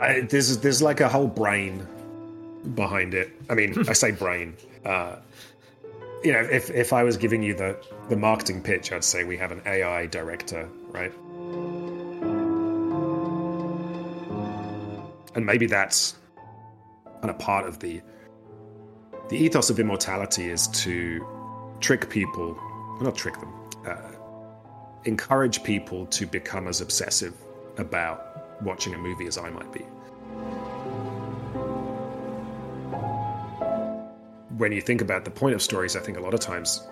I, there's there's like a whole brain behind it. I mean, I say brain. Uh, you know, if if I was giving you the the marketing pitch, I'd say we have an AI director, right? And maybe that's kind of part of the the ethos of immortality is to trick people, not trick them, uh, encourage people to become as obsessive about watching a movie as I might be. When you think about the point of stories, I think a lot of times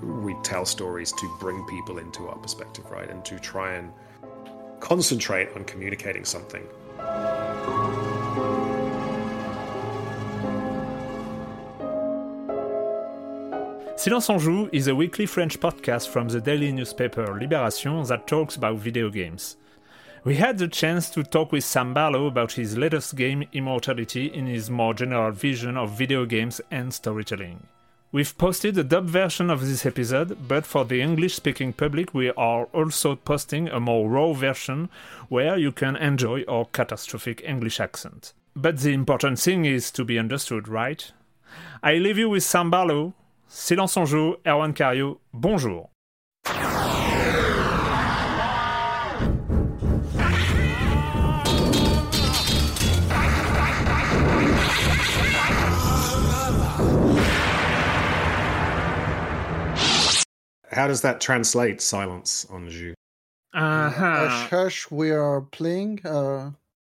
we tell stories to bring people into our perspective, right? And to try and concentrate on communicating something. Silence on joue is a weekly French podcast from the daily newspaper Libération that talks about video games. We had the chance to talk with Sam Barlow about his latest game, Immortality, in his more general vision of video games and storytelling. We've posted a dub version of this episode, but for the English speaking public, we are also posting a more raw version where you can enjoy our catastrophic English accent. But the important thing is to be understood, right? I leave you with Sam Barlow. Silence on joue, Erwan Cario, bonjour. How does that translate silence on you? Uh-huh. Hush, hush, we are playing. Uh,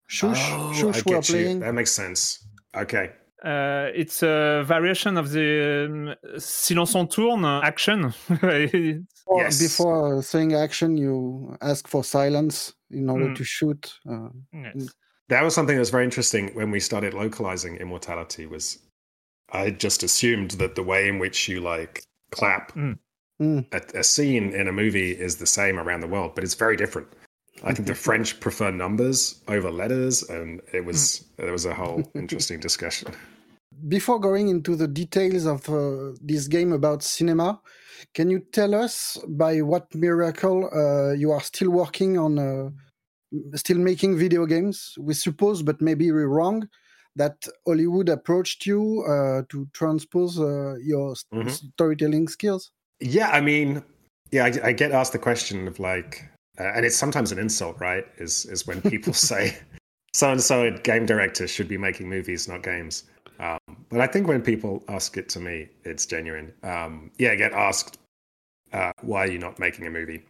shush, Oh, shush, we are get you. playing. That makes sense. Okay. Uh, it's a variation of the um, silence on tourne action. It's- Or Yes. Before saying action, you ask for silence in order Mm. to shoot. Uh, yes. That was something that was very interesting when we started localizing immortality was I just assumed that the way in which you like clap Mm. Mm. a, a scene in a movie is the same around the world, but it's very different. I think the French prefer numbers over letters, and it was there was a whole interesting discussion. Before going into the details of uh, this game about cinema, can you tell us by what miracle uh, you are still working on, uh, still making video games? We suppose, but maybe we're wrong, that Hollywood approached you uh, to transpose uh, your s- Mhm. storytelling skills. Yeah, I mean, yeah, I, I get asked the question of like, uh, and it's sometimes an insult, right? Is is when people say so and so a game director should be making movies, not games. Um, but I think when people ask it to me, it's genuine. Um, yeah, I get asked, uh, why are you not making a movie?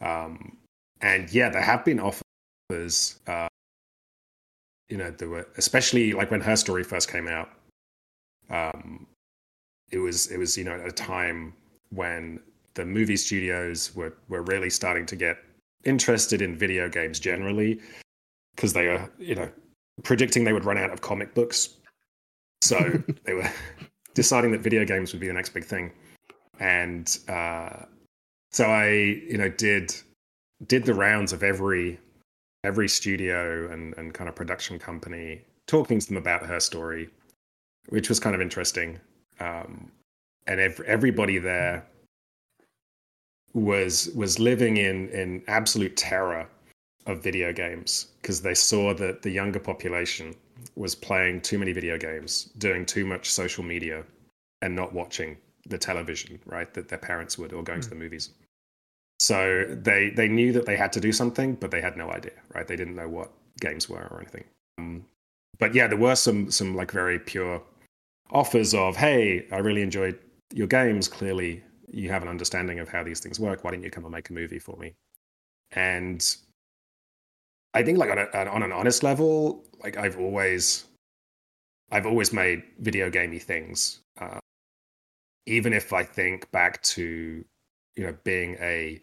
Um, and yeah, there have been offers. Uh, you know, there were especially like when her story first came out. Um, it was it was you know at a time when the movie studios were were really starting to get interested in video games generally because they were you know predicting they would run out of comic books. So they were deciding that video games would be the next big thing. And uh, so i you know did did the rounds of every every studio and, and kind of production company talking to them about her story which was kind of interesting. Um, and ev- everybody there was was living in in absolute terror of video games because they saw that the younger population was playing too many video games, doing too much social media, and not watching the television, right? That their parents would, or going mm. to the movies. So they they knew that they had to do something, but they had no idea, right? They didn't know what games were or anything. Um, but yeah, there were some some like very pure offers of, hey, I really enjoyed your games. Clearly, you have an understanding of how these things work. Why don't you come and make a movie for me? And I think, like on, a, on an honest level, like I've always, I've always made video gamey things. Uh, even if I think back to, you know, being a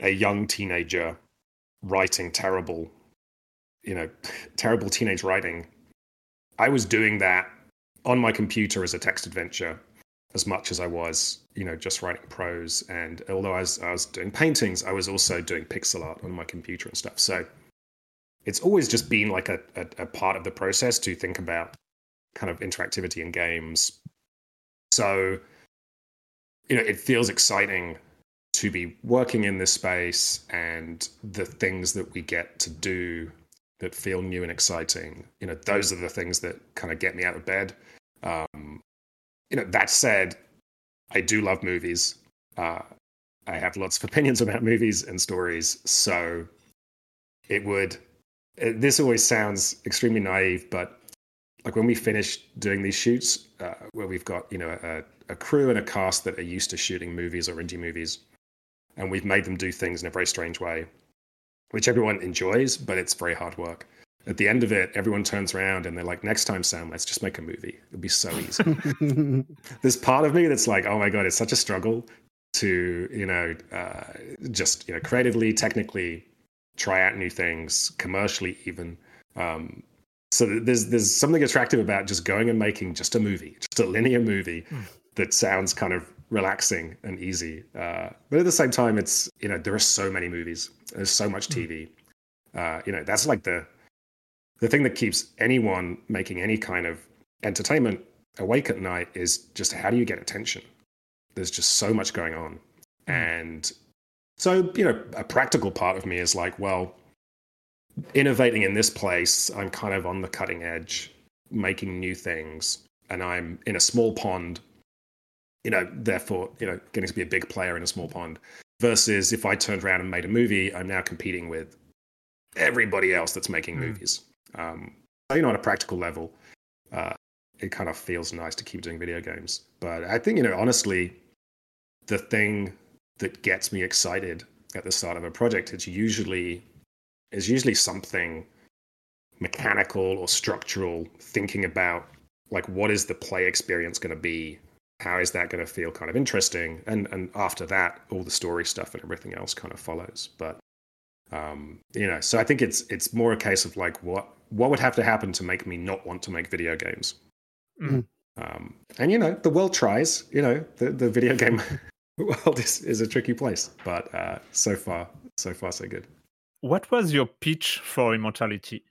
a young teenager writing terrible, you know, terrible teenage writing, I was doing that on my computer as a text adventure as much as I was, you know, just writing prose. And although I was, I was doing paintings, I was also doing pixel art on my computer and stuff. So it's always just been like a, a, a part of the process to think about kind of interactivity in games. So, you know, it feels exciting to be working in this space and the things that we get to do that feel new and exciting. You know, those are the things that kind of get me out of bed. Um, you know, that said, I do love movies. Uh, I have lots of opinions about movies and stories. So it would, it, this always sounds extremely naive, but like when we finish doing these shoots, uh, where we've got, you know, a, a crew and a cast that are used to shooting movies or indie movies, and we've made them do things in a very strange way, which everyone enjoys, but it's very hard work at the end of it, everyone turns around and they're like, next time, Sam, let's just make a movie. It'll be so easy. There's part of me that's like, oh my God, it's such a struggle to, you know, uh, just, you know, creatively, technically try out new things, commercially even. Um, so there's there's something attractive about just going and making just a movie, just a linear movie mm. that sounds kind of relaxing and easy. Uh, but at the same time, it's you know there are so many movies, there's so much TV. Mm. Uh, you know that's like the the thing that keeps anyone making any kind of entertainment awake at night is just how do you get attention? There's just so much going on. Hmm. And so, you know, a practical part of me is like, well, innovating in this place, I'm kind of on the cutting edge, making new things, and I'm in a small pond, you know, therefore, you know, getting to be a big player in a small pond. Versus if I turned around and made a movie, I'm now competing with everybody else that's making mm. movies. Um, you know, on a practical level, uh, it kind of feels nice to keep doing video games. But I think, you know, honestly, the thing that gets me excited at the start of a project is usually is usually something mechanical or structural, thinking about like what is the play experience going to be? How is that going to feel kind of interesting? And and after that all the story stuff and everything else kind of follows. But um you know so i think it's it's more a case of like what what would have to happen to make me not want to make video games? Mm. Um, and you know, the world tries. You know, the the video game world is, is a tricky place, but uh, so far, so far, so good. What was your pitch for Immortality?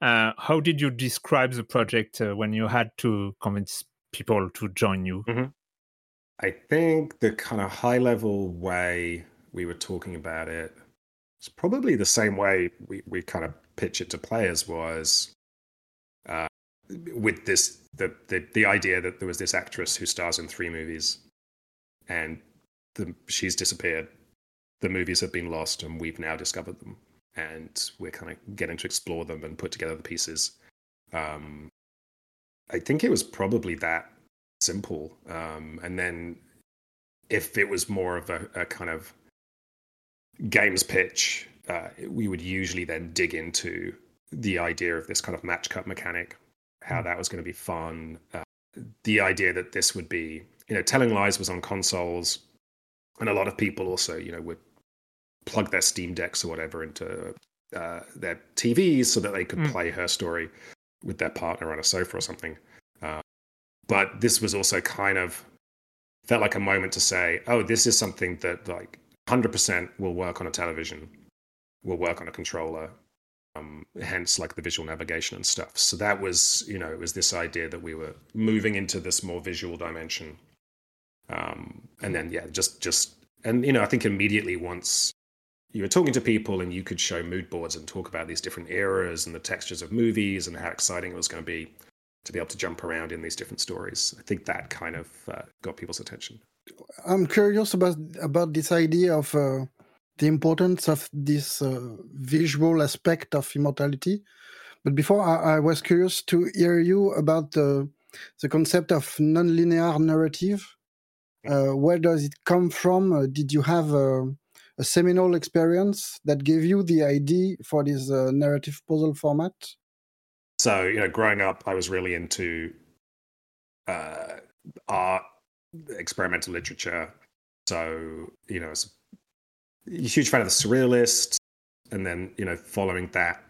Uh, how did you describe the project uh, when you had to convince people to join you? Mm-hmm. I think the kind of high level way we were talking about it is probably the same way we, we kind of pitch it to players was uh, with this the, the the idea that there was this actress who stars in three movies, and the, she's disappeared. The movies have been lost, and we've now discovered them, and we're kind of getting to explore them and put together the pieces. Um, I think it was probably that simple. Um, and then if it was more of a, a kind of games pitch, uh, we would usually then dig into the idea of this kind of match cut mechanic, how hmm. that was going to be fun, uh, the idea that this would be, you know, telling lies was on consoles, and a lot of people also, you know, would plug their Steam decks or whatever into uh, their TVs so that they could mm. play her story with their partner on a sofa or something. Uh, but this was also kind of felt like a moment to say, oh, this is something that like 100% will work on a television, will work on a controller, um, hence like the visual navigation and stuff. So that was, you know, it was this idea that we were moving into this more visual dimension. Um, and then, yeah, just, just, and, you know, I think immediately once you were talking to people and you could show mood boards and talk about these different eras and the textures of movies and how exciting it was going to be to be able to jump around in these different stories. I think that kind of uh, got people's attention. I'm curious about about this idea of uh, the importance of this uh, visual aspect of immortality. But before, I, I, was curious to hear you about the the concept of nonlinear narrative. Uh, where does it come from? Uh, did you have a, a, seminal experience that gave you the idea for this uh, narrative puzzle format? So, you know, growing up, I was really into art experimental literature. So, you know, a huge fan of the surrealists, and then, you know, following that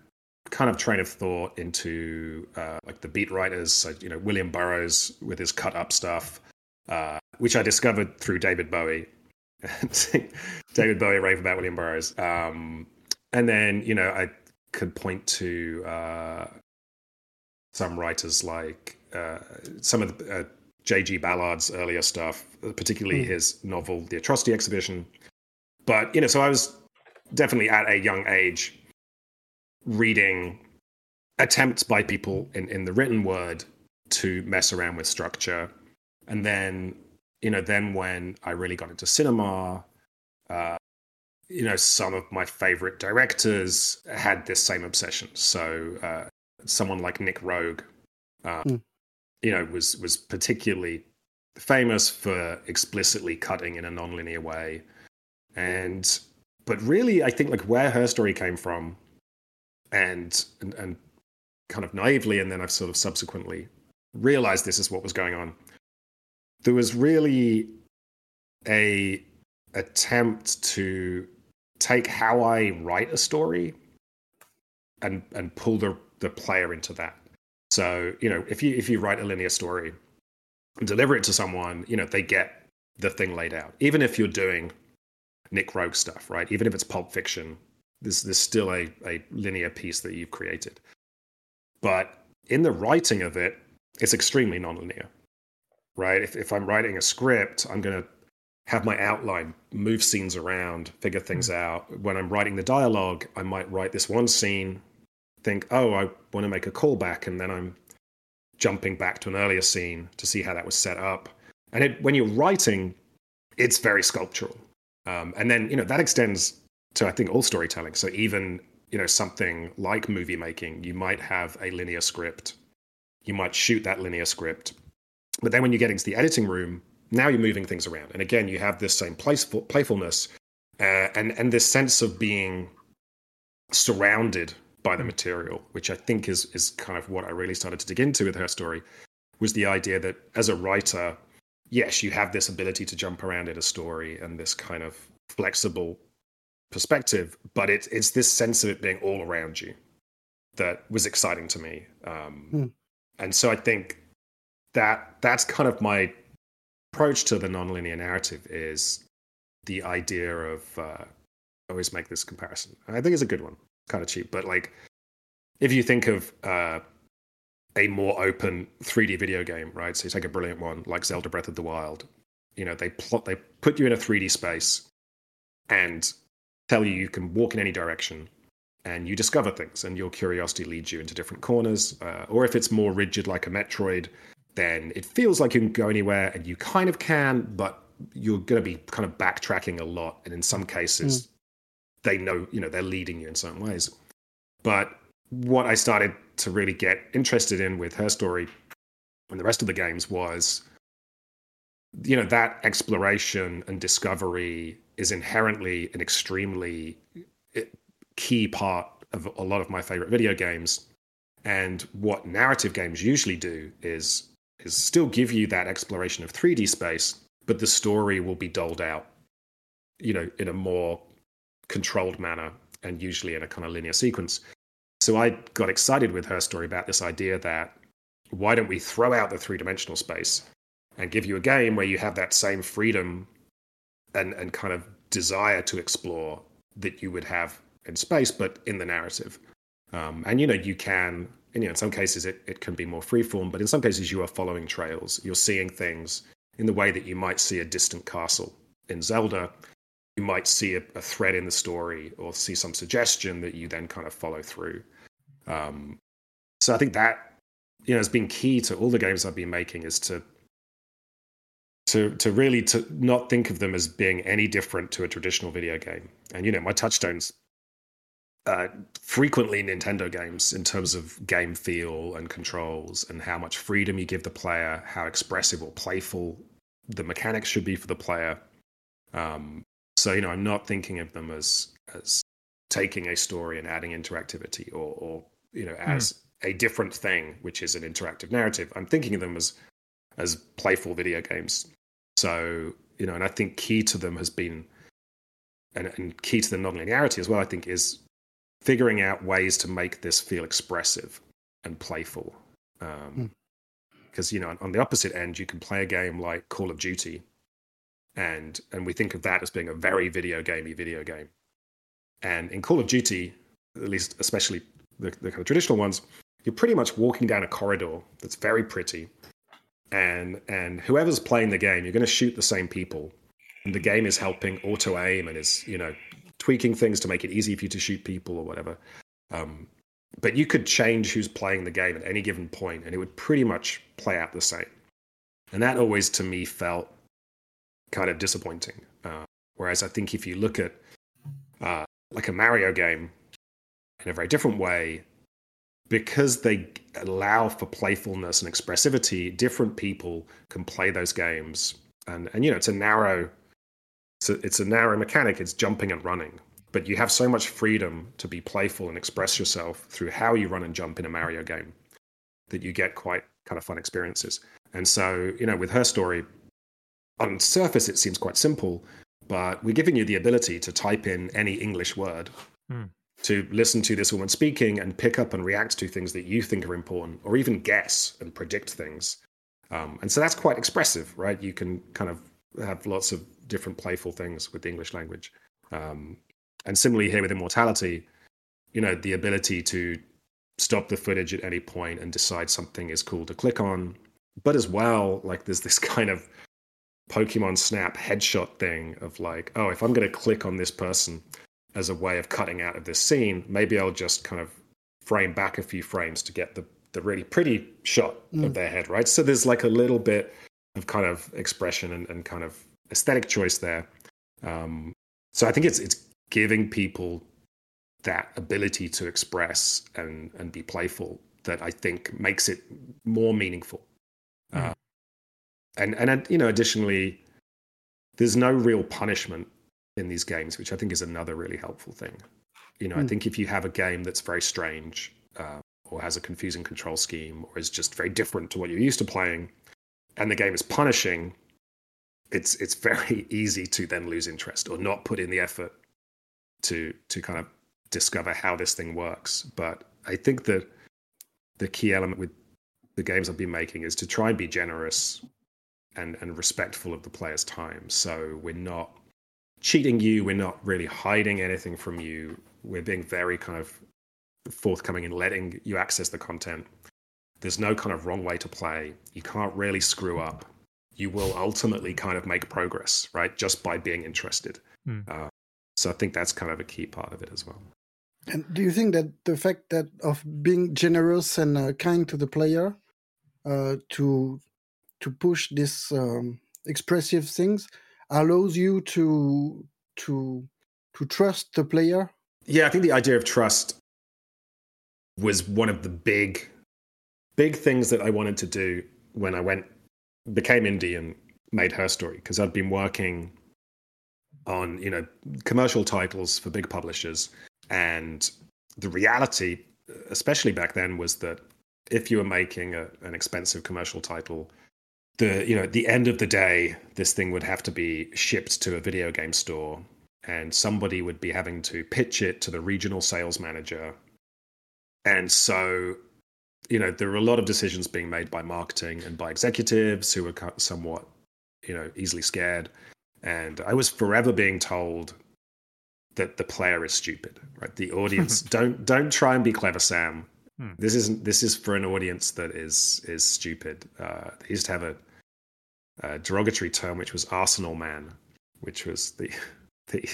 kind of train of thought into uh, like the beat writers, so, you know, William Burroughs with his cut up stuff, uh, which I discovered through David Bowie. David Bowie rave about William Burroughs. Um, and then, you know, I could point to uh, some writers like uh, some of the uh, J.G. Ballard's earlier stuff, particularly mm. his novel The Atrocity Exhibition. But, you know, so I was definitely at a young age reading attempts by people in, in the written word to mess around with structure. And then, you know, then when I really got into cinema, uh, you know, some of my favorite directors had this same obsession. So, uh, someone like Nick Roeg, uh, mm you know, was was particularly famous for explicitly cutting in a nonlinear way. And but really I think like where her story came from and and, and kind of naively and then I've sort of subsequently realized this is what was going on. There was really a attempt to take how I write a story and and pull the the player into that. So, you know, if you if you write a linear story and deliver it to someone, you know, they get the thing laid out. Even if you're doing Nick Roeg stuff, right? Even if it's pulp fiction, there's there's still a, a linear piece that you've created. But in the writing of it, it's extremely nonlinear. Right? If if I'm writing a script, I'm gonna have my outline, move scenes around, figure things hmm. out. When I'm writing the dialogue, I might write this one scene, think, oh, I want to make a callback, and then I'm jumping back to an earlier scene to see how that was set up. And it, when you're writing, it's very sculptural. Um, and then, you know, that extends to, I think, all storytelling. So even, you know, something like movie making, you might have a linear script. You might shoot that linear script. But then when you get into the editing room, now you're moving things around. And again, you have this same playful, playfulness uh, and, and this sense of being surrounded by the material, which I think is is kind of what I really started to dig into with her story, was the idea that as a writer, yes, you have this ability to jump around in a story and this kind of flexible perspective, but it's it's this sense of it being all around you that was exciting to me. Um, hmm. And so I think that that's kind of my approach to the nonlinear narrative is the idea of uh, always make this comparison. I think it's a good one kind of cheap, but like if you think of uh, a more open 3D video game, right? So you take a brilliant one like Zelda Breath of the Wild. You know, they plot, they put you in a 3D space and tell you you can walk in any direction and you discover things and your curiosity leads you into different corners. Uh, or if it's more rigid like a Metroid, then it feels like you can go anywhere and you kind of can, but you're going to be kind of backtracking a lot. And in some cases, mm they know, you know, they're leading you in certain ways. But what I started to really get interested in with her story and the rest of the games was, you know, that exploration and discovery is inherently an extremely eh, key part of a lot of my favorite video games. And what narrative games usually do is is still give you that exploration of 3D space, but the story will be doled out, you know, in a more controlled manner and usually in a kind of linear sequence. So I got excited with her story about this idea that why don't we throw out the three dimensional space and give you a game where you have that same freedom and, and kind of desire to explore that you would have in space, but in the narrative. Um, and you know, you can, you know, in some cases it, it can be more freeform, but in some cases you are following trails. You're seeing things in the way that you might see a distant castle in Zelda. You might see a, a thread in the story or see some suggestion that you then kind of follow through. Um, so I think that you know has been key to all the games I've been making is to to to really to not think of them as being any different to a traditional video game. And you know, my touchstones uh, frequently Nintendo games in terms of game feel and controls and how much freedom you give the player, how expressive or playful the mechanics should be for the player. Um, so you know, I'm not thinking of them as as taking a story and adding interactivity or, or you know as mm. a different thing, which is an interactive narrative. I'm thinking of them as as playful video games so, you know, and I think key to them has been, and, and key to the nonlinearity as well, I think, is figuring out ways to make this feel expressive and playful. Um, mm. Because you know, on the opposite end, you can play a game like Call of Duty, and and we think of that as being a very video gamey video game. And in Call of Duty, at least especially the, the kind of traditional ones, you're pretty much walking down a corridor that's very pretty, and and whoever's playing the game, you're going to shoot the same people. And the game is helping auto aim and is you know tweaking things to make it easy for you to shoot people or whatever. Um, but you could change who's playing the game at any given point, and it would pretty much play out the same. And that always, to me, felt kind of disappointing. Uh, whereas I think if you look at uh, like a Mario game in a very different way, because they allow for playfulness and expressivity, different people can play those games. And and you know, it's a narrow it's a, it's a narrow mechanic, it's jumping and running. But you have so much freedom to be playful and express yourself through how you run and jump in a Mario game that you get quite kind of fun experiences. And so, you know, with her story, on surface it seems quite simple, but we're giving you the ability to type in any English word. Mm to listen to this woman speaking and pick up and react to things that you think are important, or even guess and predict things. Um, and so that's quite expressive, right? You can kind of have lots of different playful things with the English language. Um, and similarly here with immortality, you know, the ability to stop the footage at any point and decide something is cool to click on. But as well, like there's this kind of Pokemon Snap headshot thing of like, oh, if I'm going to click on this person, as a way of cutting out of this scene, maybe I'll just kind of frame back a few frames to get the the really pretty shot mm. of their head, right? So there's like a little bit of kind of expression and, and kind of aesthetic choice there. Um, so I think it's it's giving people that ability to express and and be playful that I think makes it more meaningful. Mm. Uh, and and you know, additionally, there's no real punishment in these games, which I think is another really helpful thing. You know, mm. I hmm. think if you have a game that's very strange uh, or has a confusing control scheme or is just very different to what you're used to playing, and the game is punishing, it's it's very easy to then lose interest or not put in the effort to to kind of discover how this thing works. But I think that the key element with the games I've been making is to try and be generous and and respectful of the player's time. So we're not cheating you. We're not really hiding anything from you. We're being very kind of forthcoming in letting you access the content. There's no kind of wrong way to play. You can't really screw up. You will ultimately kind of make progress, right? Just by being interested. Mm. Uh, so I think that's kind of a key part of it as well. And do you think that the fact that of being generous and uh, kind to the player uh, to to push these um, expressive things allows you to to to trust the player. Yeah i think the idea of trust was one of the big big things that i wanted to do when i went became indie and made her story because i'd been working on you know commercial titles for big publishers. And the reality especially back then was that if you were making a, an expensive commercial title, the you know at the end of the day, this thing would have to be shipped to a video game store, and somebody would be having to pitch it to the regional sales manager, and so you know there are a lot of decisions being made by marketing and by executives who are somewhat you know easily scared, and I was forever being told that the player is stupid, right? The audience don't don't try and be clever, Sam. Hmm. This isn't. This is for an audience that is is stupid. Uh, they used to have a, a, derogatory term, which was Arsenal man, which was the the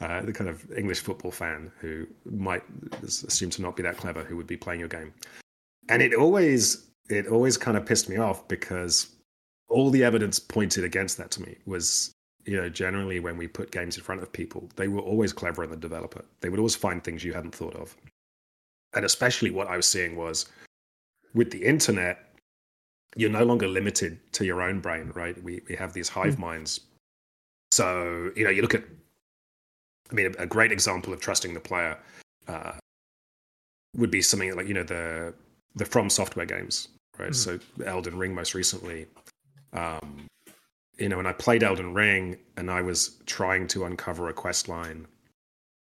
uh, the kind of English football fan who might assume to not be that clever, who would be playing your game, and it always it always kind of pissed me off because all the evidence pointed against that to me was you know, generally when we put games in front of people, they were always cleverer than the developer. They would always find things you hadn't thought of. And especially what I was seeing was with the internet, you're no longer limited to your own brain, right? We we have these hive mm. minds. So, you know, you look at I mean, a, a great example of trusting the player uh, would be something like, you know, the the From Software games, right? Mm. So Elden Ring most recently. Um, you know, when I played Elden Ring and I was trying to uncover a quest line,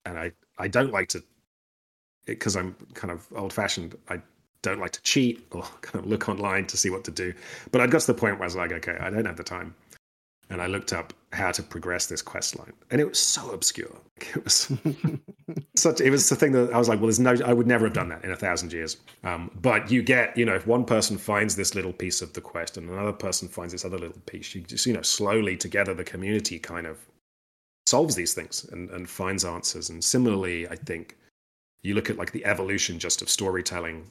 and I I don't like to because I'm kind of old fashioned. I don't like to cheat or kind of look online to see what to do. But I got to the point where I was like, okay, I don't have the time and I looked up how to progress this quest line, and it was so obscure. It was such. It was the thing that I was like, well, there's no. I would never have done that in a thousand years. Um, but you get, you know, if one person finds this little piece of the quest and another person finds this other little piece, you just, you know, slowly together the community kind of solves these things and, and finds answers. And similarly, I think you look at like the evolution just of storytelling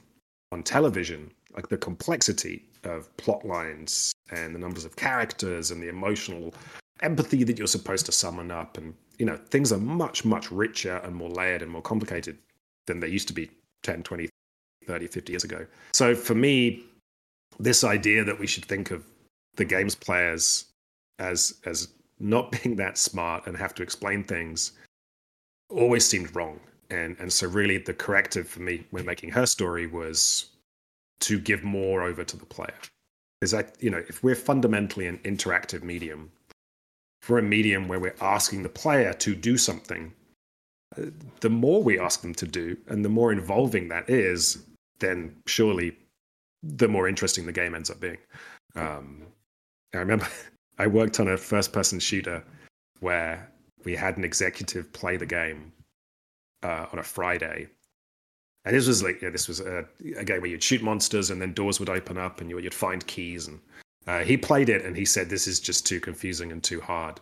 on television, like the complexity of plot lines and the numbers of characters and the emotional empathy that you're supposed to summon up and you know things are much much richer and more layered and more complicated than they used to be 10 20 30 50 years ago. So for me this idea that we should think of the games players as as not being that smart and have to explain things always seemed wrong and and so really the corrective for me when making her story was to give more over to the player. Is that you know if we're fundamentally an interactive medium for a medium where we're asking the player to do something uh, the more we ask them to do and the more involving that is then surely the more interesting the game ends up being. Um, i remember i worked on a first person shooter where we had an executive play the game uh, on a friday and this was like, yeah, this was a, a, game where you'd shoot monsters and then doors would open up and you, would find keys. And uh, he played it and he said, this is just too confusing and too hard.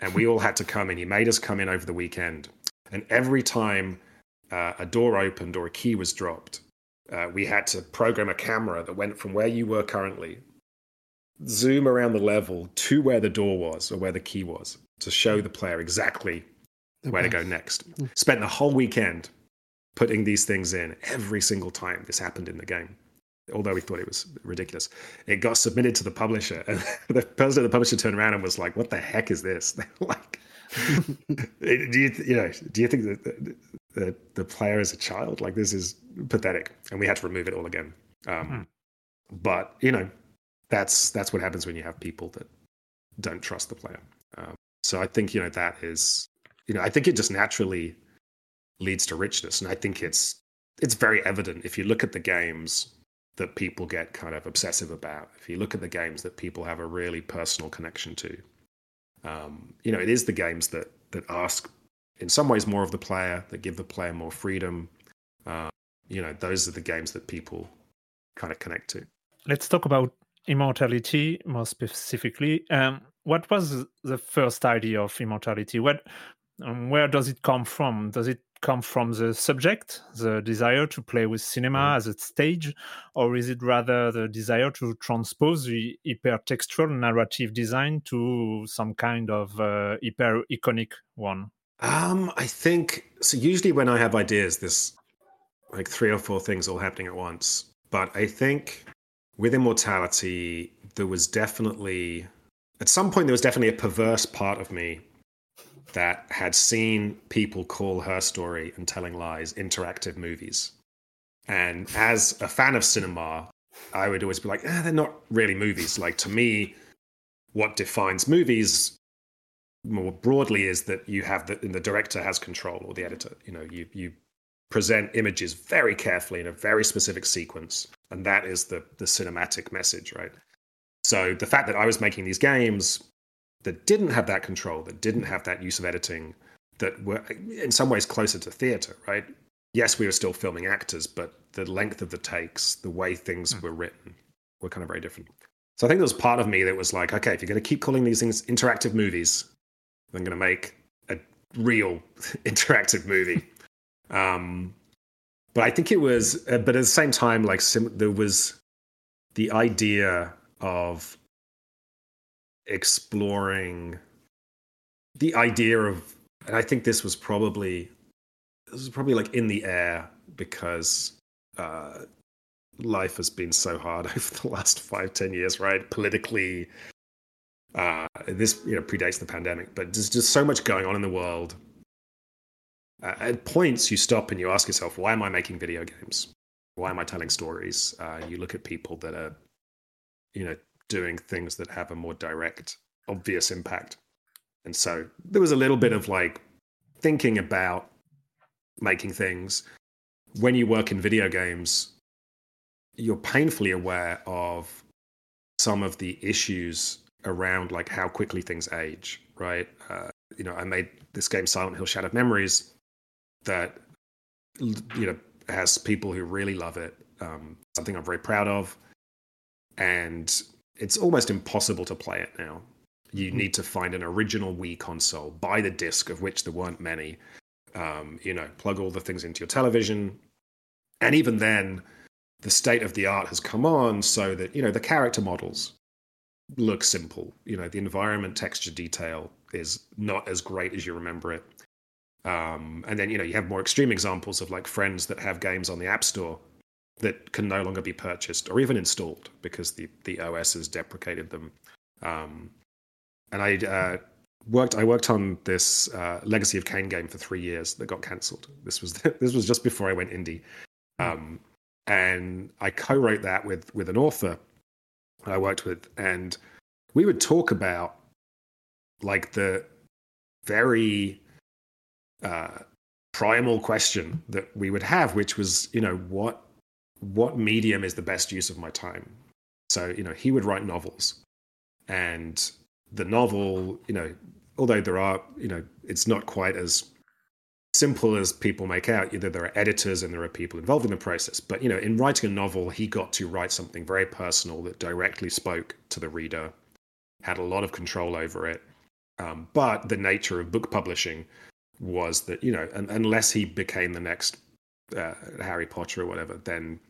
And we all had to come in. He made us come in over the weekend. And every time uh, a door opened or a key was dropped, uh, we had to program a camera that went from where you were currently, zoom around the level to where the door was or where the key was to show the player exactly where to go next. Spent the whole weekend putting these things in every single time this happened in the game. Although we thought it was ridiculous, it got submitted to the publisher, and the person of the publisher turned around and was like, "What the heck is this?" like, do you you know do you think that the, the, the, player is a child? Like this is pathetic, and we had to remove it all again. Um, hmm. But you know, that's that's what happens when you have people that don't trust the player. Um, so I think you know that is you know I think it just naturally leads to richness. And I think it's it's very evident if you look at the games that people get kind of obsessive about. If you look at the games that people have a really personal connection to, um, you know, it is the games that that ask, in some ways, more of the player, that give the player more freedom. Uh, you know, those are the games that people kind of connect to. Let's talk about immortality more specifically. Um, what was the first idea of immortality? What, um, where does it come from? Does it come from the subject, the desire to play with cinema mm. as a stage, or is it rather the desire to transpose the hypertextual narrative design to some kind of uh, hyper iconic one? Um, I think so. Usually, when I have ideas, there's like three or four things all happening at once. But I think with immortality, there was definitely at some point there was definitely a perverse part of me that had seen people call her story and telling lies interactive movies And as a fan of cinema, I would always be like, ah, they're not really movies. Like to me, what defines movies more broadly is that you have the, the director has control or the editor. You know, you you present images very carefully in a very specific sequence, and that is the the cinematic message, right? So the fact that I was making these games that didn't have that control, that didn't have that use of editing, that were in some ways closer to theater, right? Yes, we were still filming actors, but the length of the takes, the way things mm. were written, were kind of very different. So I think there was part of me that was like, okay, if you're going to keep calling these things interactive movies, I'm going to make a real interactive movie. um, but I think it was, uh, but at the same time, like sim- there was the idea of exploring the idea of, and I think this was probably this was probably like in the air because uh, life has been so hard over the last five, ten years, right? Politically, uh, this you know predates the pandemic, but there's just so much going on in the world. Uh, at points, you stop and you ask yourself, "Why am I making video games? Why am I telling stories?" Uh, you look at people that are, you know, doing things that have a more direct, obvious impact, and so there was a little bit of like thinking about making things. When you work in video games, you're painfully aware of some of the issues around like how quickly things age, right? Uh, you know, I made this game Silent Hill Shattered Memories that you know has people who really love it. Um, something I'm very proud of, and it's almost impossible to play it now. You need to find an original Wii console, buy the disc, of which there weren't many. Um, you know, plug all the things into your television, and even then, the state of the art has come on so that you know the character models look simple. You know, the environment texture detail is not as great as you remember it. Um, and then you know you have more extreme examples of like friends that have games on the App Store that can no longer be purchased or even installed because the the OS has deprecated them. Um, and I uh, worked I worked on this uh, Legacy of Kain game for three years that got cancelled. This was this was just before I went indie, um, and I co-wrote that with with an author I worked with, and we would talk about like the very uh, primal question that we would have, which was, you know, what what medium is the best use of my time? So, you know, he would write novels, and the novel, you know, although there are, you know, it's not quite as simple as people make out. Either there are editors and there are people involved in the process. But you know, in writing a novel, he got to write something very personal that directly spoke to the reader, had a lot of control over it. Um, but the nature of book publishing was that you know, unless he became the next uh, Harry Potter or whatever, then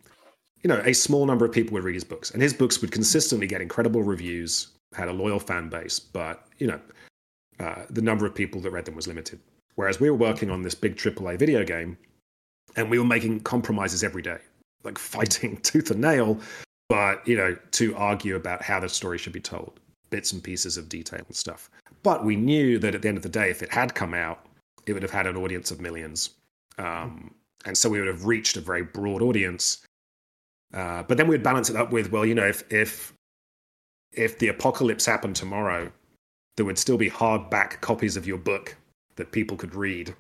you know, a small number of people would read his books, and his books would consistently get incredible reviews, had a loyal fan base, but you know, uh, the number of people that read them was limited. Whereas we were working on this big AAA video game and we were making compromises every day, like fighting tooth and nail, but, you know, to argue about how the story should be told, bits and pieces of detail and stuff. But we knew that at the end of the day, if it had come out, it would have had an audience of millions. Um, and so we would have reached a very broad audience. Uh, but then we'd balance it up with, well, you know, if if if the apocalypse happened tomorrow, there would still be hardback copies of your book that people could read.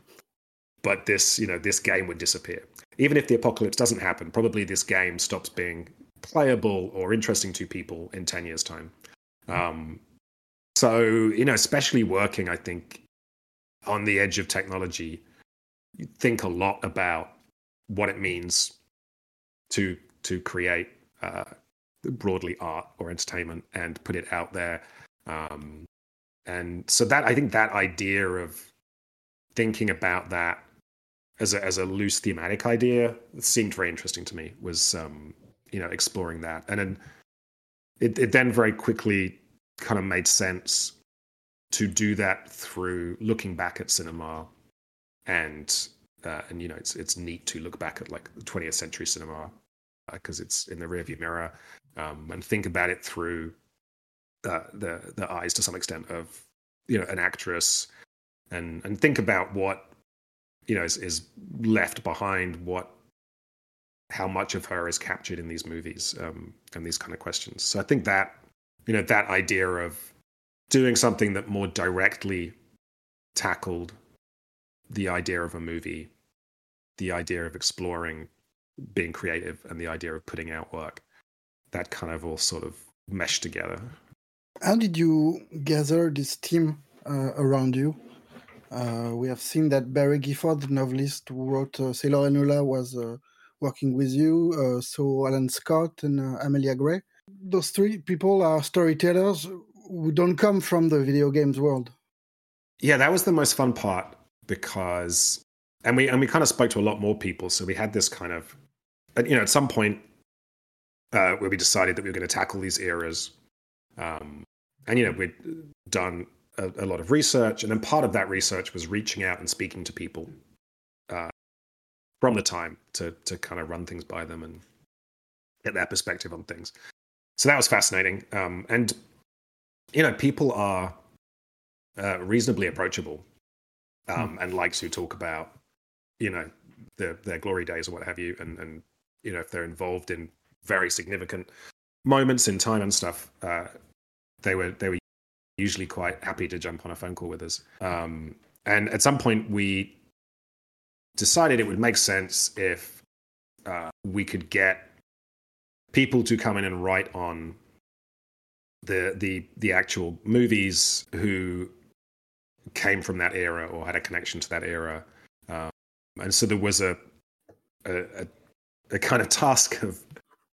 But this you know this game would disappear. Even if the apocalypse doesn't happen probably this game stops being playable or interesting to people in 10 years time. Um, so you know especially working i think on the edge of technology you think a lot about what it means to to create uh, broadly art or entertainment and put it out there. Um, and so that i think that idea of thinking about that as a, as a loose thematic idea seemed very interesting to me was um, you know exploring that. And then it, it then very quickly kind of made sense to do that through looking back at cinema and uh, and you know it's it's neat to look back at like the 20th century cinema because uh, it's in the rearview mirror um, and think about it through uh, the the eyes to some extent of you know an actress and and think about what you know is, is left behind, what how much of her is captured in these movies um, and these kind of questions. So I think that you know that idea of doing something that more directly tackled the idea of a movie, the idea of exploring being creative, and the idea of putting out work, that kind of all sort of meshed together. How did you gather this team uh, around you? Uh, we have seen that Barry Gifford, the novelist who wrote uh, Sailor & Lula, was uh, working with you. Uh, so Allan Scott and uh, Amelia Gray. Those three people are storytellers who don't come from the video games world. Yeah, that was the most fun part because, and we and we kind of spoke to a lot more people. So we had this kind of, you know, at some point uh, where we decided that we were going to tackle these eras, um, and you know, we'd done a, a, lot of research, and then part of that research was reaching out and speaking to people uh, from the time to to kind of run things by them and get their perspective on things. So that was fascinating, um, and you know, people are uh, reasonably approachable um, hmm. and like to talk about, you know, their their glory days or what have you, and and you know if they're involved in very significant moments in time and stuff, uh, they were they were usually quite happy to jump on a phone call with us. Um, and at some point, we decided it would make sense if uh, we could get people to come in and write on the the the actual movies who came from that era or had a connection to that era. Um, and so there was a, a, a kind of task of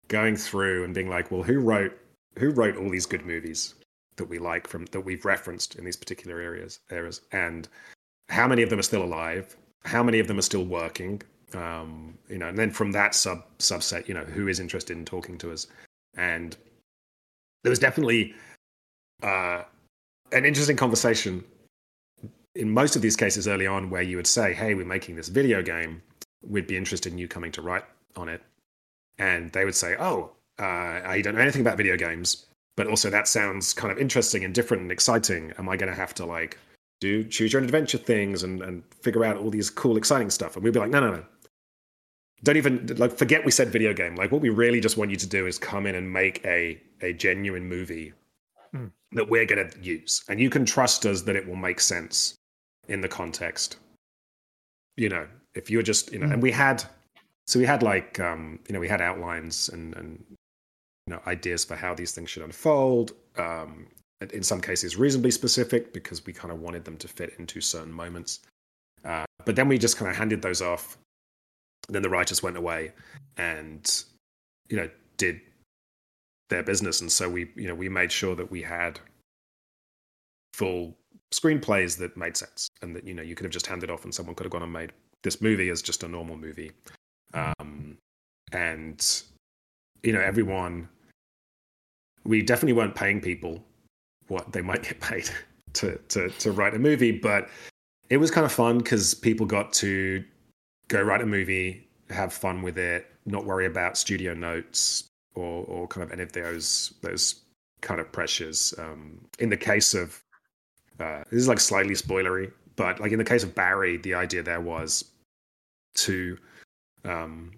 going through and being like, well, who wrote who wrote all these good movies that we like from that we've referenced in these particular areas eras, and how many of them are still alive? How many of them are still working? Um, you know, and then from that sub subset, you know, who is interested in talking to us? And there was definitely uh, an interesting conversation in most of these cases early on where you would say, "Hey, we're making this video game. We'd be interested in you coming to write on it," and they would say, "Oh, uh, I don't know anything about video games, but also that sounds kind of interesting and different and exciting. Am I going to have to like do choose your own adventure things and and figure out all these cool, exciting stuff?" And we'd be like, "No, no, no." Don't even like forget we said video game. Like what we really just want you to do is come in and make a a genuine movie mm. that we're going to use, and you can trust us that it will make sense in the context. You know, if you're just, you know, mm. and we had, so we had like, um, you know, we had outlines and, and, you know, ideas for how these things should unfold. Um, in some cases, reasonably specific because we kind of wanted them to fit into certain moments. Uh, but then we just kind of handed those off. Then the writers went away and, you know, did their business. And so we, you know, we made sure that we had full screenplays that made sense and that you know you could have just handed off and someone could have gone and made this movie as just a normal movie um, and you know everyone we definitely weren't paying people what they might get paid to to to write a movie but it was kind of fun because people got to go write a movie have fun with it not worry about studio notes or or kind of any of those those kind of pressures um, in the case of uh, this is like slightly spoilery, but like in the case of Barry, the idea there was to. Um,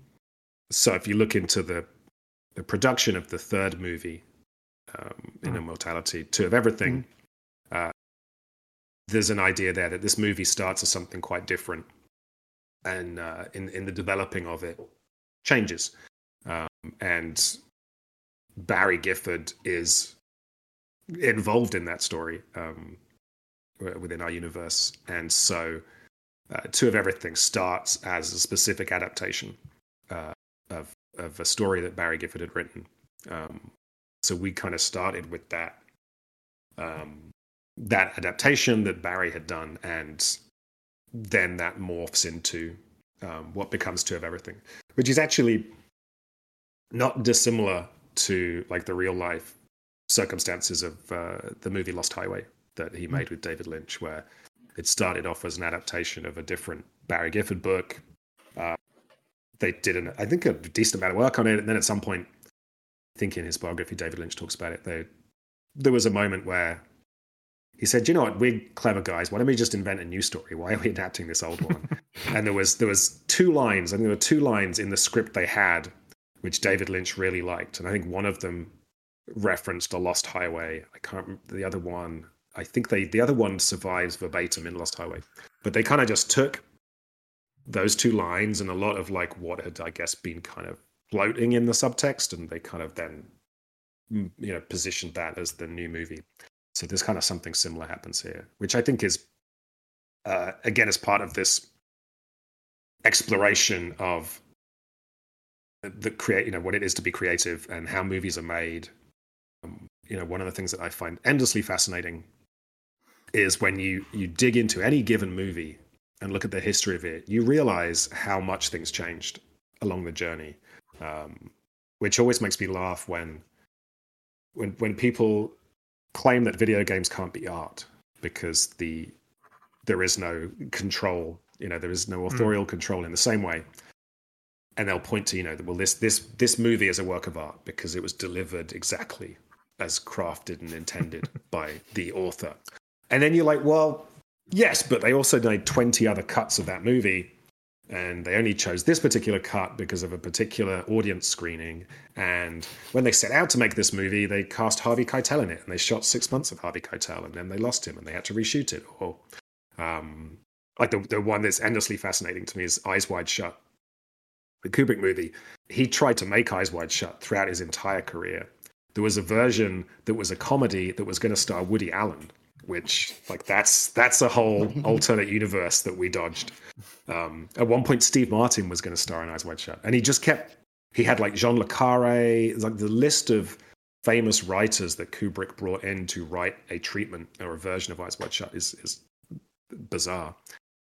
so if you look into the the production of the third movie, um, in mm. Immortality, Two of Everything, mm. uh, there's an idea there that this movie starts as something quite different, and uh, in in the developing of it, changes, um, and Barry Gifford is involved in that story. Um, within our universe. And so, uh, Two of Everything starts as a specific adaptation uh, of of a story that Barry Gifford had written. Um, so we kind of started with that um, that adaptation that Barry had done, and then that morphs into um, what becomes Two of Everything, which is actually not dissimilar to like the real life circumstances of uh, the movie Lost Highway, that he hmm. made with David Lynch, where it started off as an adaptation of a different Barry Gifford book. Uh, they did, an, I think, a decent amount of work on it, and then at some point, I think in his biography, David Lynch talks about it. They, there was a moment where he said, "You know what? We're clever guys. Why don't we just invent a new story? Why are we adapting this old one?" and there was there was two lines, and there were two lines in the script they had, which David Lynch really liked, and I think one of them referenced a Lost Highway. I can't the other one. I think they the other one survives verbatim in Lost Highway, but they kind of just took those two lines and a lot of like what had I guess been kind of floating in the subtext, and they kind of then you know positioned that as the new movie. So there's kind of something similar happens here, which I think is uh, again as part of this exploration of the create, you know, what it is to be creative and how movies are made. Um, you know, one of the things that I find endlessly fascinating is when you you dig into any given movie and look at the history of it, you realize how much things changed along the journey, um, which always makes me laugh when when when people claim that video games can't be art because the there is no control you know there is no hmm. authorial mm. control in the same way and they'll point to you know that well this this this movie is a work of art because it was delivered exactly as crafted and intended by the author and then you're like well yes but they also made 20 other cuts of that movie and they only chose this particular cut because of a particular audience screening. And when they set out to make this movie, they cast Harvey Keitel in it, and they shot six months of Harvey Keitel, and then they lost him, and they had to reshoot it. Or, um, like the the one that's endlessly fascinating to me is Eyes Wide Shut, the Kubrick movie. He tried to make Eyes Wide Shut throughout his entire career. There was a version that was a comedy that was going to star Woody Allen, which like that's that's a whole alternate universe that we dodged. Um, at one point, Steve Martin was going to star in Eyes Wide Shut, and he just kept. He had like John le Carré, like the list of famous writers that Kubrick brought in to write a treatment or a version of Eyes Wide Shut is is bizarre.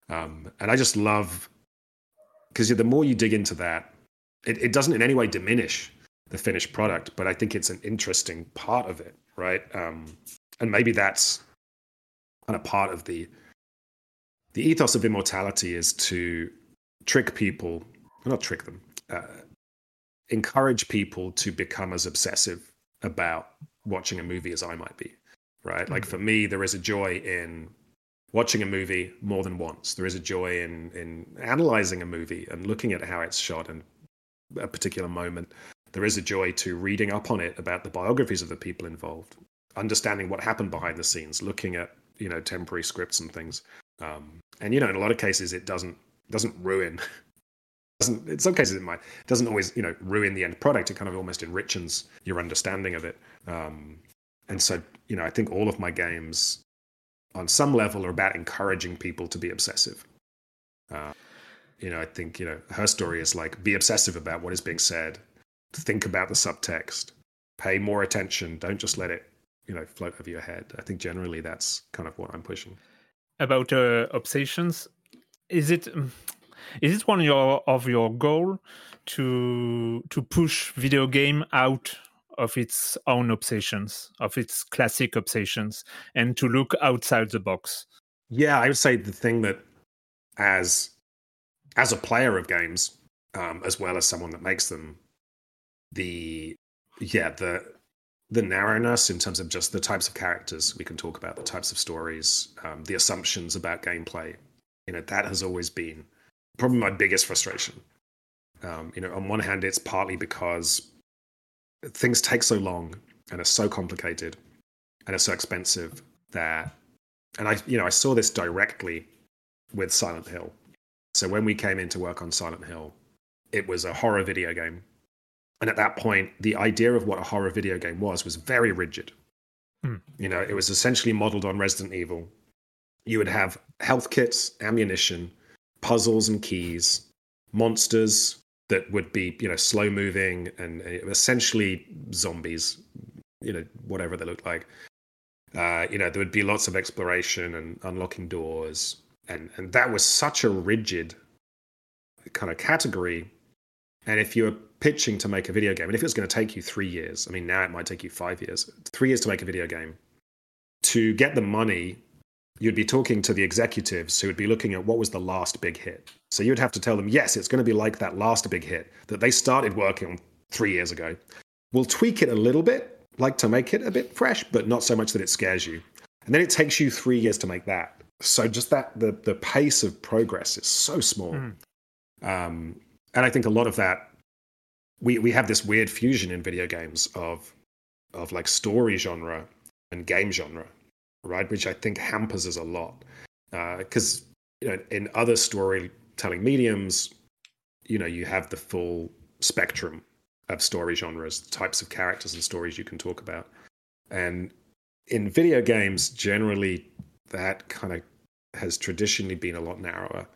Um, and I just love because the more you dig into that, it, it doesn't in any way diminish the finished product, but I think it's an interesting part of it, right? Um, and maybe that's kind of part of the the ethos of immortality is to trick people, not trick them, uh, encourage people to become as obsessive about watching a movie as I might be, right? Mm-hmm. Like for me, there is a joy in watching a movie more than once. There is a joy in in analyzing a movie and looking at how it's shot and a particular moment. There is a joy to reading up on it about the biographies of the people involved, understanding what happened behind the scenes, looking at you know temporary scripts and things. Um, and you know, in a lot of cases, it doesn't doesn't ruin. Doesn't, in some cases, it might doesn't always you know ruin the end product. It kind of almost enriches your understanding of it. Um, and so, you know, I think all of my games, on some level, are about encouraging people to be obsessive. Uh, you know, I think you know her story is like be obsessive about what is being said, think about the subtext, pay more attention. Don't just let it you know float over your head. I think generally that's kind of what I'm pushing. About uh, obsessions, is it is it one of your of your goal to to push video game out of its own obsessions, of its classic obsessions, and to look outside the box? Yeah, I would say the thing that as as a player of games, um, as well as someone that makes them, the yeah the the narrowness in terms of just the types of characters we can talk about, the types of stories, um, the assumptions about gameplay. You know, that has always been probably my biggest frustration. Um, you know, on one hand, it's partly because things take so long and are so complicated and are so expensive that, and I, you know, I saw this directly with Silent Hill. So when we came in to work on Silent Hill, it was a horror video game and at that point, the idea of what a horror video game was was very rigid. Mm. You know, it was essentially modeled on Resident Evil. You would have health kits, ammunition, puzzles and keys, monsters that would be, you know, slow moving and essentially zombies, you know, whatever they looked like. Uh, you know, there would be lots of exploration and unlocking doors. And, and that was such a rigid kind of category. And if you were pitching to make a video game, and if it was going to take you three years, I mean, now it might take you five years, three years to make a video game, to get the money, you'd be talking to the executives who would be looking at what was the last big hit. So you'd have to tell them, yes, it's going to be like that last big hit that they started working on three years ago. We'll tweak it a little bit, like to make it a bit fresh, but not so much that it scares you. and then it takes you three years to make that. So just that the the pace of progress is so small, mm. um, and I think a lot of that we we have this weird fusion in video games of of like story genre and game genre, right? Which I think hampers us a lot because uh, you know in other storytelling mediums, you know you have the full spectrum of story genres, types of characters and stories you can talk about, and in video games generally that kind of has traditionally been a lot narrower.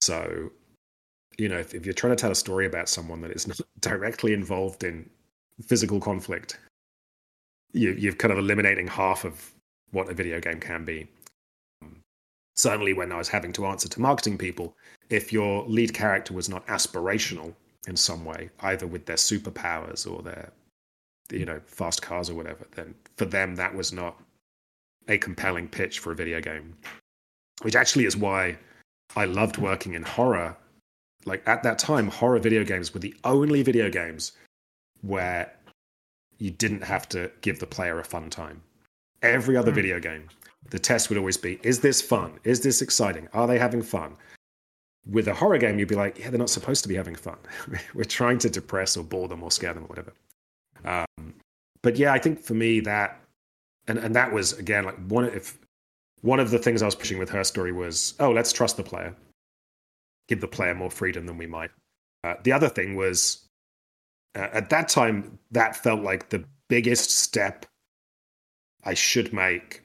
So you know, if, if, you're trying to tell a story about someone that is not directly involved in physical conflict, you, you're kind of eliminating half of what a video game can be. Um, certainly, when I was having to answer to marketing people, if your lead character was not aspirational in some way, either with their superpowers or their, you know, fast cars or whatever, then for them that was not a compelling pitch for a video game. Which actually is why I loved working in horror. Like at that time, horror video games were the only video games where you didn't have to give the player a fun time. Every other mm. video game, the test would always be is this fun? Is this exciting? Are they having fun? With a horror game, you'd be like, yeah, they're not supposed to be having fun. We're trying to depress or bore them or scare them or whatever. Um, but yeah, I think for me that, and, and that was again like one if one of the things I was pushing with her story was, oh, let's trust the player, give the player more freedom than we might. Uh, the other thing was uh, at that time, that felt like the biggest step I should make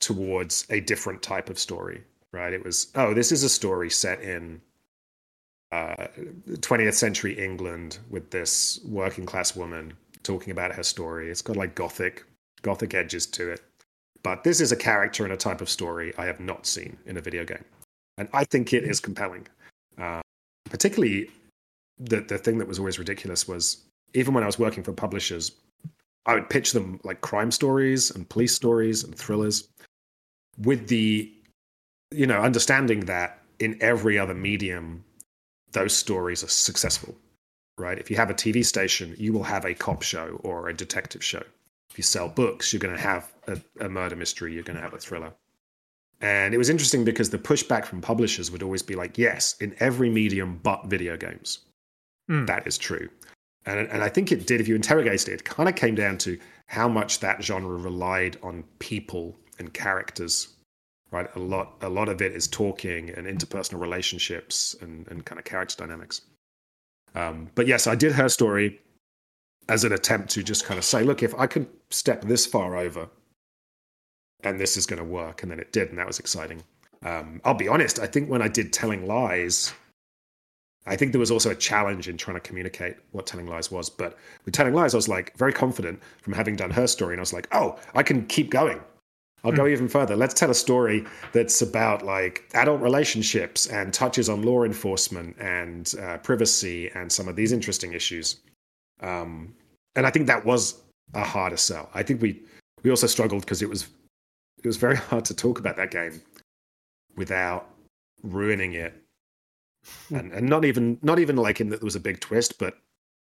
towards a different type of story, right? It was, oh, this is a story set in uh, 20th century England with this working class woman talking about her story. It's got like gothic, gothic edges to it. But this is a character and a type of story I have not seen in a video game. And I think it is compelling. Uh, particularly the the thing that was always ridiculous was even when I was working for publishers, I would pitch them like crime stories and police stories and thrillers with the you know understanding that in every other medium those stories are successful right? If you have a tv station you will have a cop show or a detective show. If you sell books you're going to have a, a murder mystery you're going to have a thriller and it was interesting because the pushback from publishers would always be like yes in every medium but video games Mm. That is true. And, and I think it did, if you interrogated it, it kind of came down to how much that genre relied on people and characters. Right, a lot, a lot of it is talking and interpersonal relationships and, and kind of character dynamics. Um, but yes, I did her story as an attempt to just kind of say, look, if I can step this far over, and this is going to work, and then it did, and that was exciting. Um, I'll be honest, I think when I did Telling Lies, I think there was also a challenge in trying to communicate what Telling Lies was. But with Telling Lies, I was like very confident from having done her story. And I was like, oh, I can keep going. I'll mm. go hmm. even further. Let's tell a story that's about like adult relationships and touches on law enforcement and uh, privacy and some of these interesting issues. Um, and I think that was a harder sell. I think we we also struggled because it was it was very hard to talk about that game without ruining it and and not even not even like in that there was a big twist, but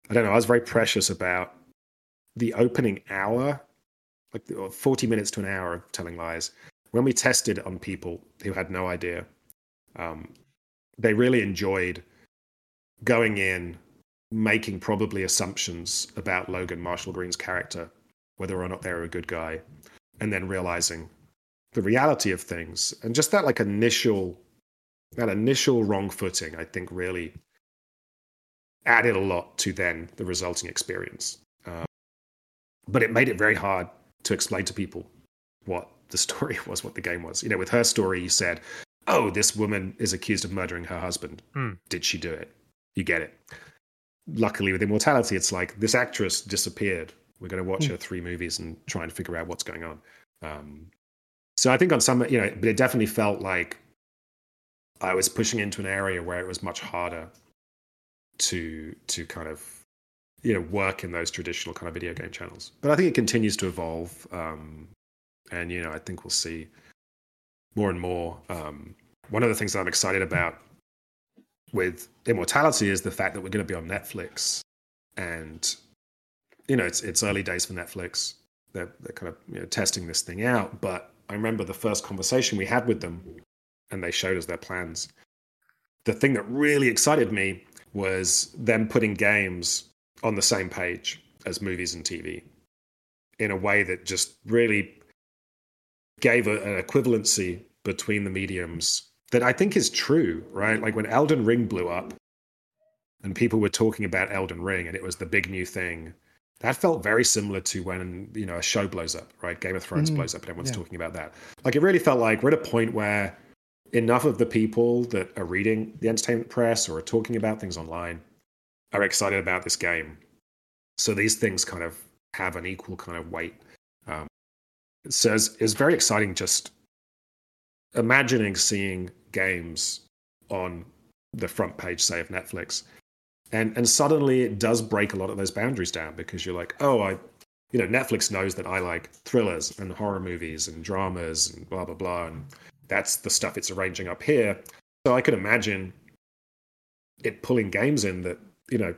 I don't know. I was very precious about the opening hour, like forty minutes to an hour of telling lies. When we tested on people who had no idea, um, they really enjoyed going in, making probably assumptions about Logan Marshall Green's character, whether or not they were a good guy, and then realizing the reality of things, and just that like initial that initial wrong footing, I think, really added a lot to then the resulting experience. Uh, but it made it very hard to explain to people what the story was, what the game was. You know, with her story, you said, "Oh, this woman is accused of murdering her husband. Mm. Did she do it?" You get it. Luckily, with Immortality, it's like this actress disappeared. We're going to watch mm. her three movies and try and figure out what's going on. Um, so I think on some, you know, but it definitely felt like I was pushing into an area where it was much harder to to kind of you know work in those traditional kind of video game channels. But I think it continues to evolve, um, and you know I think we'll see more and more. Um, one of the things that I'm excited about with Immortality is the fact that we're going to be on Netflix, and you know it's it's early days for Netflix. They're they're kind of you know, testing this thing out, but I remember the first conversation we had with them, and they showed us their plans. The thing that really excited me was them putting games on the same page as movies and TV in a way that just really gave a, an equivalency between the mediums that I think is true, right? Like when Elden Ring blew up and people were talking about Elden Ring and it was the big new thing, that felt very similar to when, you know, a show blows up, right? Game of Thrones mm, blows up and everyone's yeah. talking about that. Like it really felt like we're at a point where enough of the people that are reading the entertainment press or are talking about things online are excited about this game. So these things kind of have an equal kind of weight. Um, so it's, it's very exciting just imagining seeing games on the front page, say, of Netflix. And and suddenly it does break a lot of those boundaries down because you're like, oh, I you know, Netflix knows that I like thrillers and horror movies and dramas and blah blah blah. And that's the stuff it's arranging up here. So I could imagine it pulling games in that, you know,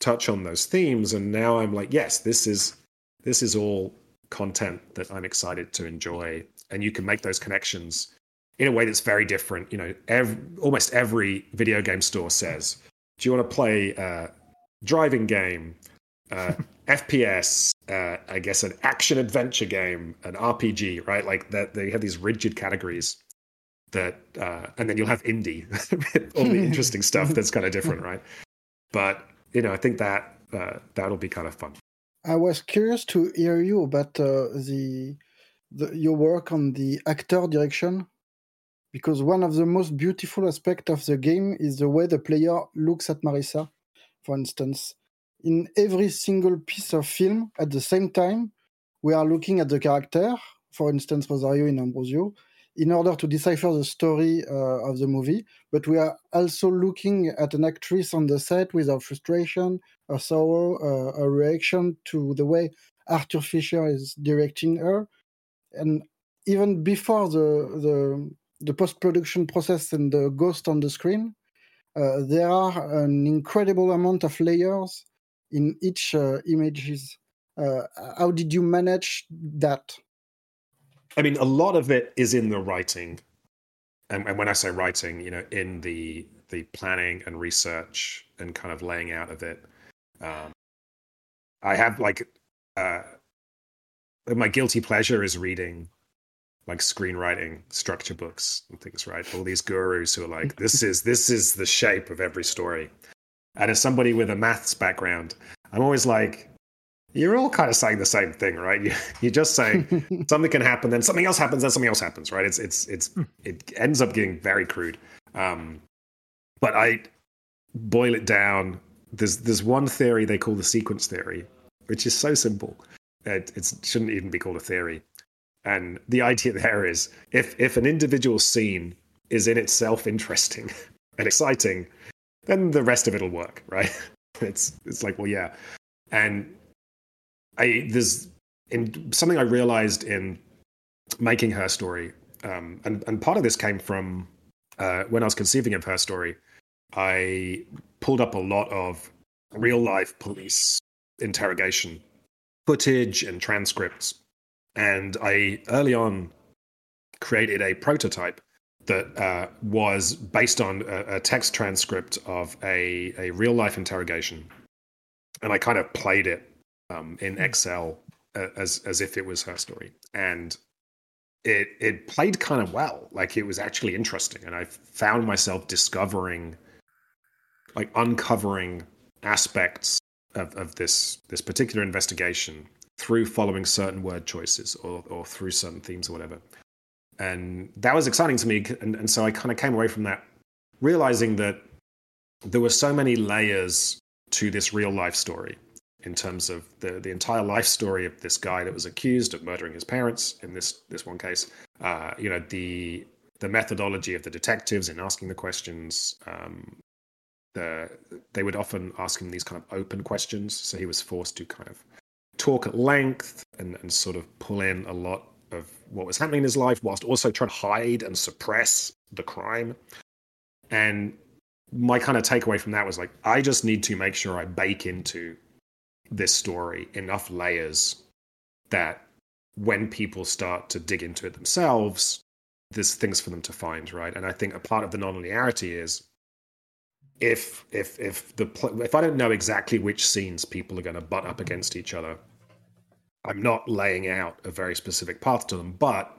touch on those themes. And now I'm like, yes, this is this is all content that I'm excited to enjoy. And you can make those connections in a way that's very different. You know, every, almost every video game store says, "Do you want to play a driving game, uh, FPS, uh, I guess an action adventure game, an RPG?" Right? Like that, they have these rigid categories that, uh, and then you'll have indie, all the interesting stuff that's kind of different, right? But you know, I think that uh, that'll be kind of fun. I was curious to hear you about uh, the, the your work on the actor direction because one of the most beautiful aspects of the game is the way the player looks at Marissa, for instance. In every single piece of film, at the same time, we are looking at the character, for instance, Rosario in Ambrosio, in order to decipher the story uh, of the movie. But we are also looking at an actress on the set with her frustration, her sorrow, uh, a reaction to the way Arthur Fisher is directing her. And even before the, the the post production process and the ghost on the screen, uh, there are an incredible amount of layers in each uh, images. Uh, how did you manage that? I mean, a lot of it is in the writing, and, and when I say writing, you know, in the the planning and research and kind of laying out of it. Um, I have like uh, my guilty pleasure is reading like screenwriting structure books and things, right? All these gurus who are like, this is this is the shape of every story. And as somebody with a maths background, I'm always like, you're all kind of saying the same thing, right? You, you're just saying something can happen, then something else happens, then something else happens, right? It's it's it's it ends up getting very crude. Um, but I boil it down. There's there's one theory they call the sequence theory, which is so simple. It, it shouldn't even be called a theory. And the idea there is if if an individual scene is in itself interesting and exciting, then the rest of it'll work, right? It's it's like, well, yeah. And I there's in something I realized in making her story, um, and and part of this came from uh, when I was conceiving of her story. I pulled up a lot of real life police interrogation footage and transcripts and I early on created a prototype that uh, was based on a, a, text transcript of a, a real life interrogation. And I kind of played it um, in hmm. Excel as, as if it was her story. And it, it played kind of well. Like it was actually interesting. And I found myself discovering, like uncovering aspects of, of this, this particular investigation through following certain word choices or, or through certain themes or whatever. And that was exciting to me. And, and so I kind of came away from that realizing that there were so many layers to this real life story in terms of the, the entire life story of this guy that was accused of murdering his parents in this this one case. Uh, you know the the methodology of the detectives in asking the questions. Um, the, they would often ask him these kind of open questions, so he was forced to kind of talk at length and, and sort of pull in a lot of what was happening in his life whilst also trying to hide and suppress the crime. And my kind of takeaway from that was like, I just need to make sure I bake into this story enough layers that when people start to dig into it themselves, there's things for them to find, right? And I think a part of the nonlinearity is if if if the if I don't know exactly which scenes people are going to butt up against each other, I'm not laying out a very specific path to them. But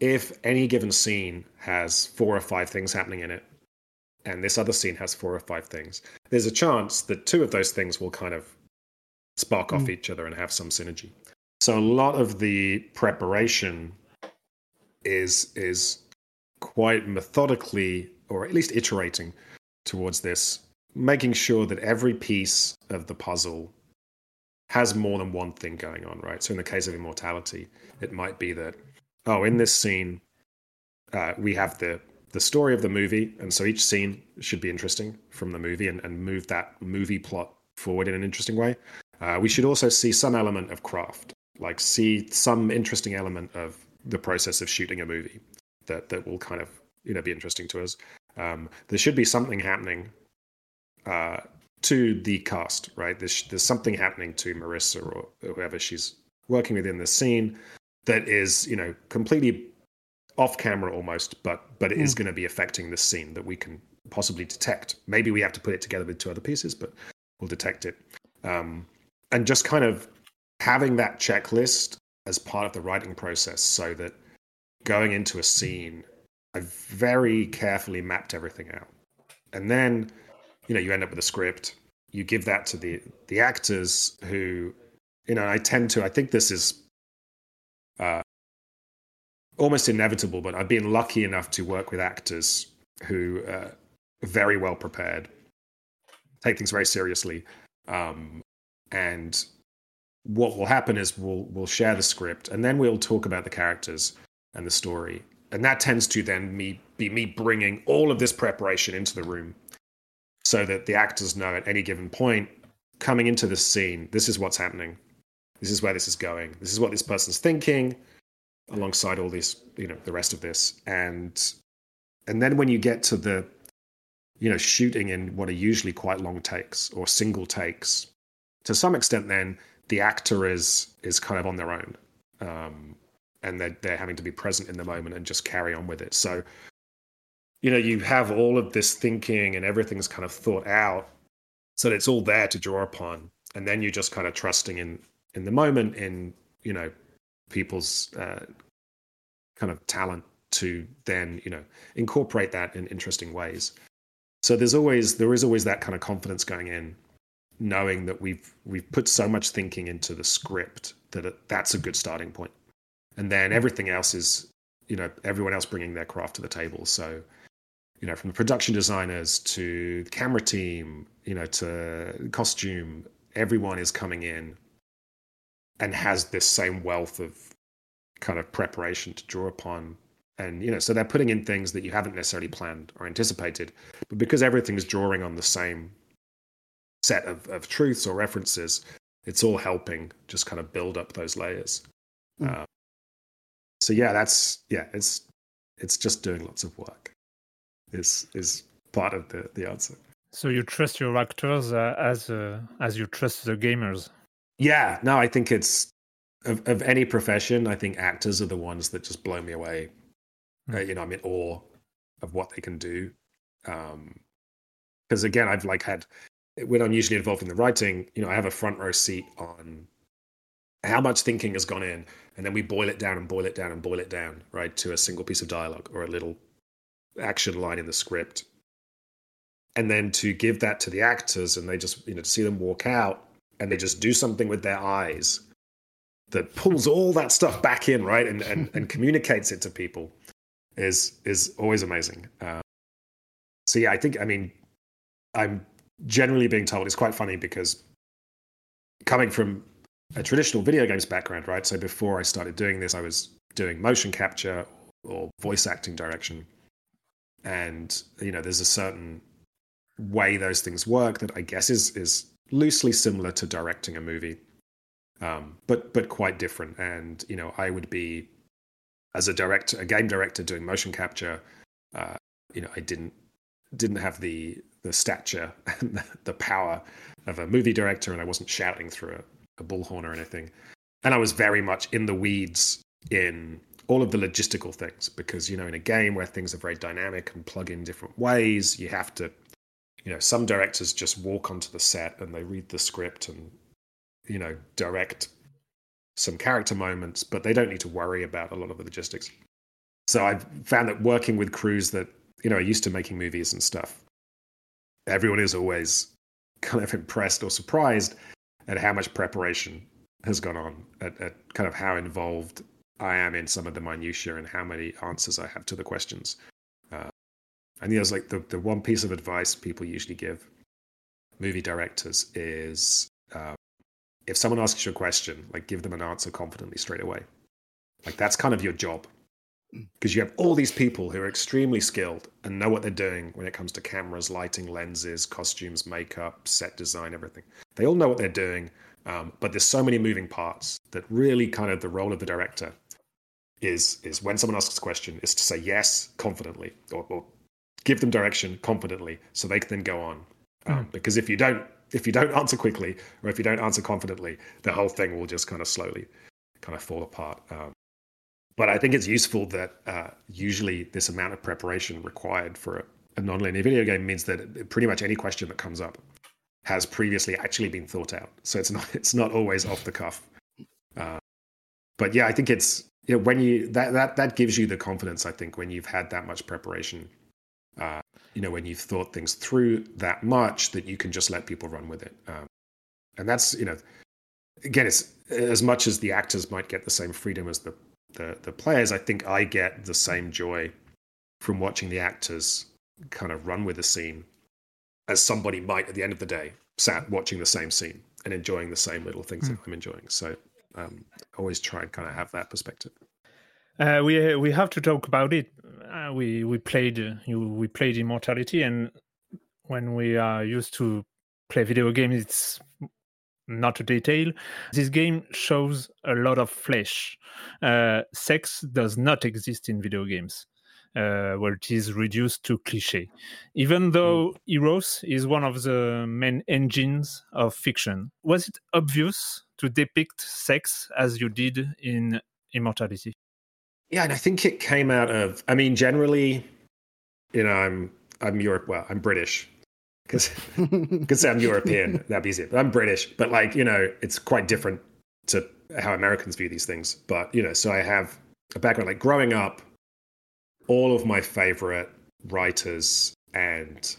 if any given scene has four or five things happening in it, and this other scene has four or five things, there's a chance that two of those things will kind of spark mm. off each other and have some synergy. So a lot of the preparation is is quite methodically, or at least iterating towards this, making sure that every piece of the puzzle has more than one thing going on, right? So in the case of immortality, it might be that oh, in this scene, uh, we have the the story of the movie, and so each scene should be interesting from the movie and, and move that movie plot forward in an interesting way. Uh, we should also see some element of craft, like see some interesting element of the process of shooting a movie that that will kind of you know be interesting to us. Um, there should be something happening uh, to the cast, right? There's, there's something happening to Marissa or whoever she's working with in the scene that is, you know, completely off camera almost, but but it mm. is going to be affecting the scene that we can possibly detect. Maybe we have to put it together with two other pieces, but we'll detect it. Um, and just kind of having that checklist as part of the writing process so that going into a scene, I've very carefully mapped everything out. And then, you know, you end up with a script, you give that to the the actors who, you know, I tend to I think this is uh, almost inevitable, but I've been lucky enough to work with actors who uh, are very well prepared, take things very seriously, um, and what will happen is we'll we'll share the script and then we'll talk about the characters and the story. And that tends to then me be me bringing all of this preparation into the room so that the actors know at any given point coming into this scene this is what's happening. This is where this is going. This is what this person's thinking alongside all this you know the rest of this. And and then when you get to the you know shooting in what are usually quite long takes or single takes to some extent then the actor is is kind of on their own, um, and they're they're having to be present in the moment and just carry on with it. So, you know, you have all of this thinking and everything's kind of thought out, so it's all there to draw upon, and then you're just kind of trusting in in the moment in you know people's uh, kind of talent to then you know incorporate that in interesting ways. So there's always there is always that kind of confidence going in knowing that we've we've put so much thinking into the script that it, that's a good starting point. And then everything else is you know everyone else bringing their craft to the table. So you know from the production designers to the camera team you know to costume everyone is coming in and has this same wealth of kind of preparation to draw upon and you know so they're putting in things that you haven't necessarily planned or anticipated but because everything's drawing on the same set of, of truths or references, it's all helping just kind of build up those layers. Mm. So yeah, that's yeah, it's it's just doing lots of work. Is is part of the the answer. So you trust your actors uh, as uh, as you trust the gamers. Yeah, no, I think it's of, of any profession. I think actors are the ones that just blow me away. Mm. Uh, you know, I'm in awe of what they can do. Um, because again, I've like had when I'm usually involved in the writing, you know, I have a front row seat on how much thinking has gone in, and then we boil it down and boil it down and boil it down, right, to a single piece of dialogue or a little action line in the script. And then to give that to the actors and they just, you know, to see them walk out and they just do something with their eyes that pulls all that stuff back in, right, and, and, and communicates it to people is is always amazing. Um, so yeah, I think I mean I'm generally being told it's quite funny because coming from a traditional video games background, right? So before I started doing this, I was doing motion capture or voice acting direction. And, you know, there's a certain way those things work that I guess is is loosely similar to directing a movie. Um, but but quite different. And, you know, I would be as a director, a game director doing motion capture, uh, you know, I didn't didn't have the the stature and the power of a movie director, and I wasn't shouting through a, a bullhorn or anything. and I was very much in the weeds in all of the logistical things because you know in a game where things are very dynamic and plug in different ways, you have to, you know, some directors just walk onto the set and they read the script and you know direct some character moments, but they don't need to worry about a lot of the logistics. So I found that working with crews that you know are used to making movies and stuff, everyone is always kind of impressed or surprised at how much preparation has gone on, at, at kind of how involved I am in some of the minutiae and how many answers I have to the questions. Uh, and there's like the, the one piece of advice people usually give movie directors is um, if someone asks you a question, like give them an answer confidently straight away. Like that's kind of your job because you have all these people who are extremely skilled and know what they're doing when it comes to cameras, lighting, lenses, costumes, makeup, set design, everything. They all know what they're doing, um, but there's so many moving parts that really kind of the role of the director is is when someone asks a question is to say yes confidently or, or give them direction confidently so they can then go on. Um, mm. Because if you don't if you don't answer quickly or if you don't answer confidently, the whole thing will just kind of slowly kind of fall apart. Um, but I think it's useful that uh, usually this amount of preparation required for a, a non-linear video game means that pretty much any question that comes up has previously actually been thought out. So it's not it's not always off the cuff. Uh, but yeah, I think it's you know when you that that that gives you the confidence. I think when you've had that much preparation, uh, you know when you've thought things through that much that you can just let people run with it. Um, and that's you know again it's as much as the actors might get the same freedom as the the the players, I think I get the same joy from watching the actors kind of run with a scene as somebody might at the end of the day sat watching the same scene and enjoying the same little things mm. that I'm enjoying. So um, always try and kind of have that perspective. Uh, we we have to talk about it. Uh, we we played uh, we played Immortality, and when we are used to play video games, it's not a detail. This game shows a lot of flesh. Uh, sex does not exist in video games, uh, where it is reduced to cliche. Even though mm. Eros is one of the main engines of fiction, was it obvious to depict sex as you did in Immortality? Yeah, and I think it came out of. I mean, generally, you know, I'm I'm Europe. Well, I'm British, because because I'm European, that'd be easier. But I'm British, but like you know, it's quite different to how Americans view these things. But you know, so I have a background like growing up. All of my favorite writers and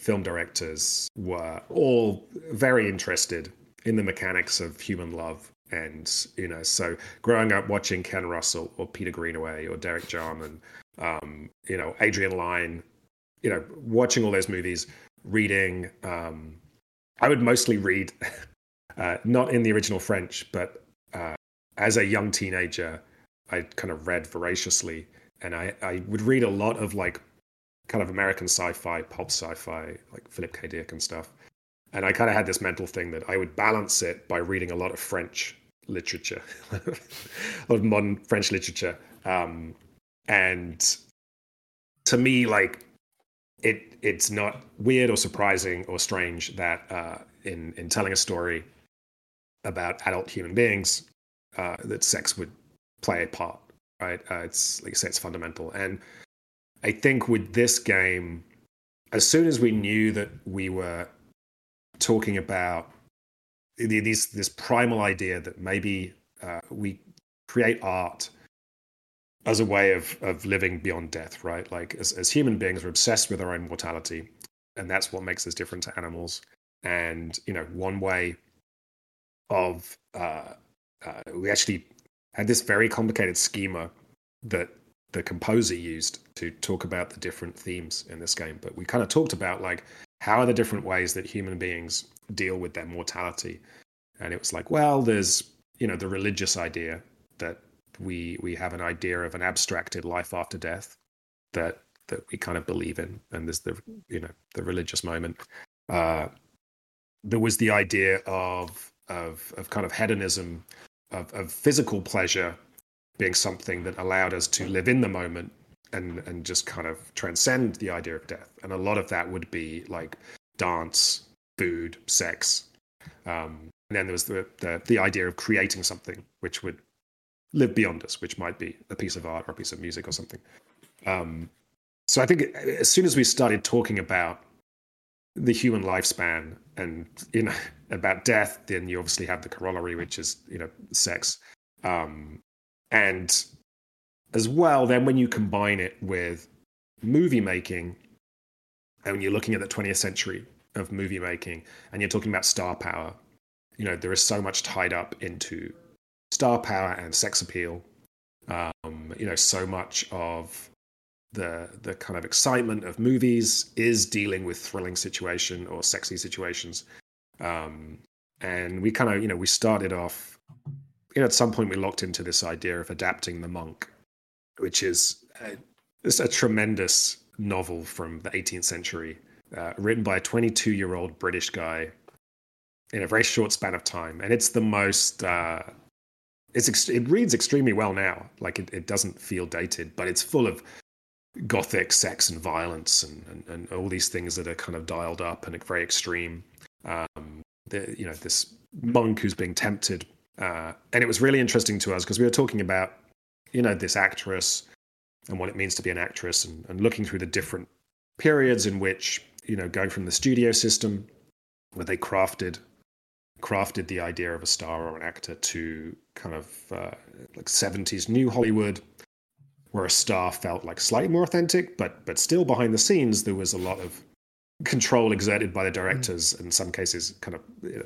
film directors were all very interested in the mechanics of human love. And, you know, so growing up watching Ken Russell or Peter Greenaway or Derek Jarman, um, you know, Adrian Lyne, you know, watching all those movies reading. Um, I would mostly read, uh, not in the original French, but uh, as a young teenager, I kind of read voraciously, and I, I would read a lot of like kind of American sci-fi, pulp sci-fi, like Philip K. Dick and stuff. And I kind of had this mental thing that I would balance it by reading a lot of French literature, a lot of modern French literature. Um, and to me, like it it's not weird or surprising or strange that uh, in in telling a story about adult human beings uh, that sex would play a part right uh, it's like i say it's fundamental and i think with this game as soon as we knew that we were talking about these this primal idea that maybe uh, we create art as a way of of living beyond death, right? Like as as human beings, we're obsessed with our own mortality, and that's what makes us different to animals. And you know, one way of uh, uh, we actually had this very complicated schema that the composer used to talk about the different themes in this game. But we kind of talked about like how are the different ways that human beings deal with their mortality, and it was like, well, there's you know the religious idea that we we have an idea of an abstracted life after death that that we kind of believe in, and there's the you know the religious moment. Uh, there was the idea of of of kind of hedonism, of, of physical pleasure being something that allowed us to live in the moment and and just kind of transcend the idea of death. And a lot of that would be like dance, food, sex. Um, And then there was the, the, the idea of creating something which would live beyond us, which might be a piece of art or a piece of music or something. Um, so I think as soon as we started talking about the human lifespan and you know about death, then you obviously have the corollary, which is you know sex, um, and as well. Then when you combine it with movie making, and you're looking at the 20th century of movie making, and you're talking about star power, you know there is so much tied up into star power and sex appeal. Um, you know, so much of the the kind of excitement of movies is dealing with thrilling situation or sexy situations. Um, and we kind of, you know, we started off, you know, at some point we locked into this idea of adapting The Monk, which is a, it's a tremendous novel from the 18th century, uh, written by a 22 year old British guy in a very short span of time. And it's the most, uh, it's ex- it reads extremely well now. Like it, it doesn't feel dated, but it's full of gothic sex and violence and, and, and all these things that are kind of dialed up and very extreme. Um, the, you know, this monk who's being tempted. Uh, and it was really interesting to us because we were talking about, you know, this actress and what it means to be an actress and, and looking through the different periods in which, you know, going from the studio system where they crafted crafted the idea of a star or an actor to kind of uh, like 70s new Hollywood, where a star felt like slightly more authentic, but but still behind the scenes there was a lot of control exerted by the mm. directors in some cases kind of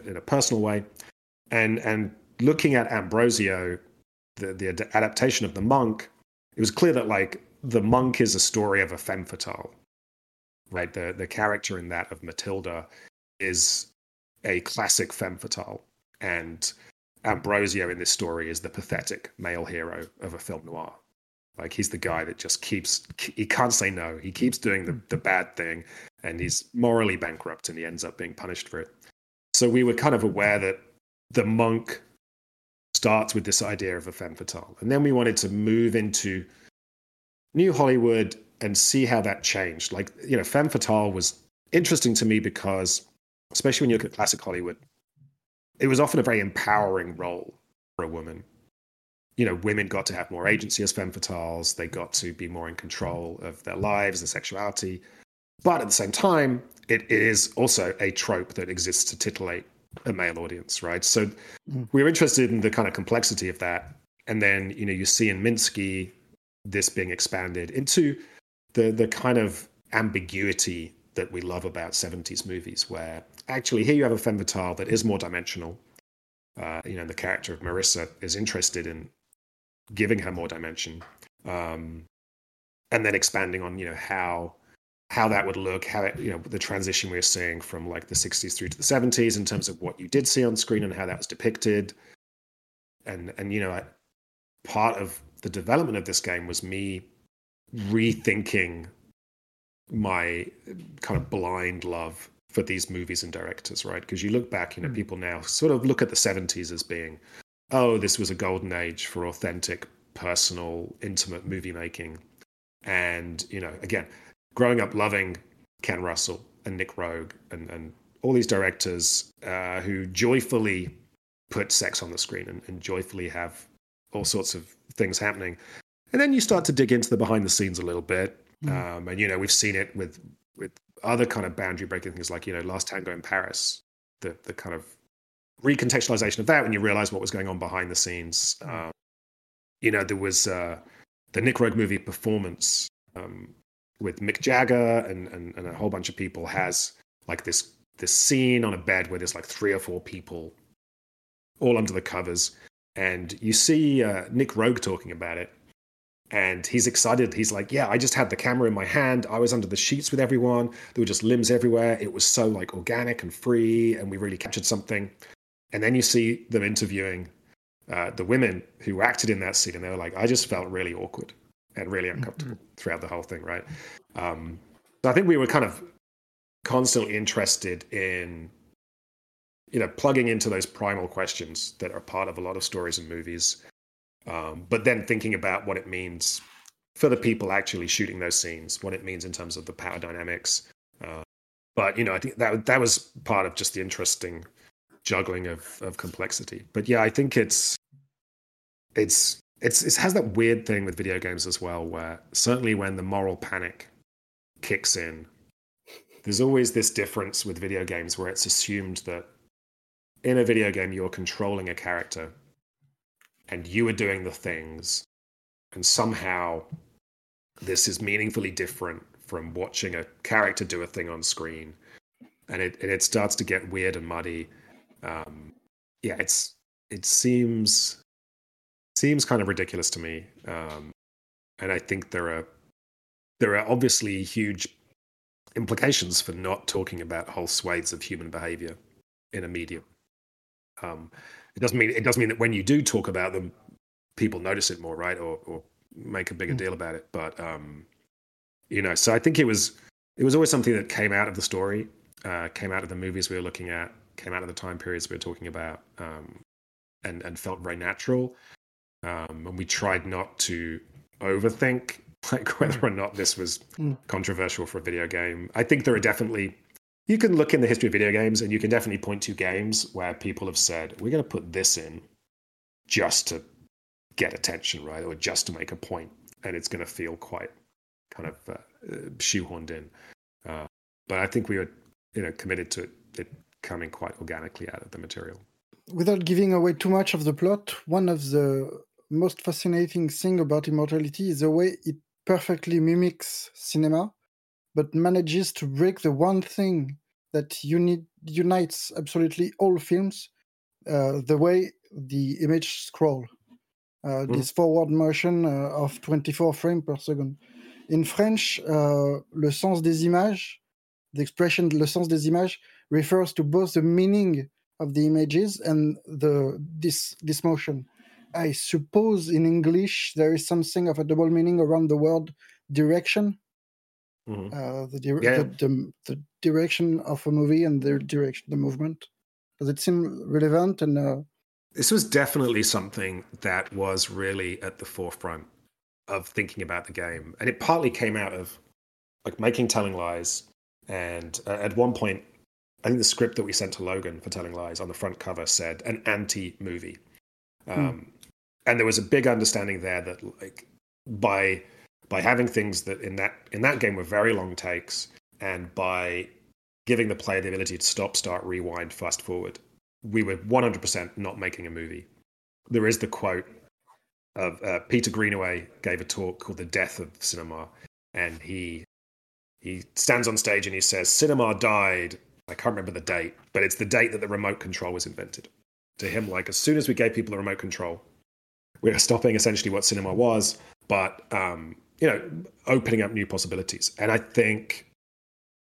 in a personal way. And and looking at ambrosio the the adaptation of the monk it was clear that like the monk is a story of a femme fatale right? The the character in that of matilda is a classic femme fatale. And ambrosio in this story is the pathetic male hero of a film noir. Like he's the guy that just keeps he can't say no. He keeps doing the, the bad thing and he's morally bankrupt and he ends up being punished for it. So we were kind of aware that the monk starts with this idea of a femme fatale. And then we wanted to move into New Hollywood and see how that changed. Like, you know, femme fatale was interesting to me because, especially when you look at classic Hollywood, it was often a very empowering role for a woman you know, women got to have more agency as femme fatales. They got to be more in control of their lives, their sexuality. But at the same time, it, it is also a trope that exists to titillate a male audience, right? So mm. we are interested in the kind of complexity of that. And then, you know, you see in Minsky this being expanded into the the kind of ambiguity that we love about 70s movies, where actually here you have a femme fatale that is more dimensional. Uh, you know, the character of Marissa is interested in giving her more dimension, um, and then expanding on you know how how that would look, how it, you know the transition we are seeing from like the 60s through to the 70s in terms of what you did see on screen and how that was depicted, and and you know part of the development of this game was me rethinking my kind of blind love for these movies and directors, right? Because you look back, you know, mm. people now sort of look at the 70s as being oh, this was a golden age for authentic, personal, intimate movie making. And, you know, again, growing up loving Ken Russell and Nick Roeg and, and all these directors uh, who joyfully put sex on the screen and, and joyfully have all sorts of things happening. And then you start to dig into the behind the scenes a little bit. Mm. Um, and, you know, we've seen it with, with other kind of boundary breaking things like, you know, Last Tango in Paris, the, the kind of recontextualization of that when you realize what was going on behind the scenes. Um, you know, there was uh, the Nick Roeg movie performance um, with Mick Jagger and, and, and a whole bunch of people has like this this scene on a bed where there's like three or four people all under the covers, and you see uh, Nick Roeg talking about it, and he's excited. He's like, "Yeah, I just had the camera in my hand. I was under the sheets with everyone. There were just limbs everywhere. It was so like organic and free, and we really captured something." And then you see them interviewing uh, the women who acted in that scene, and they were like, I just felt really awkward and really uncomfortable mm-hmm. throughout the whole thing, right? Um, so I think we were kind of constantly interested in, you know, plugging into those primal questions that are part of a lot of stories and movies, um, but then thinking about what it means for the people actually shooting those scenes, what it means in terms of the power dynamics. Uh, but you know, I think that that was part of just the interesting juggling of of complexity. But yeah, I think it's it's it's it has that weird thing with video games as well, where certainly when the moral panic kicks in, there's always this difference with video games where it's assumed that in a video game you're controlling a character and you are doing the things and somehow this is meaningfully different from watching a character do a thing on screen. And it and it starts to get weird and muddy. Um, yeah it's it seems seems kind of ridiculous to me um, and i think there are there are obviously huge implications for not talking about whole swathes of human behavior in a medium. Um, it doesn't mean it doesn't mean that when you do talk about them people notice it more right? Or, or make a bigger mm. deal about it. But um, you know so i think it was it was always something that came out of the story uh, came out of the movies we were looking at came out of the time periods we were talking about um, and and felt very natural um, and we tried not to overthink like whether or not this was mm. controversial for a video game i think there are definitely you can look in the history of video games and you can definitely point to games where people have said we're going to put this in just to get attention right or just to make a point and it's going to feel quite kind of uh, shoehorned in. Uh, but I think we were, you know, committed to it coming quite organically out of the material. Without giving away too much of the plot, one of the most fascinating thing about immortality is the way it perfectly mimics cinema, but manages to break the one thing that uni- unites absolutely all films: uh, the way the image scroll. Uh, mm. This forward motion uh, of 24 frames per second. In French, uh, le sens des images, the expression le sens des images refers to both the meaning of the images and the this this motion. I suppose in English there is something of a double meaning around the word direction. Mm-hmm. Uh, the, di- yeah. the, the, the, direction of a movie and the direction, the movement. Does it seem relevant? And uh... this was definitely something that was really at the forefront of thinking about the game, and it partly came out of like making Telling Lies, and uh, at one point, I think the script that we sent to Logan for Telling Lies on the front cover said an anti-movie, hmm. um, and there was a big understanding there that like by by having things that in that in that game were very long takes, and by giving the player the ability to stop, start, rewind, fast forward, we were 100% not making a movie. There is the quote of uh, Peter Greenaway gave a talk called "The Death of Cinema," and he he stands on stage and he says, "Cinema died." I can't remember the date, but it's the date that the remote control was invented. To him, like as soon as we gave people a remote control, were stopping essentially what cinema was, but um, you know, opening up new possibilities. And I think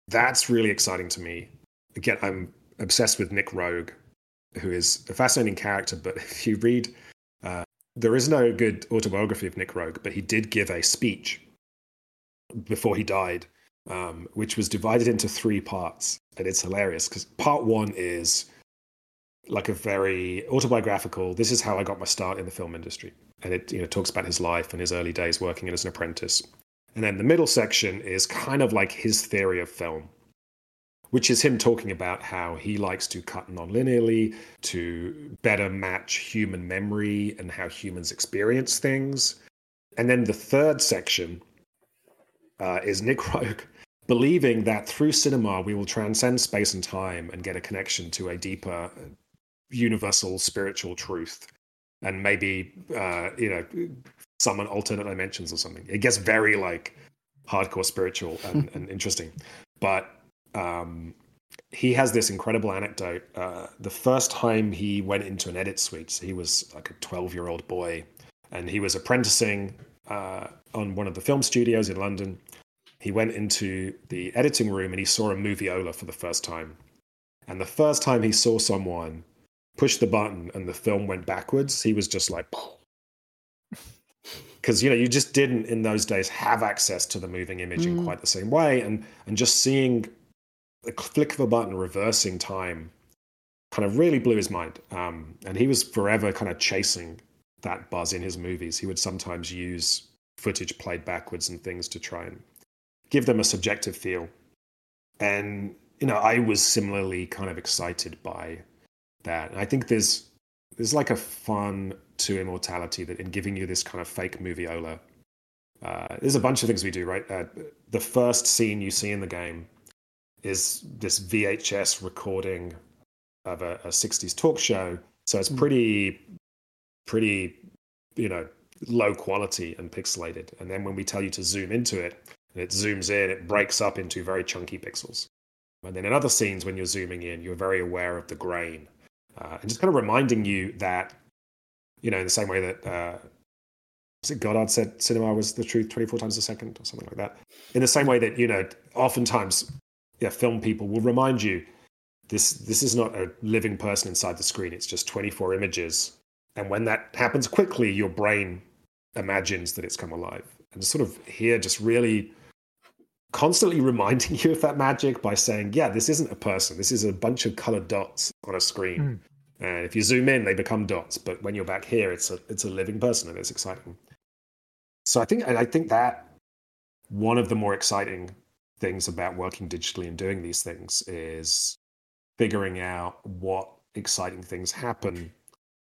that's really exciting to me. Again, I'm obsessed with Nick Roeg, who is a fascinating character. But if you read uh, there is no good autobiography of Nick Roeg, but he did give a speech before he died, um, which was divided into three parts. And it's hilarious because part one is like a very autobiographical, this is how I got my start in the film industry. And it you know, talks about his life and his early days working as an apprentice. And then the middle section is kind of like his theory of film which is him talking about how he likes to cut non-linearly to better match human memory and how humans experience things. And then the third section uh, is Nick Roeg believing that through cinema we will transcend space and time and get a connection to a deeper universal spiritual truth and maybe uh, you know summon alternate dimensions or something it gets very like hardcore spiritual and, and interesting but um, he has this incredible anecdote. Uh, the first time he went into an edit suite, so he was like a 12 year old boy, and he was apprenticing uh, on one of the film studios in London. He went into the editing room and he saw a moviola for the first time. And the first time he saw someone push the button and the film went backwards, he was just like, because you know you just didn't in those days have access to the moving image mm. in quite the same way, and and just seeing the flick of a button reversing time kind of really blew his mind. Um, and he was forever kind of chasing that buzz in his movies. He would sometimes use footage played backwards and things to try and give them a subjective feel. And, you know, I was similarly kind of excited by that. And I think there's there's like a fun to immortality that in giving you this kind of fake moviola. Uh, there's a bunch of things we do, right? Uh, the first scene you see in the game is this VHS recording of a, a 60s talk show. So it's pretty, pretty, you know, low quality and pixelated. And then when we tell you to zoom into it, and it zooms in, it breaks up into very chunky pixels. And then in other scenes, when you're zooming in, you're very aware of the grain. Uh, and just kind of reminding you that, you know, in the same way that, uh, Godard said cinema was the truth 24 times a second or something like that? In the same way that, you know, oftentimes yeah, film people will remind you this this is not a living person inside the screen. It's just 24 images. And when that happens quickly, your brain imagines that it's come alive. And sort of here, just really constantly reminding you of that magic by saying, yeah, this isn't a person. This is a bunch of colored dots on a screen. Mm. And if you zoom in, they become dots. But when you're back here, it's a it's a living person, and it's exciting. So I think I think that one of the more exciting things about working digitally and doing these things is figuring out what exciting things happen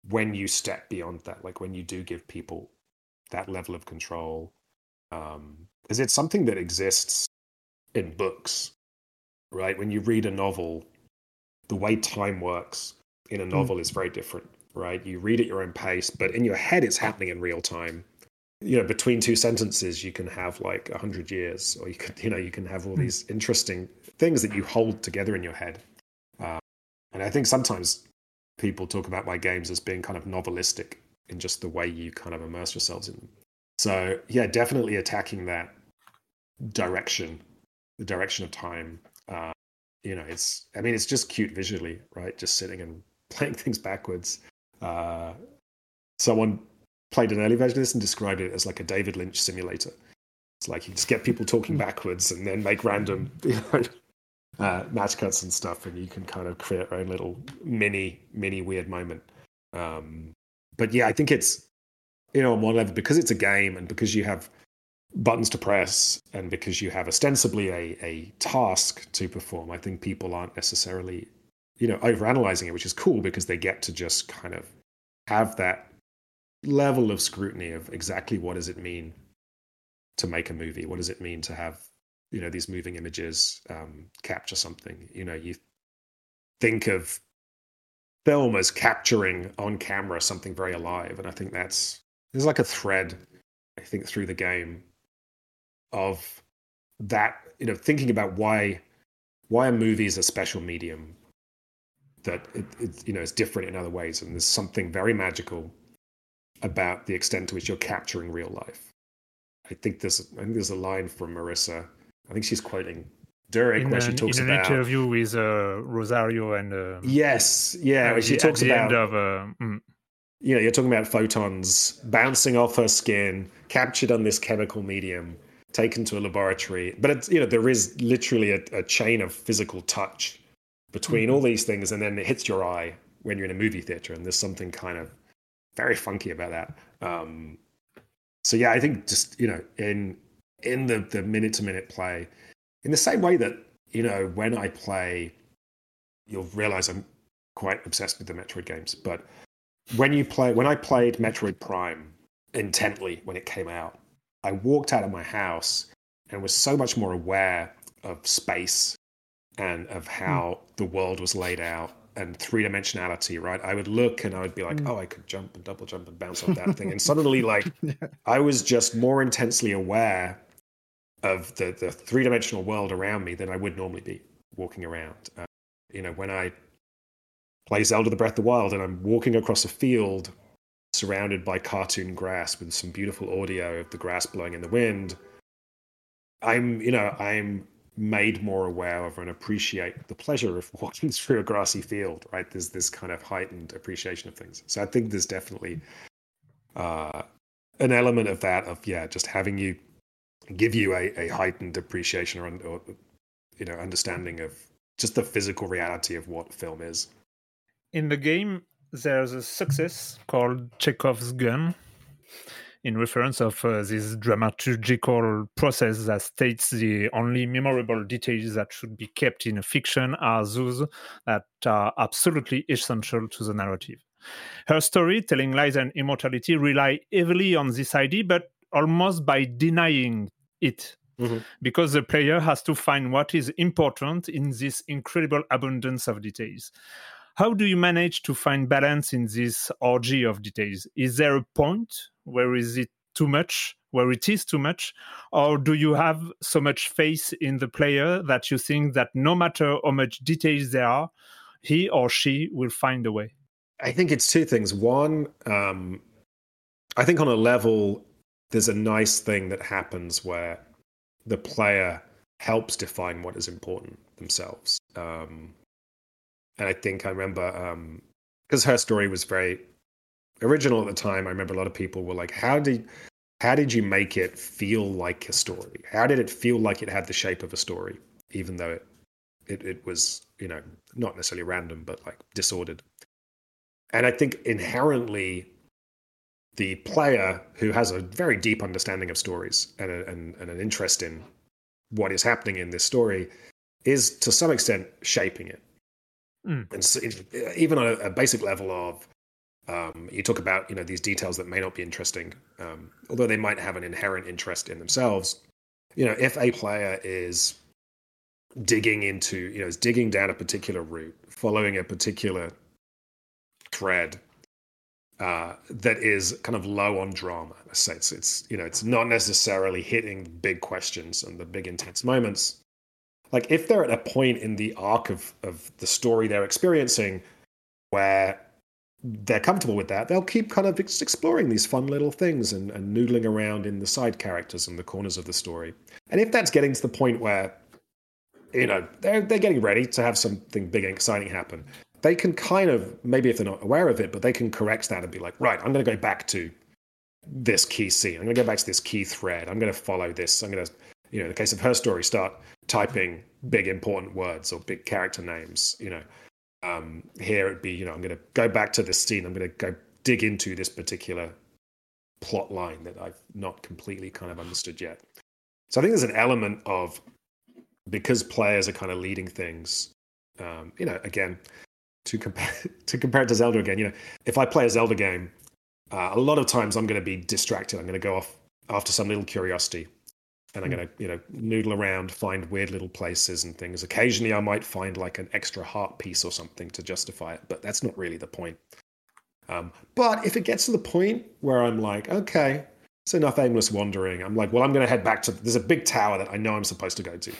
when you step beyond that, like when you do give people that level of control. Because um, it's something that exists in books, right? When you read a novel, the way time works in a hmm. novel mm. is very different, right? You read at your own pace, but in your head, it's happening in real time. You know, between two sentences, you can have like a hundred years, or you could, you know, you can have all hmm. these interesting things that you hold together in your head. And I think sometimes people talk about my games as being kind of novelistic in just the way you kind of immerse yourselves in them. So yeah, definitely attacking that direction, the direction of time. Uh, you know, it's I mean, it's just cute visually, right? Just sitting and playing things backwards. Uh, someone played an early version of this and described it as like a David Lynch simulator. It's like you just get people talking backwards and then make random you know, uh, match cuts and stuff, and you can kind of create your own little mini, mini weird moment. Um, but yeah, I think it's you know on one level because it's a game and because you have buttons to press and because you have ostensibly a, a task to perform, I think people aren't necessarily you know overanalyzing it, which is cool because they get to just kind of have that level of scrutiny of exactly what does it mean to make a movie? What does it mean to have you know these moving images um, capture something you know you think of film as capturing on camera something very alive and i think that's there's like a thread i think through the game of that you know thinking about why why a movie is a special medium that it, it you know is different in other ways and there's something very magical about the extent to which you're capturing real life i think there's i think there's a line from marissa I think she's quoting Durek where she talks in about an interview with uh, Rosario and uh, yes, yeah, where she talks about of, uh, mm. You know you're talking about photons bouncing off her skin, captured on this chemical medium, taken to a laboratory. But it's you know there is literally a, a chain of physical touch between mm-hmm. all these things, and then it hits your eye when you're in a movie theater, and there's something kind of very funky about that. Um, so yeah, I think just you know in in the the minute to minute play, in the same way that you know when I play, you'll realize I'm quite obsessed with the Metroid games. But when you play, when I played Metroid Prime intently when it came out, I walked out of my house and was so much more aware of space and of how mm. the world was laid out and three dimensionality, right? I would look and I would be like, mm. oh, I could jump and double jump and bounce off that thing. And suddenly, like, yeah. I was just more intensely aware of the, the three dimensional world around me than I would normally be walking around. Uh, you know, when I play Zelda the Breath of the Wild and I'm walking across a field surrounded by cartoon grass with some beautiful audio of the grass blowing in the wind, I'm, you know, I'm made more aware of and appreciate the pleasure of walking through a grassy field, right? There's this kind of heightened appreciation of things. So I think there's definitely uh, an element of that, of, yeah, just having you give you a, a heightened appreciation or, or you know understanding of just the physical reality of what film is. In the game, there's a success called Chekhov's gun. in reference of uh, this dramaturgical process that states the only memorable details that should be kept in a fiction are those that are absolutely essential to the narrative. Her story, Telling Lies and Immortality, rely heavily on this idea, but almost by denying it. Mm-hmm. Because the player has to find what is important in this incredible abundance of details. How do you manage to find balance in this orgy of details? Is there a point where is it too much, where it is too much, or do you have so much faith in the player that you think that no matter how much details there are, he or she will find a way? I think it's two things. One, um, I think on a level, there's a nice thing that happens where the player helps define what is important themselves. Um, and I think I remember because um, her story was very original at the time. I remember a lot of people were like, "How did how did you make it feel like a story? How did it feel like it had the shape of a story, even though it it, it was you know not necessarily random, but like disordered?" And I think inherently, the player who has a very deep understanding of stories and, a, and, and an interest in what is happening in this story is to some extent shaping it. Mm. And so even on a, a, basic level of, um, you talk about you know these details that may not be interesting, um, although they might have an inherent interest in themselves. You know, if a player is digging into, you know, is digging down a particular route, following a particular thread uh, that is kind of low on drama. So it's, it's you know it's not necessarily hitting big questions and the big intense moments. Like if they're at a point in the arc of of the story they're experiencing where they're comfortable with that, they'll keep kind of exploring these fun little things and, and noodling around in the side characters and the corners of the story. And if that's getting to the point where you know they're they're getting ready to have something big and exciting happen they can kind of maybe if they're not aware of it, but they can correct that and be like, right, I'm going to go back to this key scene. I'm going to go back to this key thread. I'm going to follow this. I'm going to, you know, in the case of her story, start typing big important words or big character names. You know, um, here it'd be, you know, I'm going to go back to this scene. I'm going to go dig into this particular plot line that I've not completely kind of understood yet. So I think there's an element of because players are kind of leading things. Um, you know, again, to compare to compare it to Zelda again. You know, if I play a Zelda game, uh, a lot of times I'm going to be distracted. I'm going to go off after some little curiosity, and I'm going to you know noodle around, find weird little places and things. Occasionally, I might find like an extra heart piece or something to justify it, but that's not really the point. Um, but if it gets to the point where I'm like, okay, it's enough aimless wandering. I'm like, well, I'm going to head back to. There's a big tower that I know I'm supposed to go to,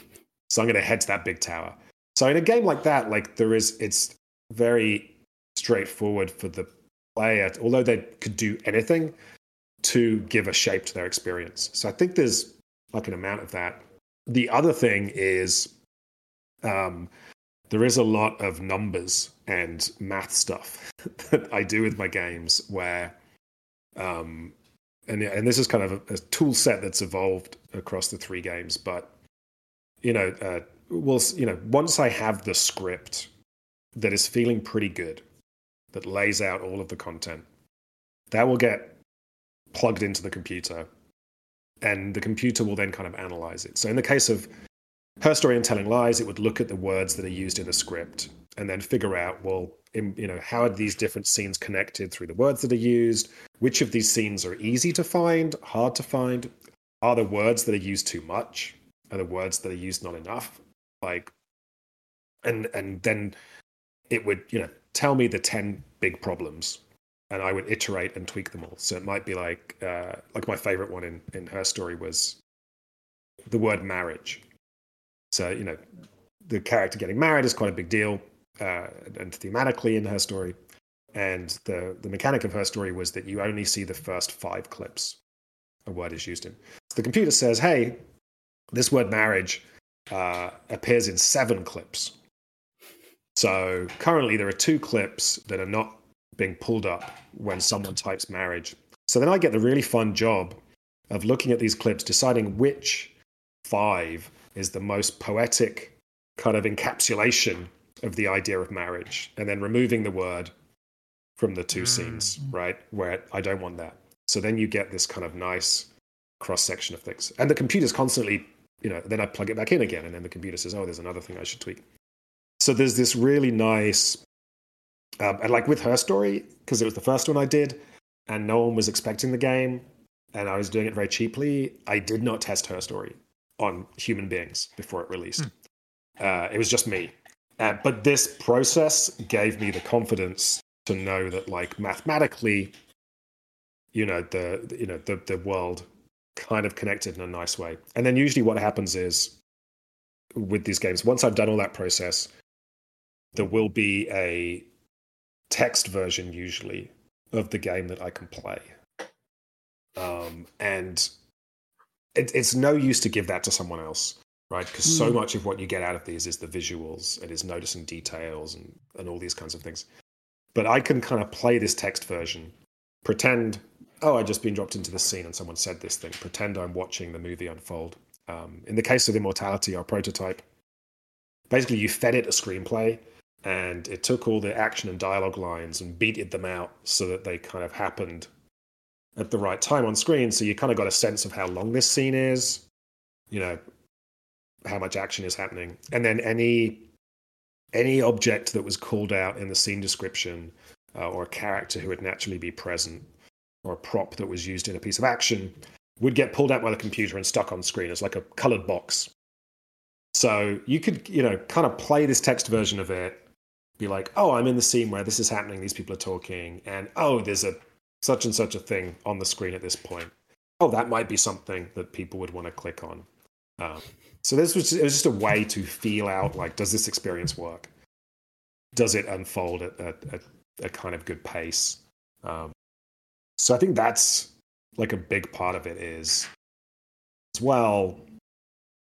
so I'm going to head to that big tower. So in a game like that, like there is, it's very straightforward for the player, although they could do anything to give a shape to their experience. So I think there's like an amount of that. The other thing is um, there is a lot of numbers and math stuff that I do with my games where, um, and, and this is kind of a, a, tool set that's evolved across the three games, but you know, uh, well, you know, once I have the script that is feeling pretty good, that lays out all of the content, that will get plugged into the computer and the computer will then kind of analyze it. So in the case of her story and telling lies, it would look at the words that are used in the script and then figure out, well, in, you know, how are these different scenes connected through the words that are used? Which of these scenes are easy to find, hard to find? Are the words that are used too much? Are the words that are used not enough? Like, and and then it would you know tell me the 10 big problems and i would iterate and tweak them all. So it might be like uh, like my favorite one in in her story was the word marriage. So you know the character getting married is quite a big deal uh, and thematically in her story. And the the mechanic of her story was that you only see the first five clips a word is used in. So the computer says hey this word marriage uh, appears in seven clips. So currently there are two clips that are not being pulled up when someone types marriage. So then I get the really fun job of looking at these clips, deciding which five is the most poetic kind of encapsulation of the idea of marriage, and then removing the word from the two mm. scenes, right? Where I don't want that. So then you get this kind of nice cross section of things. And the computer's constantly, you know, then I plug it back in again, and then the computer says, oh, there's another thing I should tweak. So there's this really nice, um, and like with her story, because it was the first one I did, and no one was expecting the game, and I was doing it very cheaply, I did not test her story on human beings before it released. Mm. Uh, it was just me. Uh, but this process gave me the confidence to know that, like, mathematically, you know, the you know the the world kind of connected in a nice way. And then usually what happens is with these games, once I've done all that process, there will be a text version usually of the game that I can play. Um, and it, it's no use to give that to someone else, right? Because mm. so hmm. much of what you get out of these is the visuals, it is noticing details and, and all these kinds of things. But I can kind of play this text version, pretend, oh, I just been dropped into the scene and someone said this thing, pretend I'm watching the movie unfold. Um, in the case of Immortality, our prototype, basically you fed it a screenplay and it took all the action and dialogue lines and beated them out so that they kind of happened at the right time on screen. So you kind of got a sense of how long this scene is, you know, how much action is happening, and then any any object that was called out in the scene description uh, or a character who would naturally be present or a prop that was used in a piece of action would get pulled out by the computer and stuck on screen as like a colored box. So you could, you know, kind of play this text version of it, be like, oh, I'm in the scene where this is happening, these people are talking, and oh, there's a such and such a thing on the screen at this point. Oh, that might be something that people would want to click on. Um, so this was, it was just a way to feel out like, does this experience work? Does it unfold at, at, at a kind of good pace? Um, so I think that's like a big part of it is as well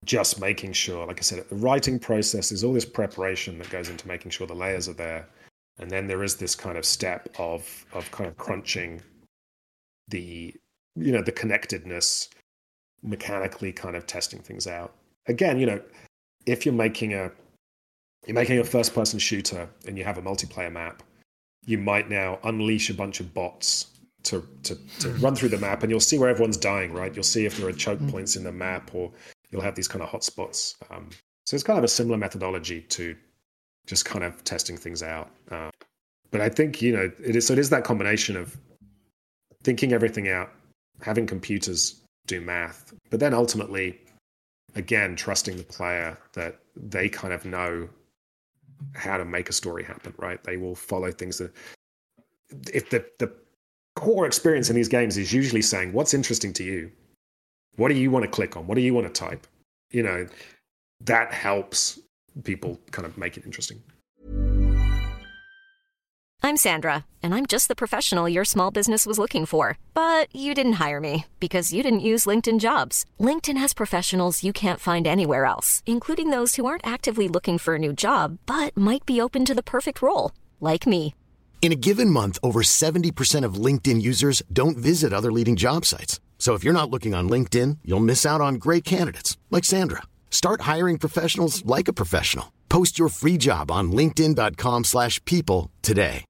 just making sure, like I said, the writing process is all this preparation that goes into making sure the layers are there. And then there is this kind of step of of kind of crunching the you know the connectedness mechanically kind of testing things out. Again you know if you're making a you're making a first person shooter and you have a multiplayer map you might now unleash a bunch of bots to, to, to run through the map and you'll see where everyone's dying right? You'll see if there are choke mm. points in the map or you'll have these kind of hotspots um, so it's kind of a similar methodology to just kind of testing things out. Uh, but I think you know it is. So it is that combination of thinking everything out, having computers do math, but then ultimately, again, trusting the player that they kind of know how to make a story happen. Right? They will follow things that if the the core experience in these games is usually saying what's interesting to you, what do you want to click on, what do you want to type, you know, that helps people kind of make it interesting. I'm Sandra, and I'm just the professional your small business was looking for. But you didn't hire me because you didn't use LinkedIn jobs. LinkedIn has professionals you can't find anywhere else, including those who aren't actively looking for a new job but might be open to the perfect role, like me. In a given month, over 70% of LinkedIn users don't visit other leading job sites. So if you're not looking on LinkedIn, you'll miss out on great candidates like Sandra. Start hiring professionals like a professional. Post your free job on linkedin.com slash people today.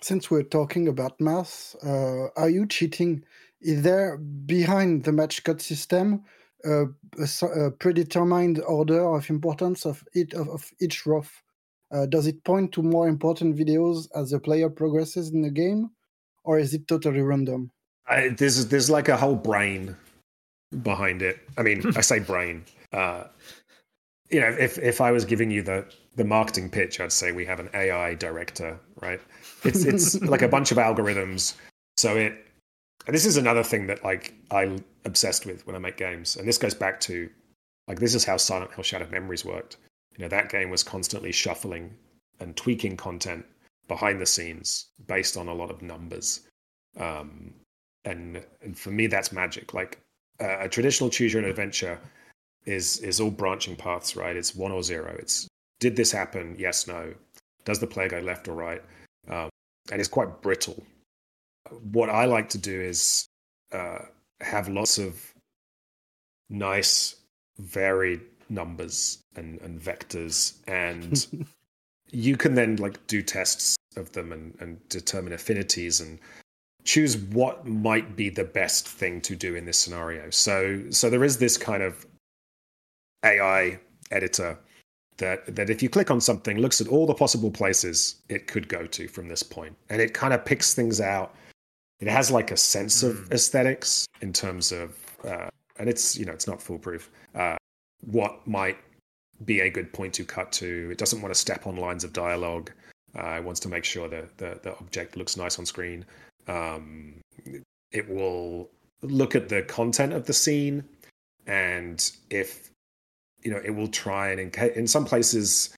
Since we're talking about math, uh, are you cheating? Is there behind the match cut system uh, a, a, predetermined order of importance of, it, of, of each row? Uh, does it point to more important videos as the player progresses in the game, or is it totally random? I, there's there's like a whole brain behind it. I mean, I say brain. Uh, you know, if if I was giving you the the marketing pitch, I'd say we have an AI director, right? It's it's like a bunch of algorithms. So it. this is another thing that like I'm obsessed with when I make games, and this goes back to like this is how Silent Hill Shattered Memories worked. You know, that game was constantly shuffling and tweaking content behind the scenes based on a lot of numbers. Um, and and for me, that's magic. Like uh, a traditional choose your own adventure is is all branching paths, right? It's one or zero. It's did this happen? Yes, no. Does the player go left or right? Um, and it's quite brittle. What I like to do is uh, have lots of nice, varied numbers and, and vectors, and you can then like do tests of them and, and determine affinities and choose what might be the best thing to do in this scenario. So so there is this kind of AI editor that that if you click on something, looks at all the possible places it could go to from this point, and it kind of picks things out. It has like a sense of Mm. aesthetics in terms of, uh, and it's you know it's not foolproof. Uh, what might be a good point to cut to? It doesn't want to step on lines of dialogue. Uh, it wants to make sure that the, the object looks nice on screen. Um, it will look at the content of the scene, and if you know, it will try and in, ca- in some places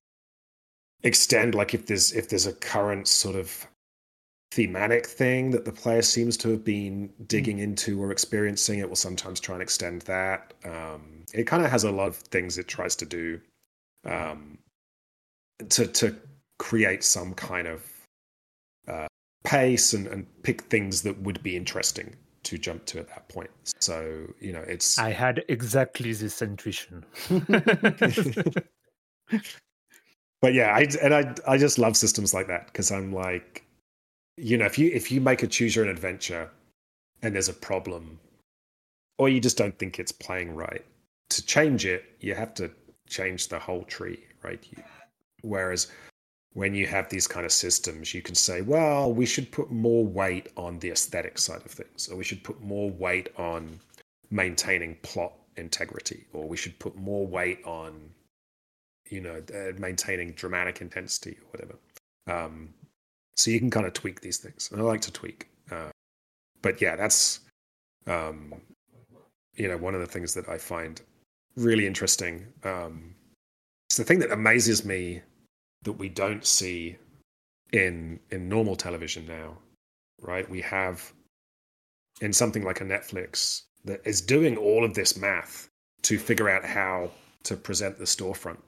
extend like if there's if there's a current sort of thematic thing that the player seems to have been digging into or experiencing it will sometimes try and extend that um, it kind of has a lot of things it tries to do um, to to create some kind of uh, pace and, and pick things that would be interesting to jump to at that point so you know it's I had exactly this intuition. but yeah, I and I I just love systems like that because I'm like, you know, if you if you make a choose your own adventure and there's a problem, or you just don't think it's playing right, to change it, you have to change the whole tree, right? You, whereas when you have these kind of systems, you can say, well, we should put more weight on the aesthetic side of things, or we should put more weight on maintaining plot integrity, or we should put more weight on you know, uh, maintaining dramatic intensity or whatever. Um, so you can kind of tweak these things, and I like to tweak. Uh, but yeah, that's um, you know one of the things that I find really interesting. Um, it's the thing that amazes me that we don't see in in normal television now, right? We have in something like a Netflix that is doing all of this math to figure out how to present the storefront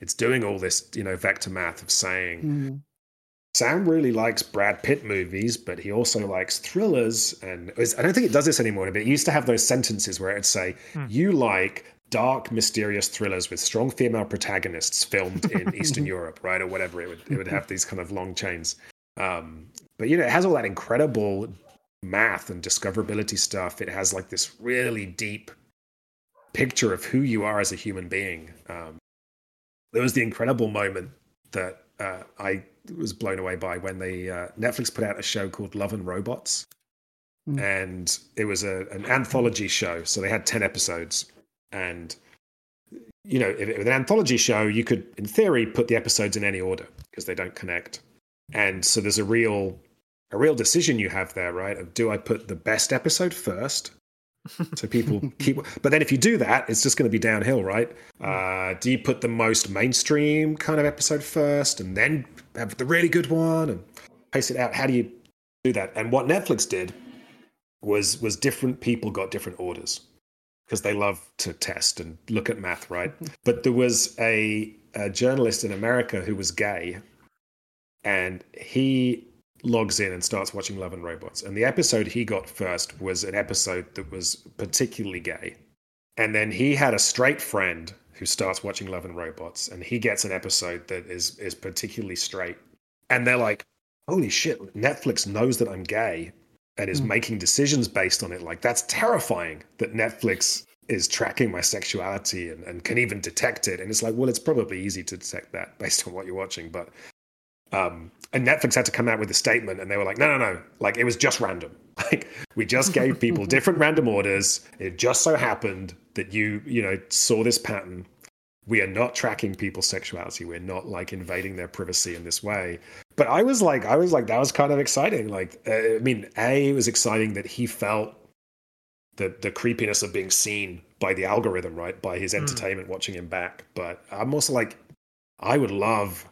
it's doing all this, you know, vector math of saying Mm. Sam really likes Brad Pitt movies, but he also likes thrillers. And I don't think it does this anymore, but it used to have those sentences where it'd say, "You like dark, mysterious thrillers with strong female protagonists filmed in Eastern Europe, right, or whatever." It would it would have these kind of long chains. Um, but you know, it has all that incredible math and discoverability stuff. It has like this really deep picture of who you are as a human being. Um, there was the incredible moment that uh, I was blown away by when they uh, Netflix put out a show called Love and Robots, Mm. and it was a, an anthology show. So they had ten episodes, and you know, if it was an anthology show, you could, in theory, put the episodes in any order because they don't connect. And so there's a real, a real decision you have there, right? Of do I put the best episode first, so people keep? But then if you do that, it's just going to be downhill, right? Uh, do you put the most mainstream kind of episode first, and then have the really good one and pace it out? How do you do that? And what Netflix did was was different people got different orders because they love to test and look at math, right? but there was a, a journalist in America who was gay, and he logs in and starts watching Love and Robots. And the episode he got first was an episode that was particularly gay. And then he had a straight friend who starts watching Love and Robots, and he gets an episode that is is particularly straight. And they're like, "Holy shit! Netflix knows that I'm gay and is Mm. making decisions based on it. Like that's terrifying that Netflix is tracking my sexuality and, and can even detect it. And it's like, well, it's probably easy to detect that based on what you're watching. But um and Netflix had to come out with a statement and they were like, no, no, no. Like it was just random. Like we just gave people different random orders. It just so happened that you, you know, saw this pattern. We are not tracking people's sexuality. We're not like invading their privacy in this way but I was like, I was like, that was kind of exciting. Like, uh, I mean, a it was exciting that he felt the the creepiness of being seen by the algorithm, right, by his Mm. entertainment watching him back. But I'm also like, I would love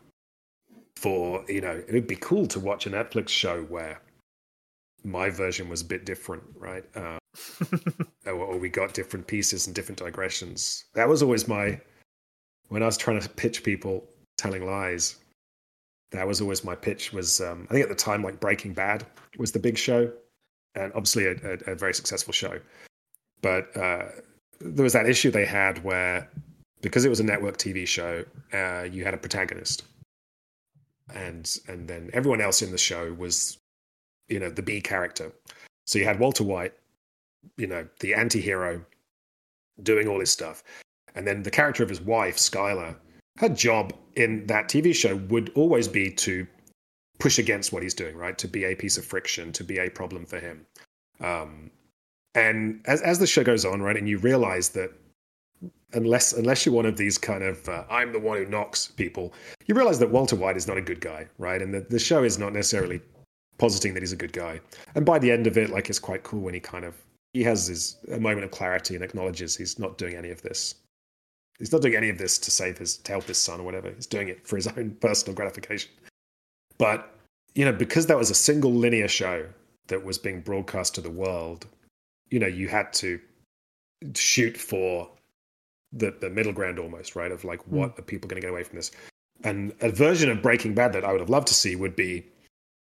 for you know, it would be cool to watch a Netflix show where my version was a bit different, right? Uh, or, or we got different pieces and different digressions. That was always my when I was trying to pitch people telling lies that was always my pitch was um, i think at the time like breaking bad was the big show and obviously a, a, a very successful show. But uh, there was that issue they had where because it was a network tv show uh, you had a protagonist. And and then everyone else in the show was, you know, the B character. So you had Walter White, you know, the anti-hero, doing all his stuff, and then the character of his wife, Skylar, her job in that TV show would always be to push against what he's doing, right? To be a piece of friction, to be a problem for him. Um, and as as the show goes on, right, and you realize that unless unless you're one of these kind of uh, I'm the one who knocks people, you realize that Walter White is not a good guy, right? And the, the show is not necessarily positing that he's a good guy. And by the end of it, like it's quite cool when he kind of he has his a moment of clarity and acknowledges he's not doing any of this. He's not doing any of this to save his to help his son or whatever. He's doing it for his own personal gratification. But you know, because that was a single linear show that was being broadcast to the world, you know, you had to shoot for the, the middle ground almost, right? Of like, what mm. are people going to get away from this? And a version of Breaking Bad that I would have loved to see would be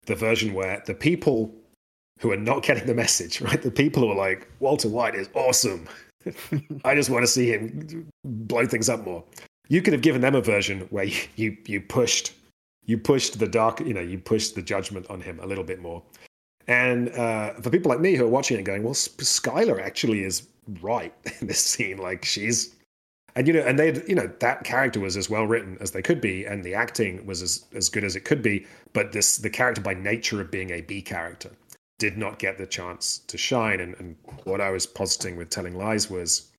the version where the people who are not getting the message, right? The people who are like, Walter White is awesome. I just want to see him blow things up more. You could have given them a version where you, you, pushed you pushed the dark, you know, you pushed the judgment on him a little bit more. And uh, for people like me who are watching it going, well, Skylar actually is right in this scene. Like she's, and you know, and they, you know, that character was as well written as they could be, and the acting was as as good as it could be. But this, the character by nature of being a B character, did not get the chance to shine. And, and what I was positing with telling lies was,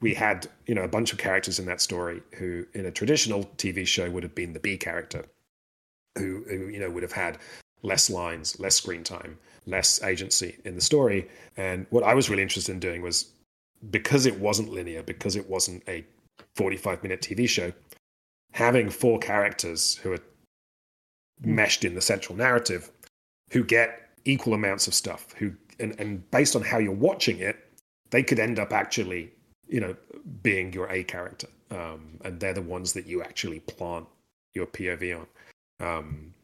we had, you know, a bunch of characters in that story who, in a traditional TV show, would have been the B character, who, who you know would have had less lines, less screen time, less agency in the story. And what I was really interested in doing was because it wasn't linear, because it wasn't a 45 minute TV show, having four characters who are meshed in the central narrative who get equal amounts of stuff who and, and based on how you're watching it they could end up actually you know being your a character um, and they're the ones that you actually plant your pov on um,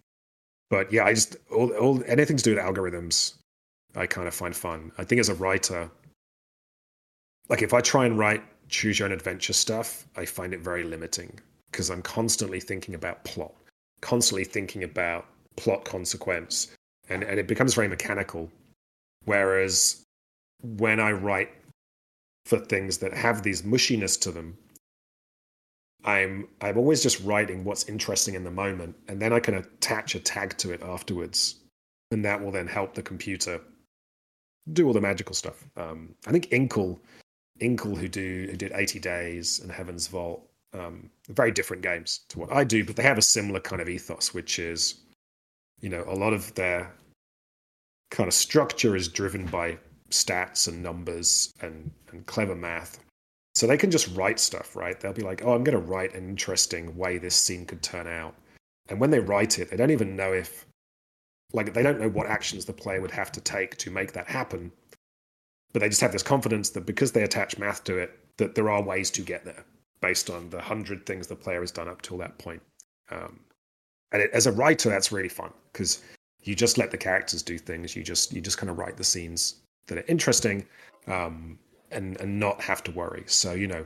but yeah, I just all, all anything to do with algorithms, I kind of find fun. I think as a writer, like if I try and write choose your own adventure stuff, I find it very limiting because I'm constantly thinking about plot, constantly thinking about plot consequence, and and it becomes very mechanical. Whereas when I write for things that have these mushiness to them, I'm I'm always just writing what's interesting in the moment, and then I can attach a tag to it afterwards, and that will then help the computer do all the magical stuff. Um, I think Inkle, Inkle, who do who did 80 Days and Heaven's Vault, um, very different games to what I do, but they have a similar kind of ethos, which is, you know, a lot of their kind of structure is driven by stats and numbers and, and clever math so they can just write stuff, right? They'll be like, oh, I'm going to write an interesting way this scene could turn out. And when they write it, they don't even know if, like, they don't know what actions the player would have to take to make that happen. But they just have this confidence that because they attach math to it, that there are ways to get there based on the hundred things the player has done up till that point. Um, and it, as a writer, that's really fun because you just let the characters do things. You just you just kind of write the scenes that are interesting. Um, and and not have to worry. So you know,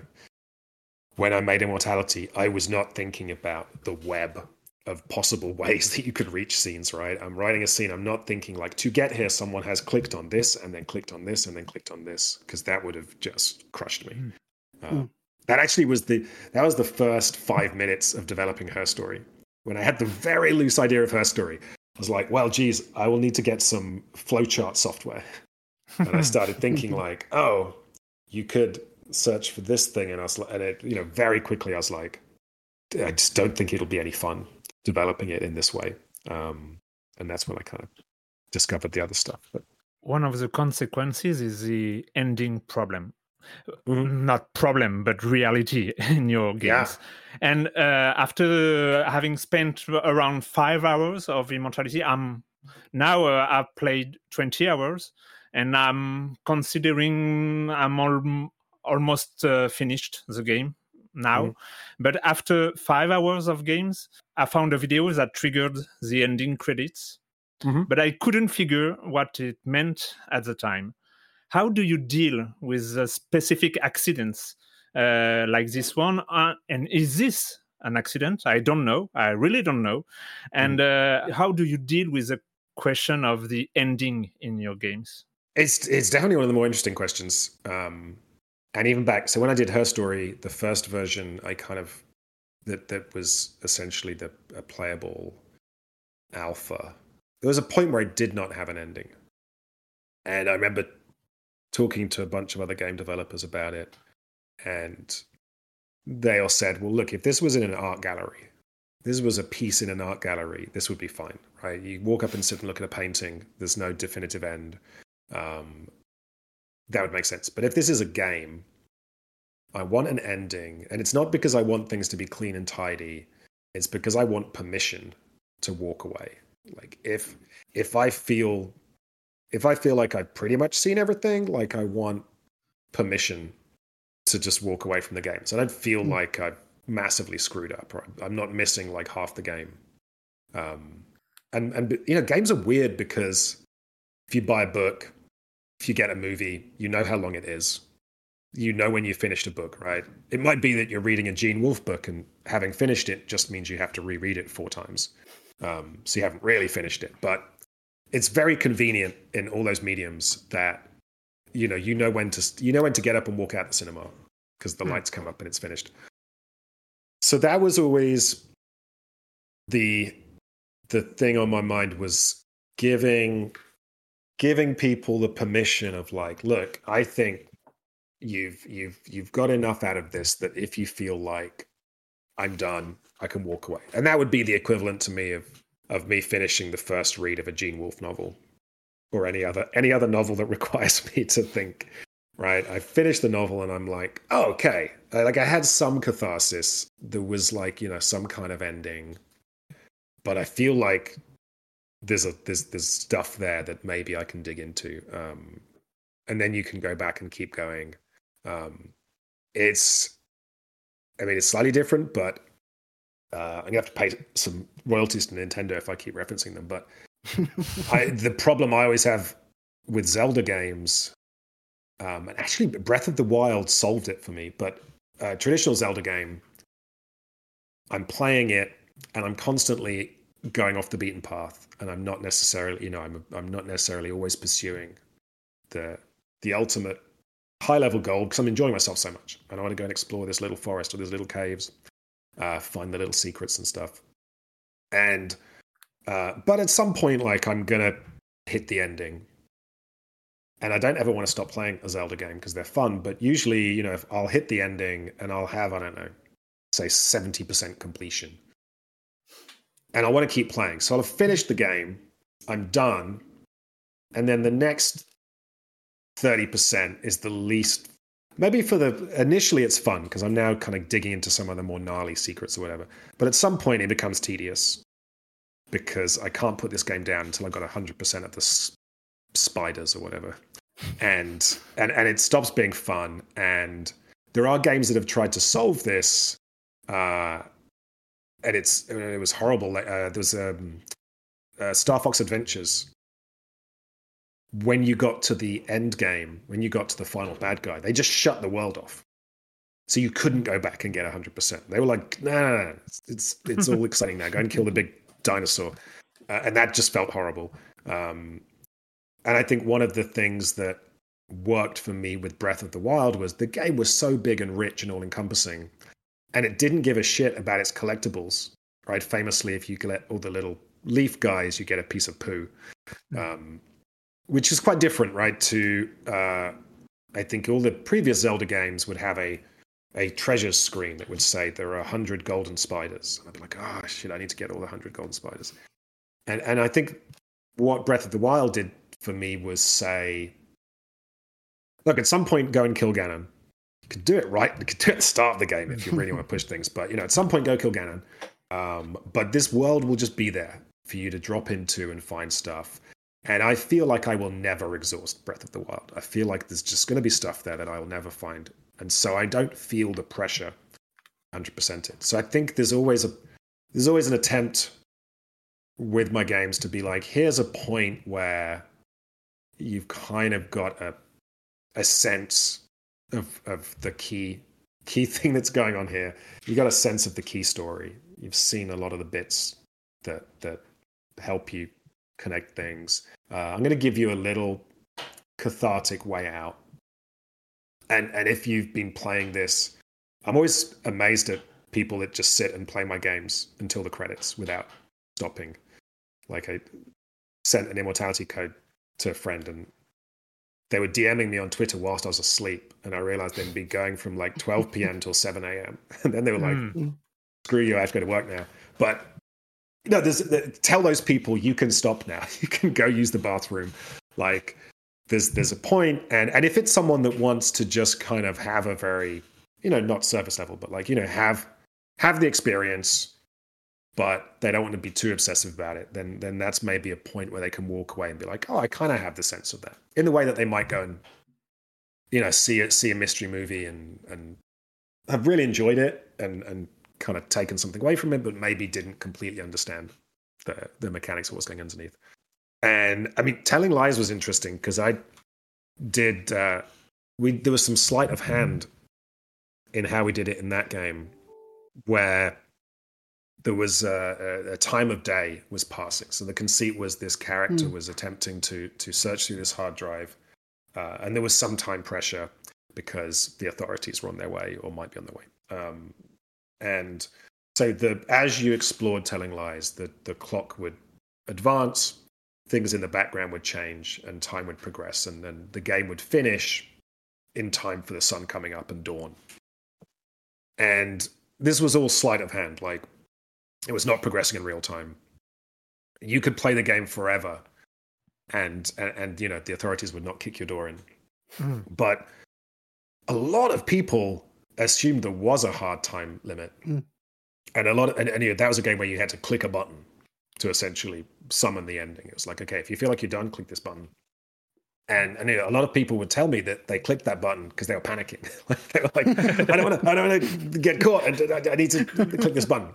when I made Immortality, I was not thinking about the web of possible ways that you could reach scenes. Right? I'm writing a scene. I'm not thinking like to get here, someone has clicked on this and then clicked on this and then clicked on this because that would have just crushed me. Mm. Uh, that actually was the that was the first five minutes of developing her story. When I had the very loose idea of her story, I was like, well, geez, I will need to get some flowchart software. And I started thinking like, oh, you could search for this thing, and I was and it, you know, very quickly I was like, I just don't think it'll be any fun developing it in this way. Um, and that's when I kind of discovered the other stuff. But one of the consequences is the ending problem. Mm-hmm. Not problem, but reality in your games. Yeah. And uh, after having spent around five hours of Immortality, I'm now uh, I've played 20 hours and I'm considering I'm al- almost uh, finished the game now. Mm. But after five hours of games, I found a video that triggered the ending credits, mm-hmm. but I couldn't figure what it meant at the time. How do you deal with specific accidents uh, like this one? Uh, and is this an accident? I don't know. I really don't know. And uh, how do you deal with the question of the ending in your games? It's it's definitely one of the more interesting questions. Um, and even back, so when I did her story, the first version, I kind of that that was essentially the a playable alpha. There was a point where I did not have an ending, and I remember talking to a bunch of other game developers about it, and they all said, "Well, look, if this was in an art gallery, this was a piece in an art gallery, this would be fine, right? You walk up and sit and look at a painting. There's no definitive end. Um, that would make sense. But if this is a game, I want an ending, and it's not because I want things to be clean and tidy. It's because I want permission to walk away. Like if if I feel if I feel like I've pretty much seen everything, like I want permission to just walk away from the game. So I don't feel mm. like I've massively screwed up. Or I'm not missing like half the game. Um, and and you know, games are weird because if you buy a book, if you get a movie, you know how long it is. You know when you finished a book, right? It might be that you're reading a Gene Wolfe book and having finished it just means you have to reread it four times. Um, so you haven't really finished it. But it's very convenient in all those mediums that you know you know when to you know when to get up and walk out the cinema because the mm. lights come up and it's finished. So that was always the the thing on my mind was giving giving people the permission of like, look, I think you've you've you've got enough out of this that if you feel like I'm done, I can walk away. And that would be the equivalent to me of of me finishing the first read of a Gene Wolfe novel or any other any other novel that requires me to think. Right, I finished the novel and I'm like, oh, okay. Like I had some catharsis. There was like you know some kind of ending, but I feel like there's a there's there's stuff there that maybe I can dig into, um, and then you can go back and keep going. Um, it's, I mean, it's slightly different, but uh, I'm gonna have to pay some royalties to Nintendo if I keep referencing them. But I, the problem I always have with Zelda games, um, and actually Breath of the Wild solved it for me. But uh, traditional Zelda game, I'm playing it and I'm constantly going off the beaten path, and I'm not necessarily, you know, I'm I'm not necessarily always pursuing the the ultimate high level goal because I'm enjoying myself so much, and I want to go and explore this little forest or these little caves, uh, find the little secrets and stuff. And uh, but at some point, like I'm gonna hit the ending, and I don't ever want to stop playing a Zelda game because they're fun. But usually, you know, if I'll hit the ending and I'll have I don't know, say seventy percent completion and I want to keep playing. So I'll have finished the game, I'm done, and then the next 30% is the least. Maybe for the initially it's fun because I'm now kind of digging into some of the more gnarly secrets or whatever. But at some point it becomes tedious because I can't put this game down until I've got 100% of the s- spiders or whatever. And, and and it stops being fun. And there are games that have tried to solve this, uh, and it's it was horrible. Uh, there was um, uh, Star Fox Adventures. When you got to the end game, when you got to the final bad guy, they just shut the world off, so you couldn't go back and get hundred percent. They were like, "No, nah, it's it's all exciting now. Go and kill the big dinosaur," uh, and that just felt horrible. Um, and I think one of the things that worked for me with Breath of the Wild was the game was so big and rich and all encompassing and it didn't give a shit about its collectibles. Right, famously, if you collect all the little leaf guys, you get a piece of poo, um, which is quite different, right? To uh, I think all the previous Zelda games would have a a treasures screen that would say there are hundred golden spiders. And I'd be like, oh shit, I need to get all the hundred golden spiders. And and I think what Breath of the Wild did for me was say, look, at some point go and kill Ganon You could do it right. You could do it at the start of the game if you really want to push things. But you know, at some point, go kill Ganon. Um, but this world will just be there for you to drop into and find stuff. And I feel like I will never exhaust Breath of the Wild. I feel like there's just going to be stuff there that I will never find, and so I don't feel the pressure 100% it. So I think there's always a there's always an attempt with my games to be like, here's a point where you've kind of got a a sense of of the key key thing that's going on here. You got a sense of the key story. You've seen a lot of the bits that that help you connect things. Uh, I'm going to give you a little cathartic way out. And and if you've been playing this, I'm always amazed at people that just sit and play my games until the credits without stopping. Like I sent an immortality code to a friend and they were DMing me on Twitter whilst I was asleep, and I realized they'd be going from like 12 p.m. till 7 a.m. And then they were like, mm. "Screw you, I have to go to work now." But know, there's, tell those people you can stop now. You can go use the bathroom. Like, there's there's a point, and and if it's someone that wants to just kind of have a very, you know, not service level, but like you know, have have the experience, but they don't want to be too obsessive about it, then then that's maybe a point where they can walk away and be like, oh, I kind of have the sense of that. In the way that they might go and you know see it, see a mystery movie and and have really enjoyed it and and kind of taken something away from it, but maybe didn't completely understand the the mechanics of what's going underneath. And I mean, telling lies was interesting because I did uh, we there was some sleight of hand in how we did it in that game where there was a, a, time of day was passing. So the conceit was this character mm. was attempting to to search through this hard drive, uh, and there was some time pressure because the authorities were on their way or might be on their way. Um, and so the as you explored telling lies, the the clock would advance, things in the background would change, and time would progress, and then the game would finish in time for the sun coming up and dawn. And this was all sleight of hand, like it was not progressing in real time. You could play the game forever, and and, and you know the authorities would not kick your door in. Mm. But a lot of people assumed there was a hard time limit, mm. and a lot of and, and you know, that was a game where you had to click a button to essentially summon the ending. It was like, okay, if you feel like you're done, click this button. And, and you know, a lot of people would tell me that they clicked that button because they were panicking. they were like, I don't want to, I don't want to get caught. I, I need to click this button.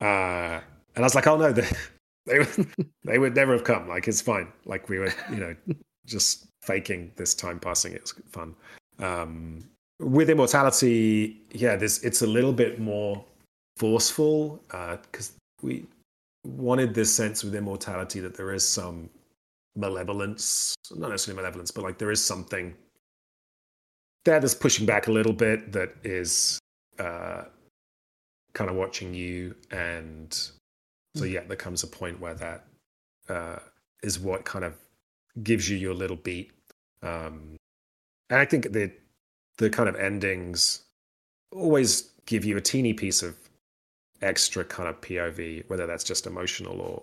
Uh, and I was like, oh no, they, they, they would never have come. Like, it's fine. Like, we were, you know, just faking this time passing. It was fun. Um, with immortality, yeah, this it's a little bit more forceful because uh, we wanted this sense with immortality that there is some malevolence, not necessarily malevolence, but like there is something that is pushing back a little bit that is uh, kind of watching you and so hmm. yeah there comes a point where that uh, is what kind of gives you your little beat um, and i think the the kind of endings always give you a teeny piece of extra kind of pov whether that's just emotional or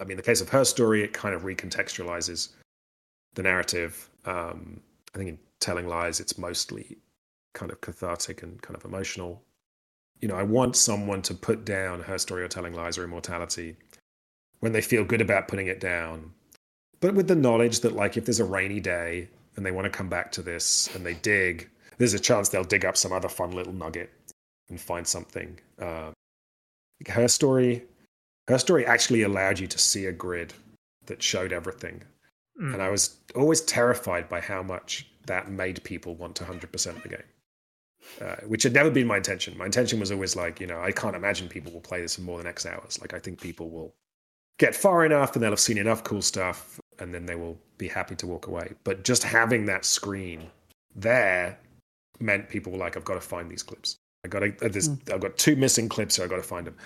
i mean the case of her story it kind of recontextualizes the narrative um, i think in telling lies it's mostly kind of cathartic and kind of emotional you know, I want someone to put down her story or telling lies or immortality when they feel good about putting it down. But with the knowledge that, like, if there's a rainy day and they want to come back to this and they dig, there's a chance they'll dig up some other fun little nugget and find something. Uh, her story, her story actually allowed you to see a grid that showed everything. Mm. And I was always terrified by how much that made people want to 100% the game uh, which had never been my intention. My intention was always like, you know, I can't imagine people will play this in more than X hours. Like, I think people will get far enough and they'll have seen enough cool stuff and then they will be happy to walk away. But just having that screen there meant people were like, I've got to find these clips. I got to, uh, mm. I've got two missing clips, so I got to find them.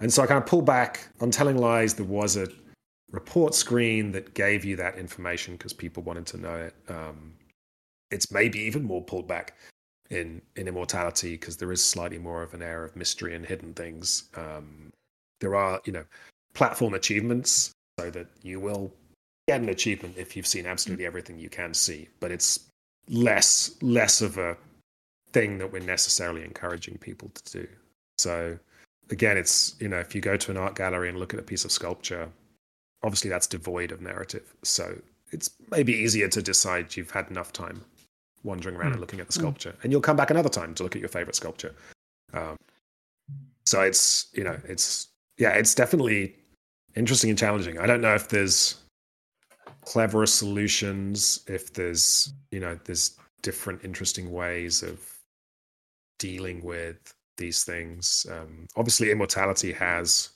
And so I kind of pull back on telling lies. There was a report screen that gave you that information because people wanted to know it. Um, it's maybe even more pulled back in in immortality because there is slightly more of an air of mystery and hidden things. Um, there are you know platform achievements so that you will get an achievement if you've seen absolutely everything you can see, but it's less less of a thing that we're necessarily encouraging people to do. So again, it's you know if you go to an art gallery and look at a piece of sculpture, obviously that's devoid of narrative. So it's maybe easier to decide you've had enough time wandering around mm. and hmm. looking at the hmm. sculpture, mm. and you'll come back another time to look at your favorite sculpture. Um, so it's you know it's yeah it's definitely interesting and challenging. I don't know if there's cleverer solutions, if there's you know there's different interesting ways of dealing with these things. Um, obviously, immortality has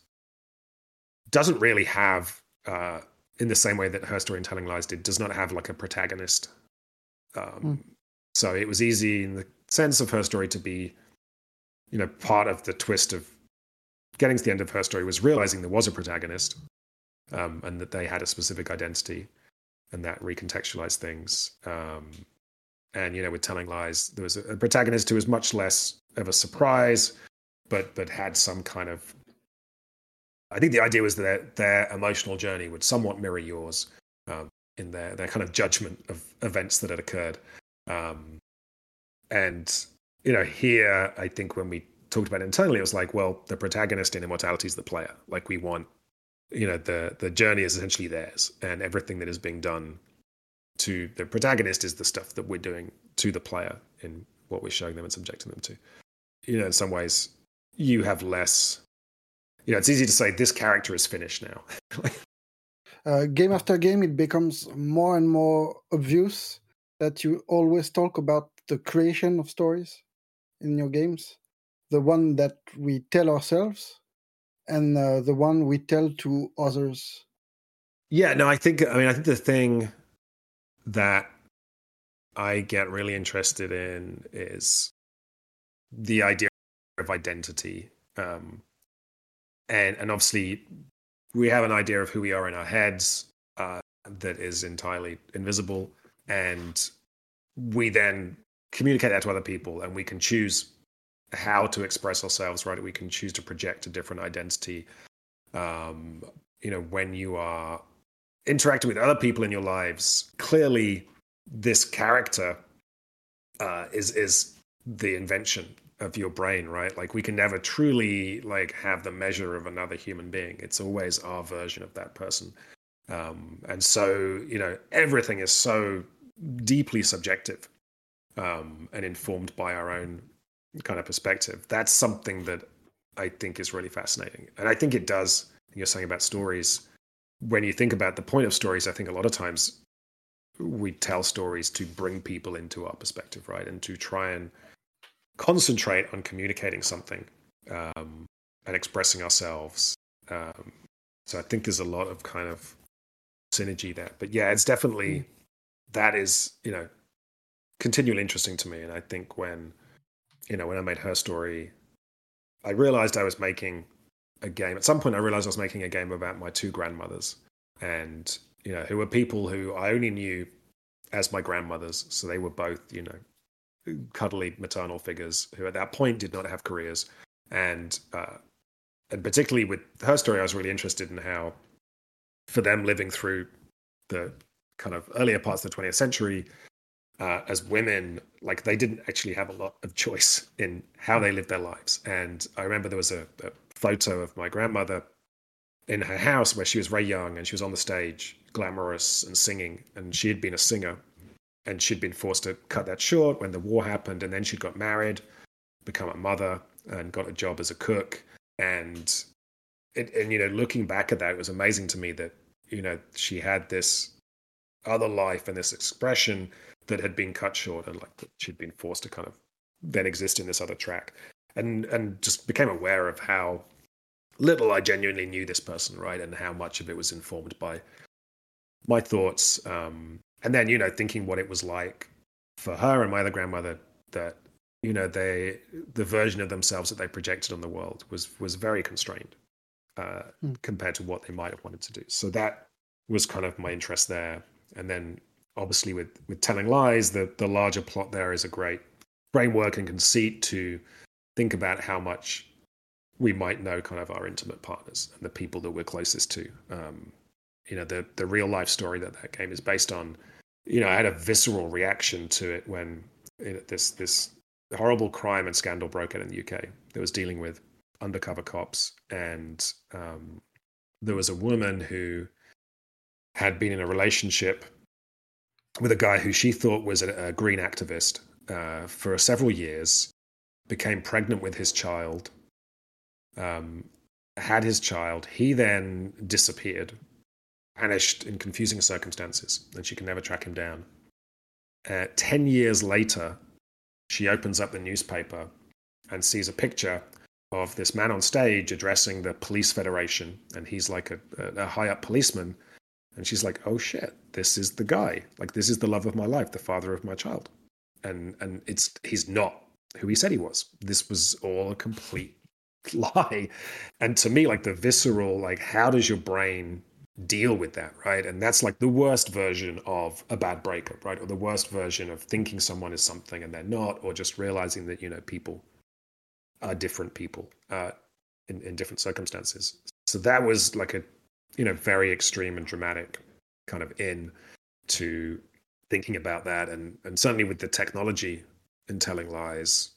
doesn't really have uh, in the same way that her story in Telling Lies did. Does not have like a protagonist. Um, mm. So it was easy in the sense of her story to be, you know, part of the twist of getting to the end of her story was realizing there was a protagonist um, and that they had a specific identity and that recontextualized things. Um, and you know, with telling lies, there was a, protagonist who was much less of a surprise, but but had some kind of. I think the idea was that their emotional journey would somewhat mirror yours um, in their their kind of judgment of events that had occurred. Um, and you know, here I think when we talked about it internally, it was like, well, the protagonist in Immortality is the player. Like we want, you know, the the journey is essentially theirs, and everything that is being done to the protagonist is the stuff that we're doing to the player in what we're showing them and subjecting them to. You know, in some ways, you have less. You know, it's easy to say this character is finished now. uh, game after game, it becomes more and more obvious that you always talk about the creation of stories in your games, the one that we tell ourselves, and uh, the one we tell to others. Yeah, no, I think. I mean, I think the thing that I get really interested in is the idea of identity. Um, and, and obviously, we have an idea of who we are in our heads uh, that is entirely invisible. And we then communicate that to other people, and we can choose how to express ourselves, right? We can choose to project a different identity. Um, you know, when you are interacting with other people in your lives, clearly this character uh, is is the invention of your brain, right? Like we can never truly like have the measure of another human being. It's always our version of that person. Um, and so, you know, everything is so deeply subjective um, and informed by our own kind of perspective. That's something that I think is really fascinating. And I think it does, you're saying about stories, when you think about the point of stories, I think a lot of times we tell stories to bring people into our perspective, right? And to try and concentrate on communicating something um, and expressing ourselves. Um, so I think there's a lot of kind of synergy there. But yeah, it's definitely mm. that is, you know, continually interesting to me. And I think when, you know, when I made her story, I realized I was making a game. At some point, I realized I was making a game about my two grandmothers, and you know, who were people who I only knew as my grandmothers. So they were both, you know, cuddly maternal figures who at that point did not have careers, and uh, and particularly with her story, I was really interested in how, for them living through the kind of earlier parts of the 20th century, uh, as women, like they didn't actually have a lot of choice in how they lived their lives. And I remember there was a, a photo of my grandmother in her house where she was very young and she was on the stage, glamorous and singing. And she had been a singer and she'd been forced to cut that short when the war happened. And then she'd got married, become a mother, and got a job as a cook. And it, and you know, looking back at that, it was amazing to me that you know she had this other life and this expression that had been cut short, and like she'd been forced to kind of then exist in this other track, and and just became aware of how little I genuinely knew this person, right, and how much of it was informed by my thoughts. Um, and then, you know, thinking what it was like for her and my other grandmother that you know they the version of themselves that they projected on the world was was very constrained uh, mm. compared to what they might have wanted to do. So that was kind of my interest there. And then obviously with with telling lies, the the larger plot there is a great framework and conceit to think about how much we might know kind of our intimate partners and the people that we're closest to. Um, you know, the the real life story that that game is based on. You know, I had a visceral reaction to it when you know, this this horrible crime and scandal broke out in the UK that was dealing with undercover cops, and um, there was a woman who had been in a relationship with a guy who she thought was a, a green activist uh, for several years, became pregnant with his child, um, had his child. He then disappeared, vanished in confusing circumstances, and she can never track him down. Uh, Ten years later, she opens up the newspaper and sees a picture of this man on stage addressing the police federation, and he's like a, a high up policeman. And she's like, "Oh shit, this is the guy. Like, this is the love of my life, the father of my child." And and it's he's not who he said he was. This was all a complete lie. And to me, like the visceral, like how does your brain deal with that, right? And that's like the worst version of a bad breakup, right? Or the worst version of thinking someone is something and they're not, or just realizing that you know people are different people uh, in in different circumstances. So that was like a you know very extreme and dramatic kind of in to thinking about that, and and certainly with the technology in telling lies,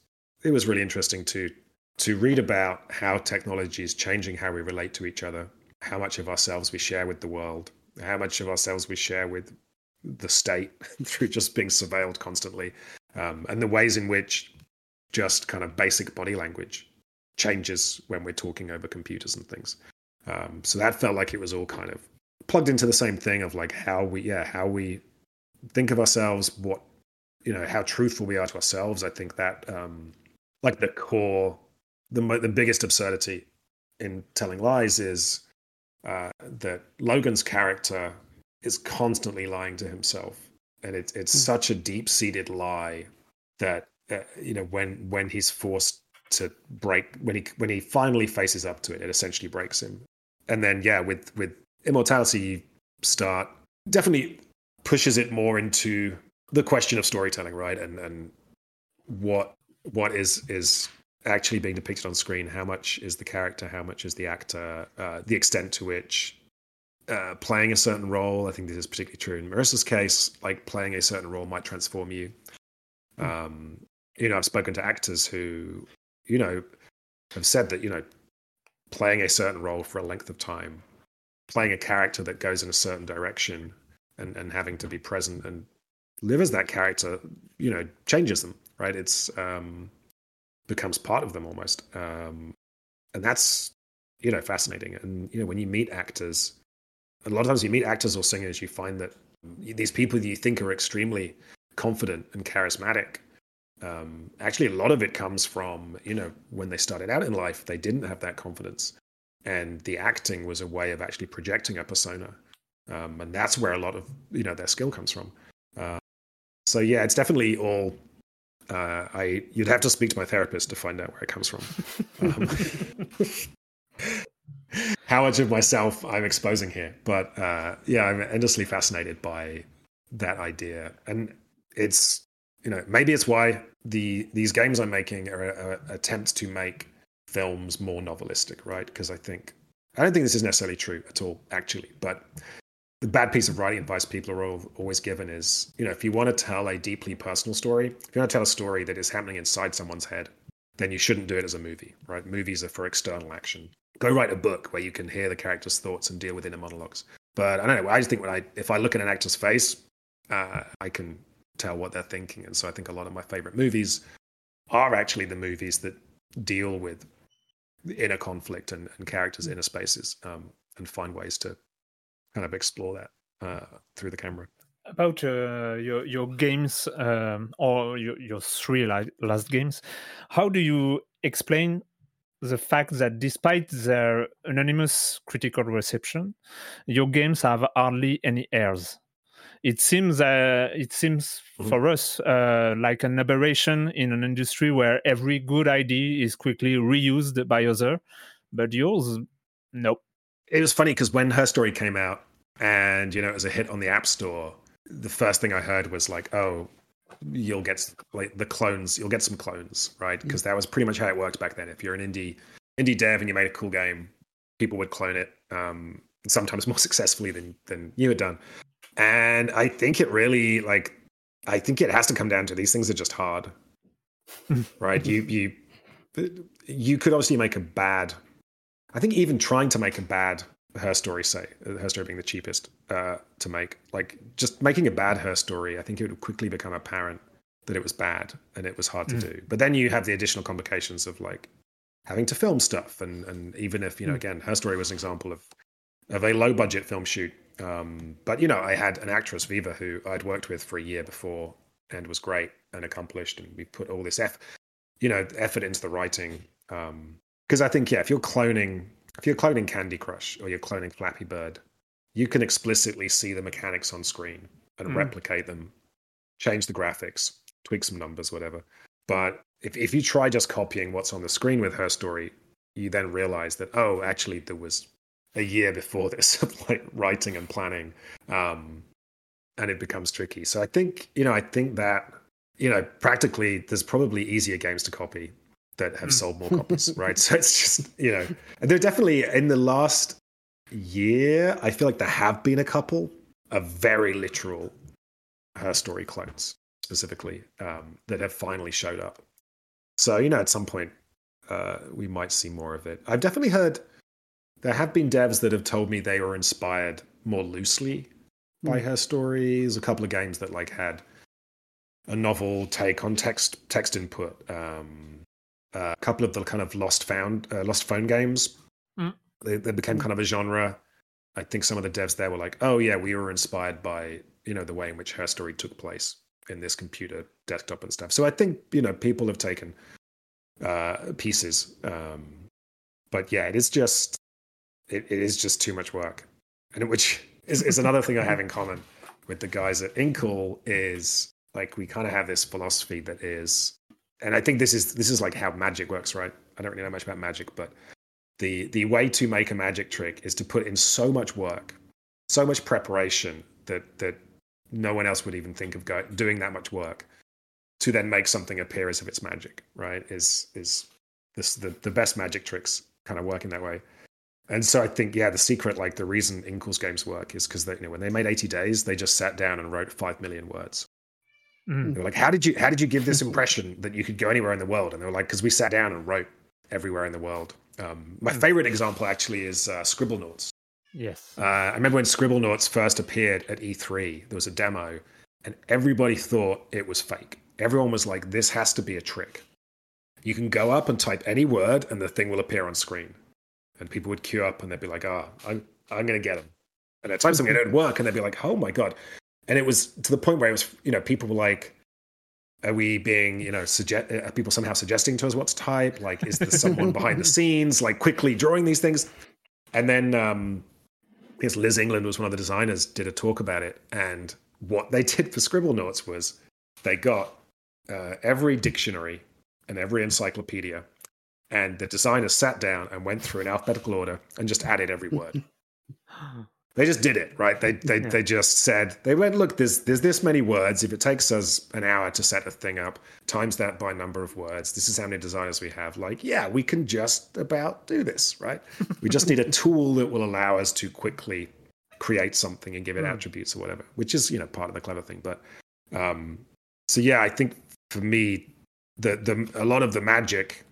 it was really interesting to to read about how technology is changing how we relate to each other, how much of ourselves we share with the world, how much of ourselves we share with the state through just being surveilled constantly, um, and the ways in which just kind of basic body language changes when we're talking over computers and things. Um, so that felt like it was all kind of plugged into the same thing of like how we, yeah, how we think of ourselves, what, you know, how truthful we are to ourselves. I think that, um, like the core, the the biggest absurdity in telling lies is uh, that Logan's character is constantly lying to himself, and it, it's mm. such a deep seated lie that uh, you know when when he's forced to break when he when he finally faces up to it, it essentially breaks him. And then yeah, with with immortality, you start definitely pushes it more into the question of storytelling, right? And and what what is is actually being depicted on screen how much is the character how much is the actor uh, the extent to which uh, playing a certain role i think this is particularly true in marissa's case like playing a certain role might transform you hmm. um, you know i've spoken to actors who you know have said that you know playing a certain role for a length of time playing a character that goes in a certain direction and, and having to be present and live as that character you know changes them right? It's um, becomes part of them almost, um, and that's you know fascinating. And you know when you meet actors, a lot of times you meet actors or singers, you find that these people that you think are extremely confident and charismatic. Um, actually, a lot of it comes from you know when they started out in life, they didn't have that confidence, and the acting was a way of actually projecting a persona, um, and that's where a lot of you know their skill comes from. Uh, so yeah, it's definitely all uh, I you'd have to speak to my therapist to find out where it comes from. Um, how much of myself I'm exposing here, but uh, yeah, I'm endlessly fascinated by that idea, and it's you know maybe it's why the these games I'm making are, are attempts to make films more novelistic, right? Because I think I don't think this is necessarily true at all, actually, but the bad piece of writing advice people are always given is, you know, if you want to tell a deeply personal story, if you want to tell a story that is happening inside someone's head, then you shouldn't do it as a movie, right? Movies are for external action. Go write a book where you can hear the character's thoughts and deal with inner monologues. But I don't know. I just think when I, if I look at an actor's face, uh, I can tell what they're thinking. And so I think a lot of my favorite movies are actually the movies that deal with inner conflict and, and characters' inner spaces um, and find ways to kind of explore that uh, through the camera. About uh, your your games um, or your, your three last games, how do you explain the fact that despite their anonymous critical reception, your games have hardly any heirs? It seems uh, it seems mm-hmm. for us uh, like an aberration in an industry where every good idea is quickly reused by other, but yours, nope it was funny because when her story came out and you know it was a hit on the app store the first thing i heard was like oh you'll get like the clones you'll get some clones right? Because that was pretty much how it worked back then. If you're an indie indie dev and you made a cool game people would clone it um, sometimes more successfully than than you had done. And i think it really like i think it has to come down to these things are just hard. Right? You you you could obviously make a bad I think even trying to make a bad her story, say her story being the cheapest uh, to make, like just making a bad her story, I think it would quickly become apparent that it was bad and it was hard mm. to do. But then you have the additional complications of like having to film stuff, and and even if you know, mm. again, her story was an example of of a low budget film shoot. Um, but you know, I had an actress Viva who I'd worked with for a year before and was great and accomplished, and we put all this effort you know effort into the writing. Because I think yeah, if you're cloning if you're cloning Candy Crush or you're cloning Flappy Bird, you can explicitly see the mechanics on screen and Mm. replicate them, change the graphics, tweak some numbers, whatever. But if, if you try just copying what's on the screen with her story, you then realize that, oh, actually, there was a year before this of like writing and planning. Um, and it becomes tricky. So I think, you know, I think that, you know, practically there's probably easier games to copy that have Mm. sold more copies, right? So it's just, you know, and there definitely in the last year, I feel like there have been a couple of very literal her story clones specifically um, that have finally showed up. So you know, at some point, uh, we might see more of it. I've definitely heard there have been devs that have told me they were inspired more loosely by her stories. A couple of games that like had a novel take on text text input. Um, uh, a couple of the kind of lost found uh, lost phone games. Mm. They, they became kind of a genre. I think some of the devs there were like, "Oh yeah, we were inspired by you know the way in which her story took place in this computer desktop and stuff." So I think you know people have taken uh, pieces, um, but yeah, it is just it, it is just too much work, and it- which is, is another thing I have in common with the guys at Inkle is like we kind of have this philosophy that is, and I think this is this is like how magic works, right? I don't really know much about magic, but the the way to make a magic trick is to put in so much work, so much preparation that that no one else would even think of go, doing that much work to then make something appear as if it's magic, right? Is is this the, the best magic tricks kind of work in that way. And so I think, yeah, the secret, like the reason Inkle's games work is because they, you know, when they made 80 days, they just sat down and wrote five million words. Mm. They were like, "How did you how did you give this impression that you could go anywhere in the world?" And they were like, "Because we sat down and wrote everywhere in the world." Um, my favorite example actually is uh, Scribblenauts. Yes. Uh, I remember when Scribblenauts first appeared at E3, there was a demo, and everybody thought it was fake. Everyone was like, "This has to be a trick." You can go up and type any word, and the thing will appear on screen. And people would queue up, and they'd be like, "Ah, I'm I'm going to get them." And at times, something it would work, and they'd be like, "Oh my god!" And it was to the point where it was, you know, people were like, "Are we being, you know, suggest? Are people somehow suggesting to us what to type? Like, is there someone behind the scenes, like quickly drawing these things?" And then um, I guess Liz England was one of the designers, did a talk about it. And what they did for Scribblenauts was they got uh, every dictionary and every encyclopedia, and the designers sat down and went through in alphabetical order and just added every word. they just did it, right? They they, Yeah. they just said they went, look, there's there's this many words. If it takes us an hour to set a thing up, times that by number of words. This is how many designers we have. Like, yeah, we can just about do this, right? We just need a tool that will allow us to quickly create something and give it Hmm. attributes or whatever, which is you know part of the clever thing. But um, so yeah, I think for me, the the a lot of the magic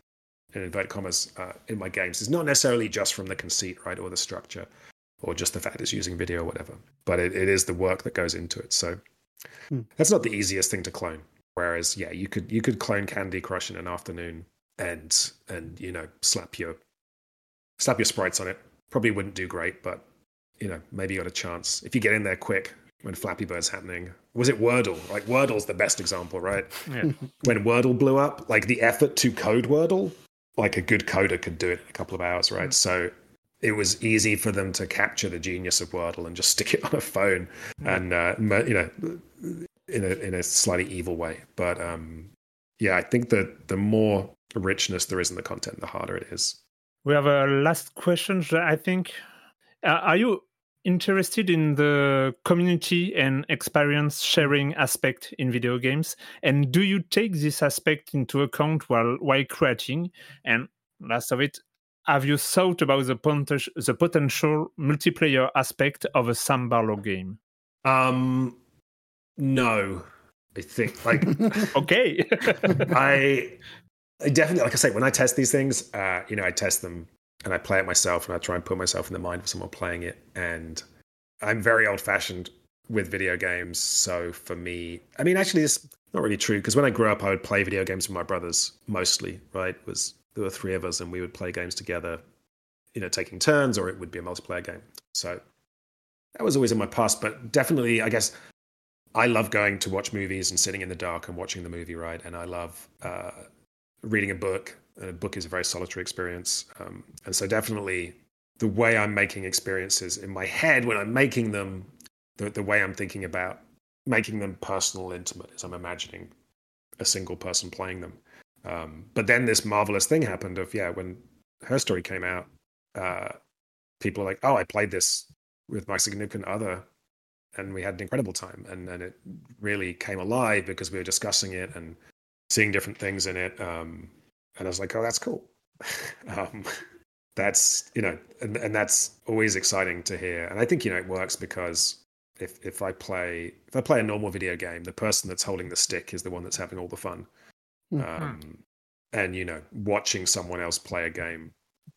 in inverted commas uh, in my games is not necessarily just from the conceit, right, or the structure, or just the fact it's using video or whatever, but it, it is the work that goes into it. So Hmm. that's not the easiest thing to clone. Whereas, yeah, you could you could clone Candy Crush in an afternoon and and you know slap your slap your sprites on it. Probably wouldn't do great, but you know maybe you got a chance if you get in there quick when Flappy Bird's happening. Was it Wordle? Like Wordle's the best example, right? Yeah. when Wordle blew up, like the effort to code Wordle, like a good coder could do it in a couple of hours, right? So it was easy for them to capture the genius of Wordle and just stick it on a phone, and uh, you know, in a in a slightly evil way. But um, yeah, I think that the more richness there is in the content, the harder it is. We have a last question. I think. Uh, are you interested in the community and experience sharing aspect in video games? And do you take this aspect into account while while creating? And last of it, have you thought about the, potent- the potential multiplayer aspect of a Sam Barlow game? Um, no, I think like Okay. I, I definitely, like I say, when I test these things, uh, you know, I test them and I play it myself and I try and put myself in the mind of someone playing it. And I'm very old fashioned with video games. So for me, I mean, actually, it's not really true because when I grew up, I would play video games with my brothers mostly, right? It was there were three of us and we would play games together, you know, taking turns or it would be a multiplayer game. So that was always in my past, but definitely, I guess I love going to watch movies and sitting in the dark and watching the movie, right? And I love uh, reading a book. A book is a very solitary experience, um, and so definitely the way I'm making experiences in my head when I'm making them, the, the way I'm thinking about making them personal, intimate, is I'm imagining a single person playing them. Um, but then this marvelous thing happened of yeah, when her story came out, uh, people were like, "Oh, I played this with my significant other and we had an incredible time. And, and it really came alive because we were discussing it and seeing different things in it um, and i was like oh that's cool. Um, that's you know and, and that's always exciting to hear. And i think you know it works because if if i play if i play a normal video game the person that's holding the stick is the one that's having all the fun mm-hmm. um, and you know watching someone else play a game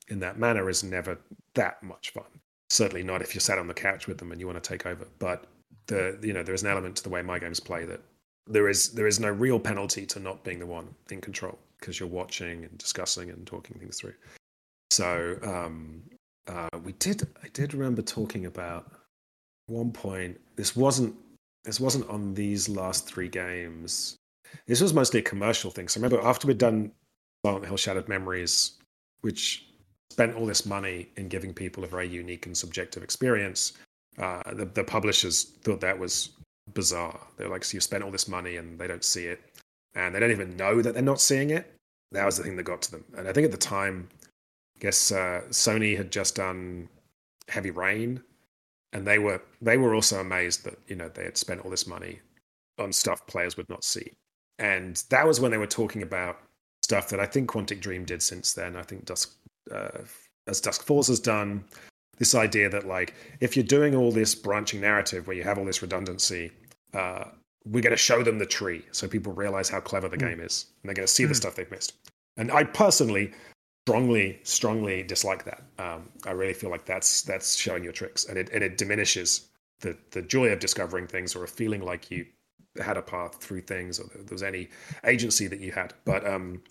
in that manner is never that much fun certainly not if you're sat on the couch with them and you want to take over. But the you know there is an element to the way my games play that there is there is no real penalty to not being the one in control because you're watching and discussing and talking things through. So um, uh, we did I did remember talking about one point. This wasn't this wasn't on these last three games. This was mostly a commercial thing. So remember after we'd done Silent Hill Shattered Memories, which spent all this money in giving people a very unique and subjective experience, uh, the, the publishers thought that was bizarre. They're like, so you spent all this money and they don't see it, and they don't even know that they're not seeing it. That was the thing that got to them. And I think at the time, I guess uh, Sony had just done Heavy Rain, and they were they were also amazed that you know they had spent all this money on stuff players would not see. And that was when they were talking about stuff that I think Quantic Dream did since then. I think Dusk uh, as Dusk Falls has done, this idea that like if you're doing all this branching narrative where you have all this redundancy, uh, we're going to show them the tree so people realize how clever the mm. game is, and they're going to see mm. the hmm. stuff they've missed. And I personally strongly, strongly dislike that. Um, I really feel like that's that's showing your tricks, and it and it diminishes the the joy of discovering things or of feeling like you had a path through things or there was any agency that you had. But um,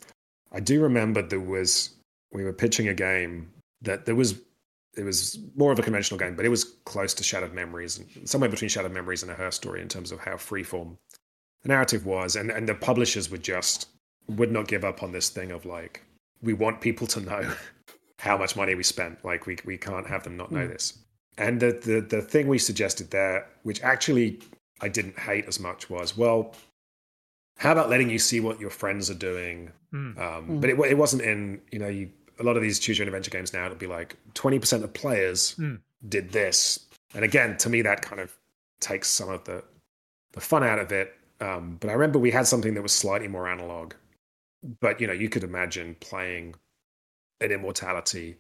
I do remember there was we were pitching a game that there was it was more of a conventional game, but it was close to Shattered Memories, and somewhere between Shattered Memories and a Her Story in terms of how freeform the narrative was, and and the publishers would just would not give up on this thing of like we want people to know how much money we spent. Like we we can't have them not know mm. this. And the, the the thing we suggested there, which actually I didn't hate as much, was well, how about letting you see what your friends are doing? Mm. Um, mm. But it, it wasn't in you know you a lot of these choose your own adventure games now, it'll be like 20% of players mm. did this. And again, to me, that kind of takes some of the, the fun out of it. Um, but I remember we had something that was slightly more analog. But, you know, you could imagine playing an Immortality.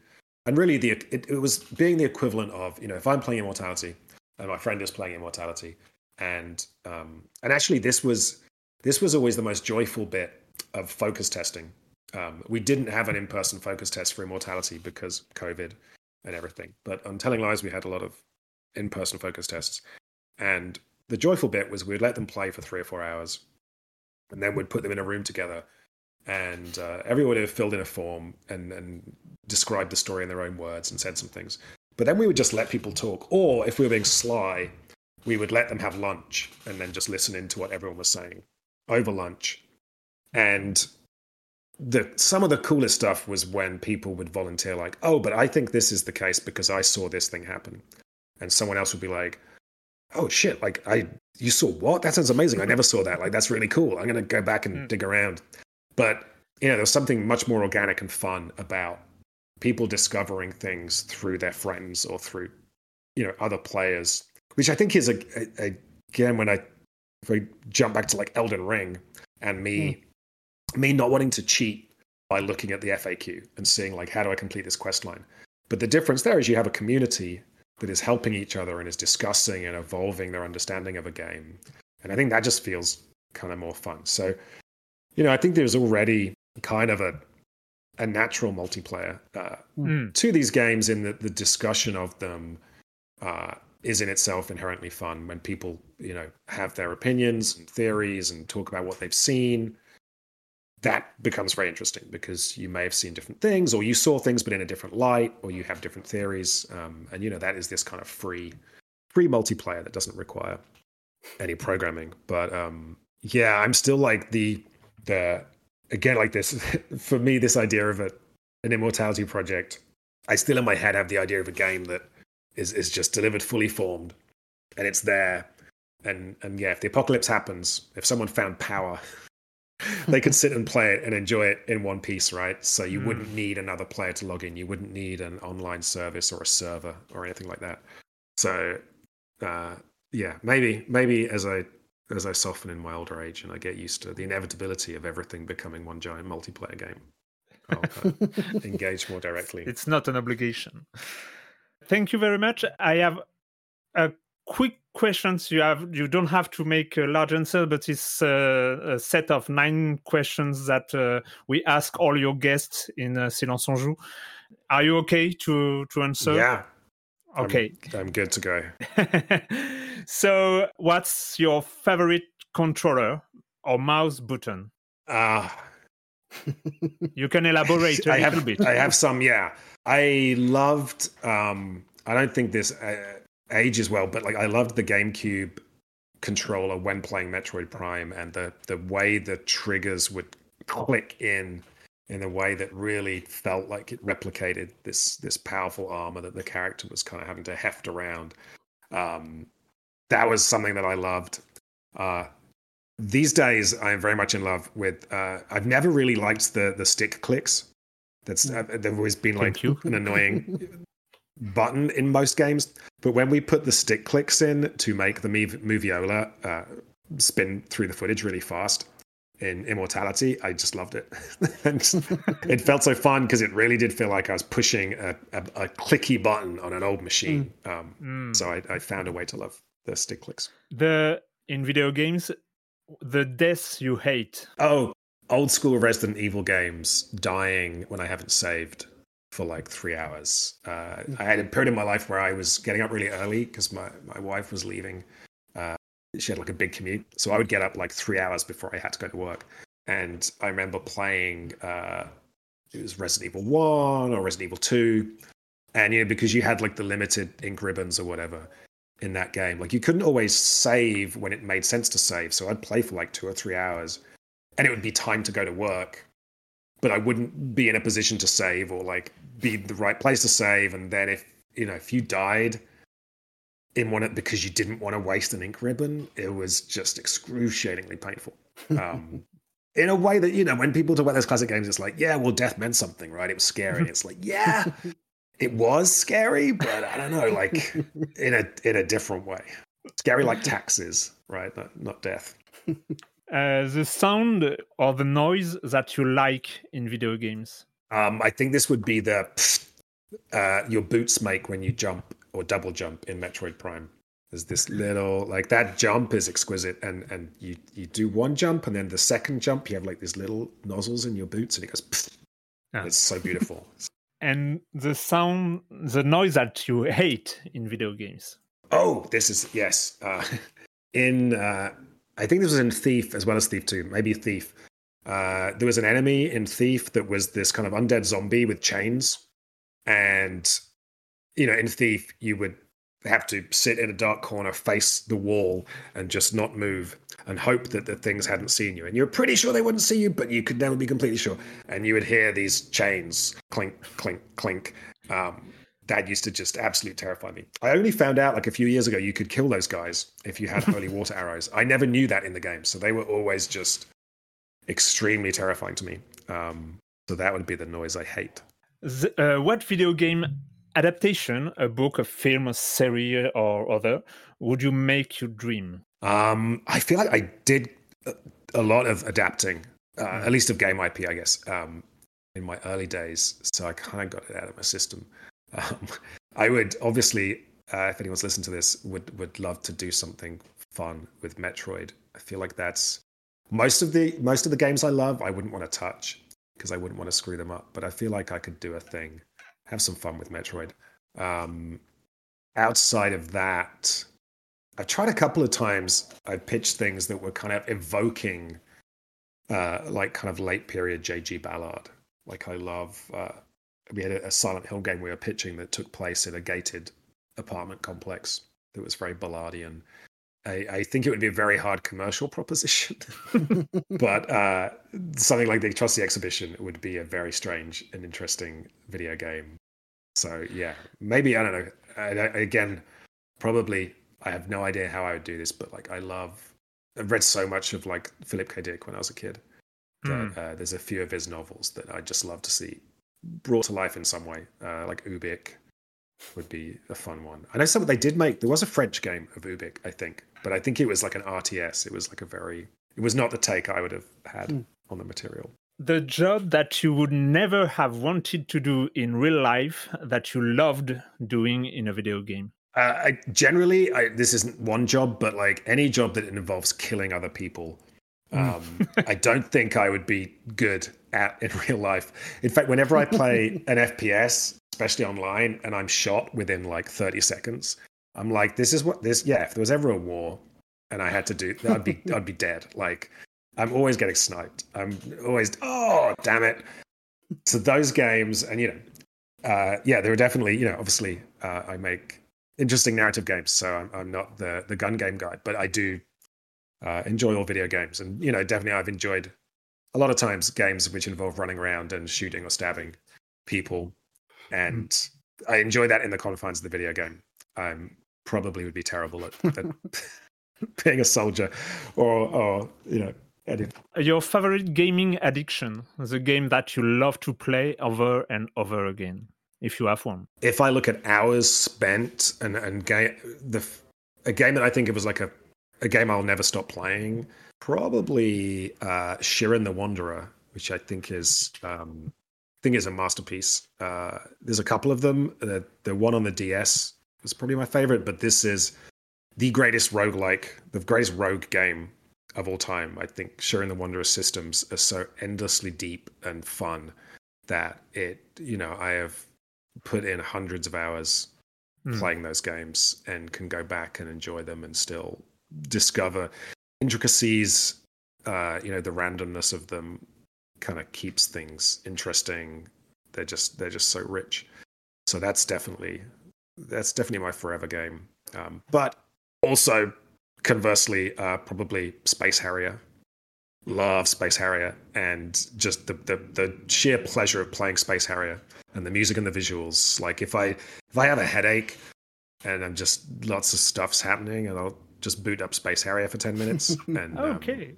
And really, the it, it was being the equivalent of, you know, if I'm playing Immortality and my friend is playing Immortality, and um, and actually this was this was always the most joyful bit of focus testing um, we didn't have an in-person focus test for immortality because COVID and everything. But on Telling Lies, we had a lot of in-person focus tests, and the joyful bit was we'd let them play for three or four hours, and then we'd put them in a room together, and uh, everyone would filled in a form and and described the story in their own words and said some things. But then we would just let people talk, or if we were being sly, we would let them have lunch and then just listen into what everyone was saying over lunch. And the some of the coolest stuff was when people would volunteer like oh but i think this is the case because i saw this thing happen. And someone else would be like oh shit like i you saw what? That sounds amazing. I never saw that. Like that's really cool. I'm going to go back and mm. dig around. But you know there's something much more organic and fun about people discovering things through their friends or through you know other players which i think is a, a, again when i if we jump back to like elden ring and me mm me not wanting to cheat by looking at the FAQ and seeing like how do I complete this quest line. But the difference there is you have a community that is helping each other and is discussing and evolving their understanding of a game. And I think that just feels kind of more fun. So, you know, I think there's already kind of a a natural multiplayer uh, mm. to these games in that the discussion of them uh, is in itself inherently fun when people, you know, have their opinions and theories and talk about what they've seen. That becomes very interesting because you may have seen different things or you saw things but in a different light or you have different theories. Um, and you know that is this kind of free free multiplayer that doesn't require any programming. But um, yeah i'm still like the the again, like this, for me, this idea of a, an immortality project, I still in my head have the idea of a game that is, is just delivered fully formed and it's there. And, and yeah, if the apocalypse happens, if someone found power, they could sit and play it and enjoy it in one piece, right? So you mm. wouldn't need another player to log in. You wouldn't need an online service or a server or anything like that. So uh, yeah, maybe maybe as I as I soften in my older age and I get used to the inevitability of everything becoming one giant multiplayer game, I'll uh, engage more directly. It's not an obligation. Thank you very much. I have a quick questions. You have you don't have to make a large answer but it's uh, a set of nine questions that uh, we ask all your guests in uh, silence on joue. Are you okay to to answer? Yeah. Okay. I'm, I'm good to go. So what's your favorite controller or mouse button? Ah you can elaborate a I little have, bit i have some yeah i loved um i don't think this uh, ages well, but like I loved the GameCube controller when playing Metroid Prime and the the way the triggers would click in in a way that really felt like it replicated this this powerful armor that the character was kind of having to heft around. Um, that was something that I loved. Uh, these days, I am very much in love with. Uh, I've never really liked the the stick clicks. That's uh, they've always been like an annoying button in most games. But when we put the stick clicks in to make the Moviola uh, spin through the footage really fast in Immortality, I just loved it. it felt so fun because it really did feel like I was pushing a, a, a clicky button on an old machine. Mm. Um, mm. So I, I found a way to love the stick clicks. The in video games, the deaths you hate. Oh, old school Resident Evil games, dying when I haven't saved for like three hours. Uh, I had a period in my life where I was getting up really early because my, my wife was leaving. Uh, she had like a big commute. So I would get up like three hours before I had to go to work. And I remember playing, uh, it was Resident Evil 1 or Resident Evil 2. And, you know, because you had like the limited ink ribbons or whatever in that game, like you couldn't always save when it made sense to save. So I'd play for like two or three hours and it would be time to go to work but I wouldn't be in a position to save or like be the right place to save. And then if you know if you died in one because you didn't want to waste an ink ribbon, it was just excruciatingly painful. Um, in a way that you know when people talk about those classic games, it's like yeah, well, death meant something, right? It was scary. it's like yeah, it was scary, but I don't know, like in a in a different way. Scary like taxes, right? Not, not death. Uh, the sound or the noise that you like in video games? Um, I think this would be the uh, your boots make when you jump or double jump in Metroid Prime. There's this little like that jump is exquisite, and and you you do one jump, and then the second jump you have like these little nozzles in your boots, and it goes. Ah. It's so beautiful. and the sound, the noise that you hate in video games. Oh, this is yes. Uh, in uh, I think this was in Thief as well as Thief 2, maybe Thief. Uh, there was an enemy in Thief that was this kind of undead zombie with chains. And, you know, in Thief, you would have to sit in a dark corner, face the wall, and just not move and hope that the things hadn't seen you. And you're pretty sure they wouldn't see you, but you could never be completely sure. And you would hear these chains clink, clink, clink. Um, that used to just absolutely terrify me. I only found out like a few years ago you could kill those guys if you had holy water arrows. I never knew that in the game, so they were always just extremely terrifying to me. Um, so that would be the noise I hate. The, uh, what video game adaptation, a book, a film, a series, or other, would you make your dream? Um, I feel like I did a lot of adapting, uh, at least of game IP, I guess, um, in my early days. So I kind of got it out of my system. Um, I would obviously, uh, if anyone's listened to this, would would love to do something fun with Metroid. I feel like that's most of the most of the games I love. I wouldn't want to touch because I wouldn't want to screw them up. But I feel like I could do a thing, have some fun with Metroid. Um, outside of that, I've tried a couple of times. I pitched things that were kind of evoking, uh, like kind of late period J.G. Ballard. Like I love uh, we had a, a Silent Hill game we were pitching that took place in a gated apartment complex that was very Ballardian. I, I think it would be a very hard commercial proposition, but uh, something like the Atrocity Exhibition would be a very strange and interesting video game. So yeah, maybe I don't know. I, I, again, probably I have no idea how I would do this, but like I love. I've read so much of like Philip K. Dick when I was a kid. That, Mm. uh, there's a few of his novels that I just love to see brought to life in some way, uh, like Ubik would be a fun one. I know some they did make. There was a French game of Ubik, I think, but I think it was like an RTS. It was like a very. It was not the take I would have had Hmm. on the material. The job that you would never have wanted to do in real life that you loved doing in a video game. Uh, I, generally, I, this isn't one job, but like any job that involves killing other people, um, I don't think I would be good at in real life. In fact, whenever I play an FPS, especially online, and I'm shot within like 30 seconds, I'm like, this is what this. Yeah, if there was ever a war, and I had to do, I'd be, I'd be dead. Like, I'm always getting sniped. I'm always, oh damn it. So those games, and you know, uh, yeah, there are definitely, you know, obviously, uh, I make interesting narrative games, so I'm, I'm not the the gun game guy, but I do uh, enjoy all video games, and you know, definitely, I've enjoyed a lot of times games which involve running around and shooting or stabbing people, and I enjoy that in the confines of the video game. I'm probably would be terrible at, at being a soldier, or or you know, any Your favorite gaming addiction, the game that you love to play over and over again, if you have one. if I look at hours spent and and game the a game that I think it was like a a game I'll never stop playing, probably uh, Shiren the Wanderer, which I think is um, I think is a masterpiece. Uh, there's a couple of them. The the one on the DS was probably my favorite, but this is the greatest roguelike, the greatest rogue game of all time. I think Shiren the Wanderer systems are so endlessly deep and fun that it, you know, I have put in hundreds of hours Mm. playing those games and can go back and enjoy them and still discover intricacies uh you know the randomness of them kind of keeps things interesting they're just they're just so rich so that's definitely that's definitely my forever game. Um but also conversely uh probably space harrier. Love space harrier and just the, the the sheer pleasure of playing space harrier and the music and the visuals. Like if i if i have a headache and i'm just lots of stuff's happening and i'll just boot up space harrier for 10 minutes and um, Okay.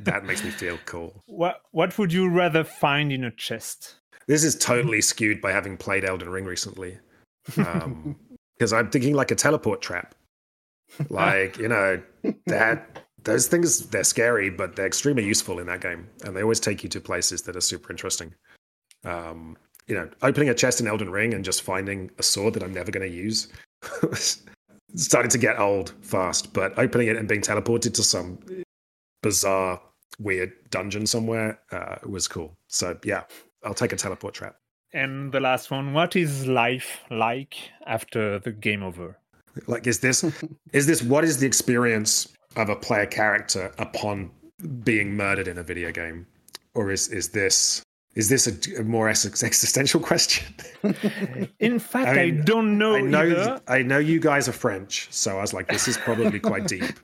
that makes me feel cool. What what would you rather find in a chest? this is totally skewed by having played elden ring recently um because i'm thinking like a teleport trap. Like you know that those things they're scary but they're extremely useful in that game. And they always take you to places that are super interesting. Um you know opening a chest in elden ring and just finding a sword that i'm never going to use starting to get old fast. But opening it and being teleported to some bizarre weird dungeon somewhere uh was cool. So yeah i'll take a teleport trap And the last one, what is life like after the game over? like is this is this what is the experience of a player character upon being murdered in a video game or is is this is this a, a more existential question In fact, I, mean, don't know, i know either. i know you guys are french so i was like this is probably quite deep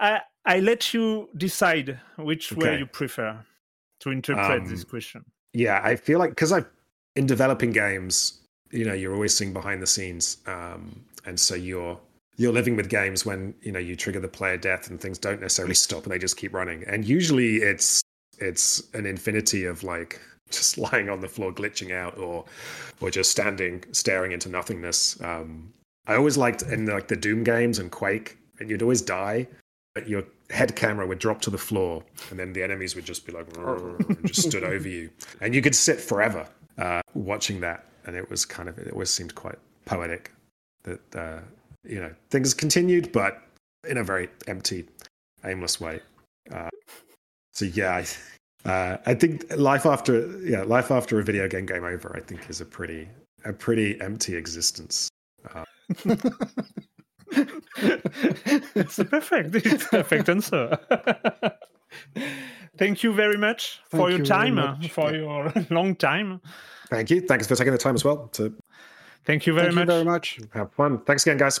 I, I let you decide which way you prefer to interpret this Um, question. Yeah i feel like because i in developing games you know you're always seeing behind the scenes um and so you're you're living with games when you know you trigger the player death and things don't necessarily stop and they just keep running. And usually it's it's an infinity of like just lying on the floor glitching out or or just standing staring into nothingness. Um i always liked in like the doom games and quake and you'd always die your head camera would drop to the floor and then the enemies would just be like and just stood over you. And you could sit forever uh, watching that and it was kind of it always seemed quite poetic that uh, you know things continued but in a very empty aimless way. Uh, so yeah I, uh, I think life after yeah life after a video game game over i think is a pretty a pretty empty existence. Uh, it's a perfect, it's a perfect answer. Thank you very much for your you time, much. for your long time. thank you thanks for taking the time as well to Thank you very Thank you very much. have fun thanks again guys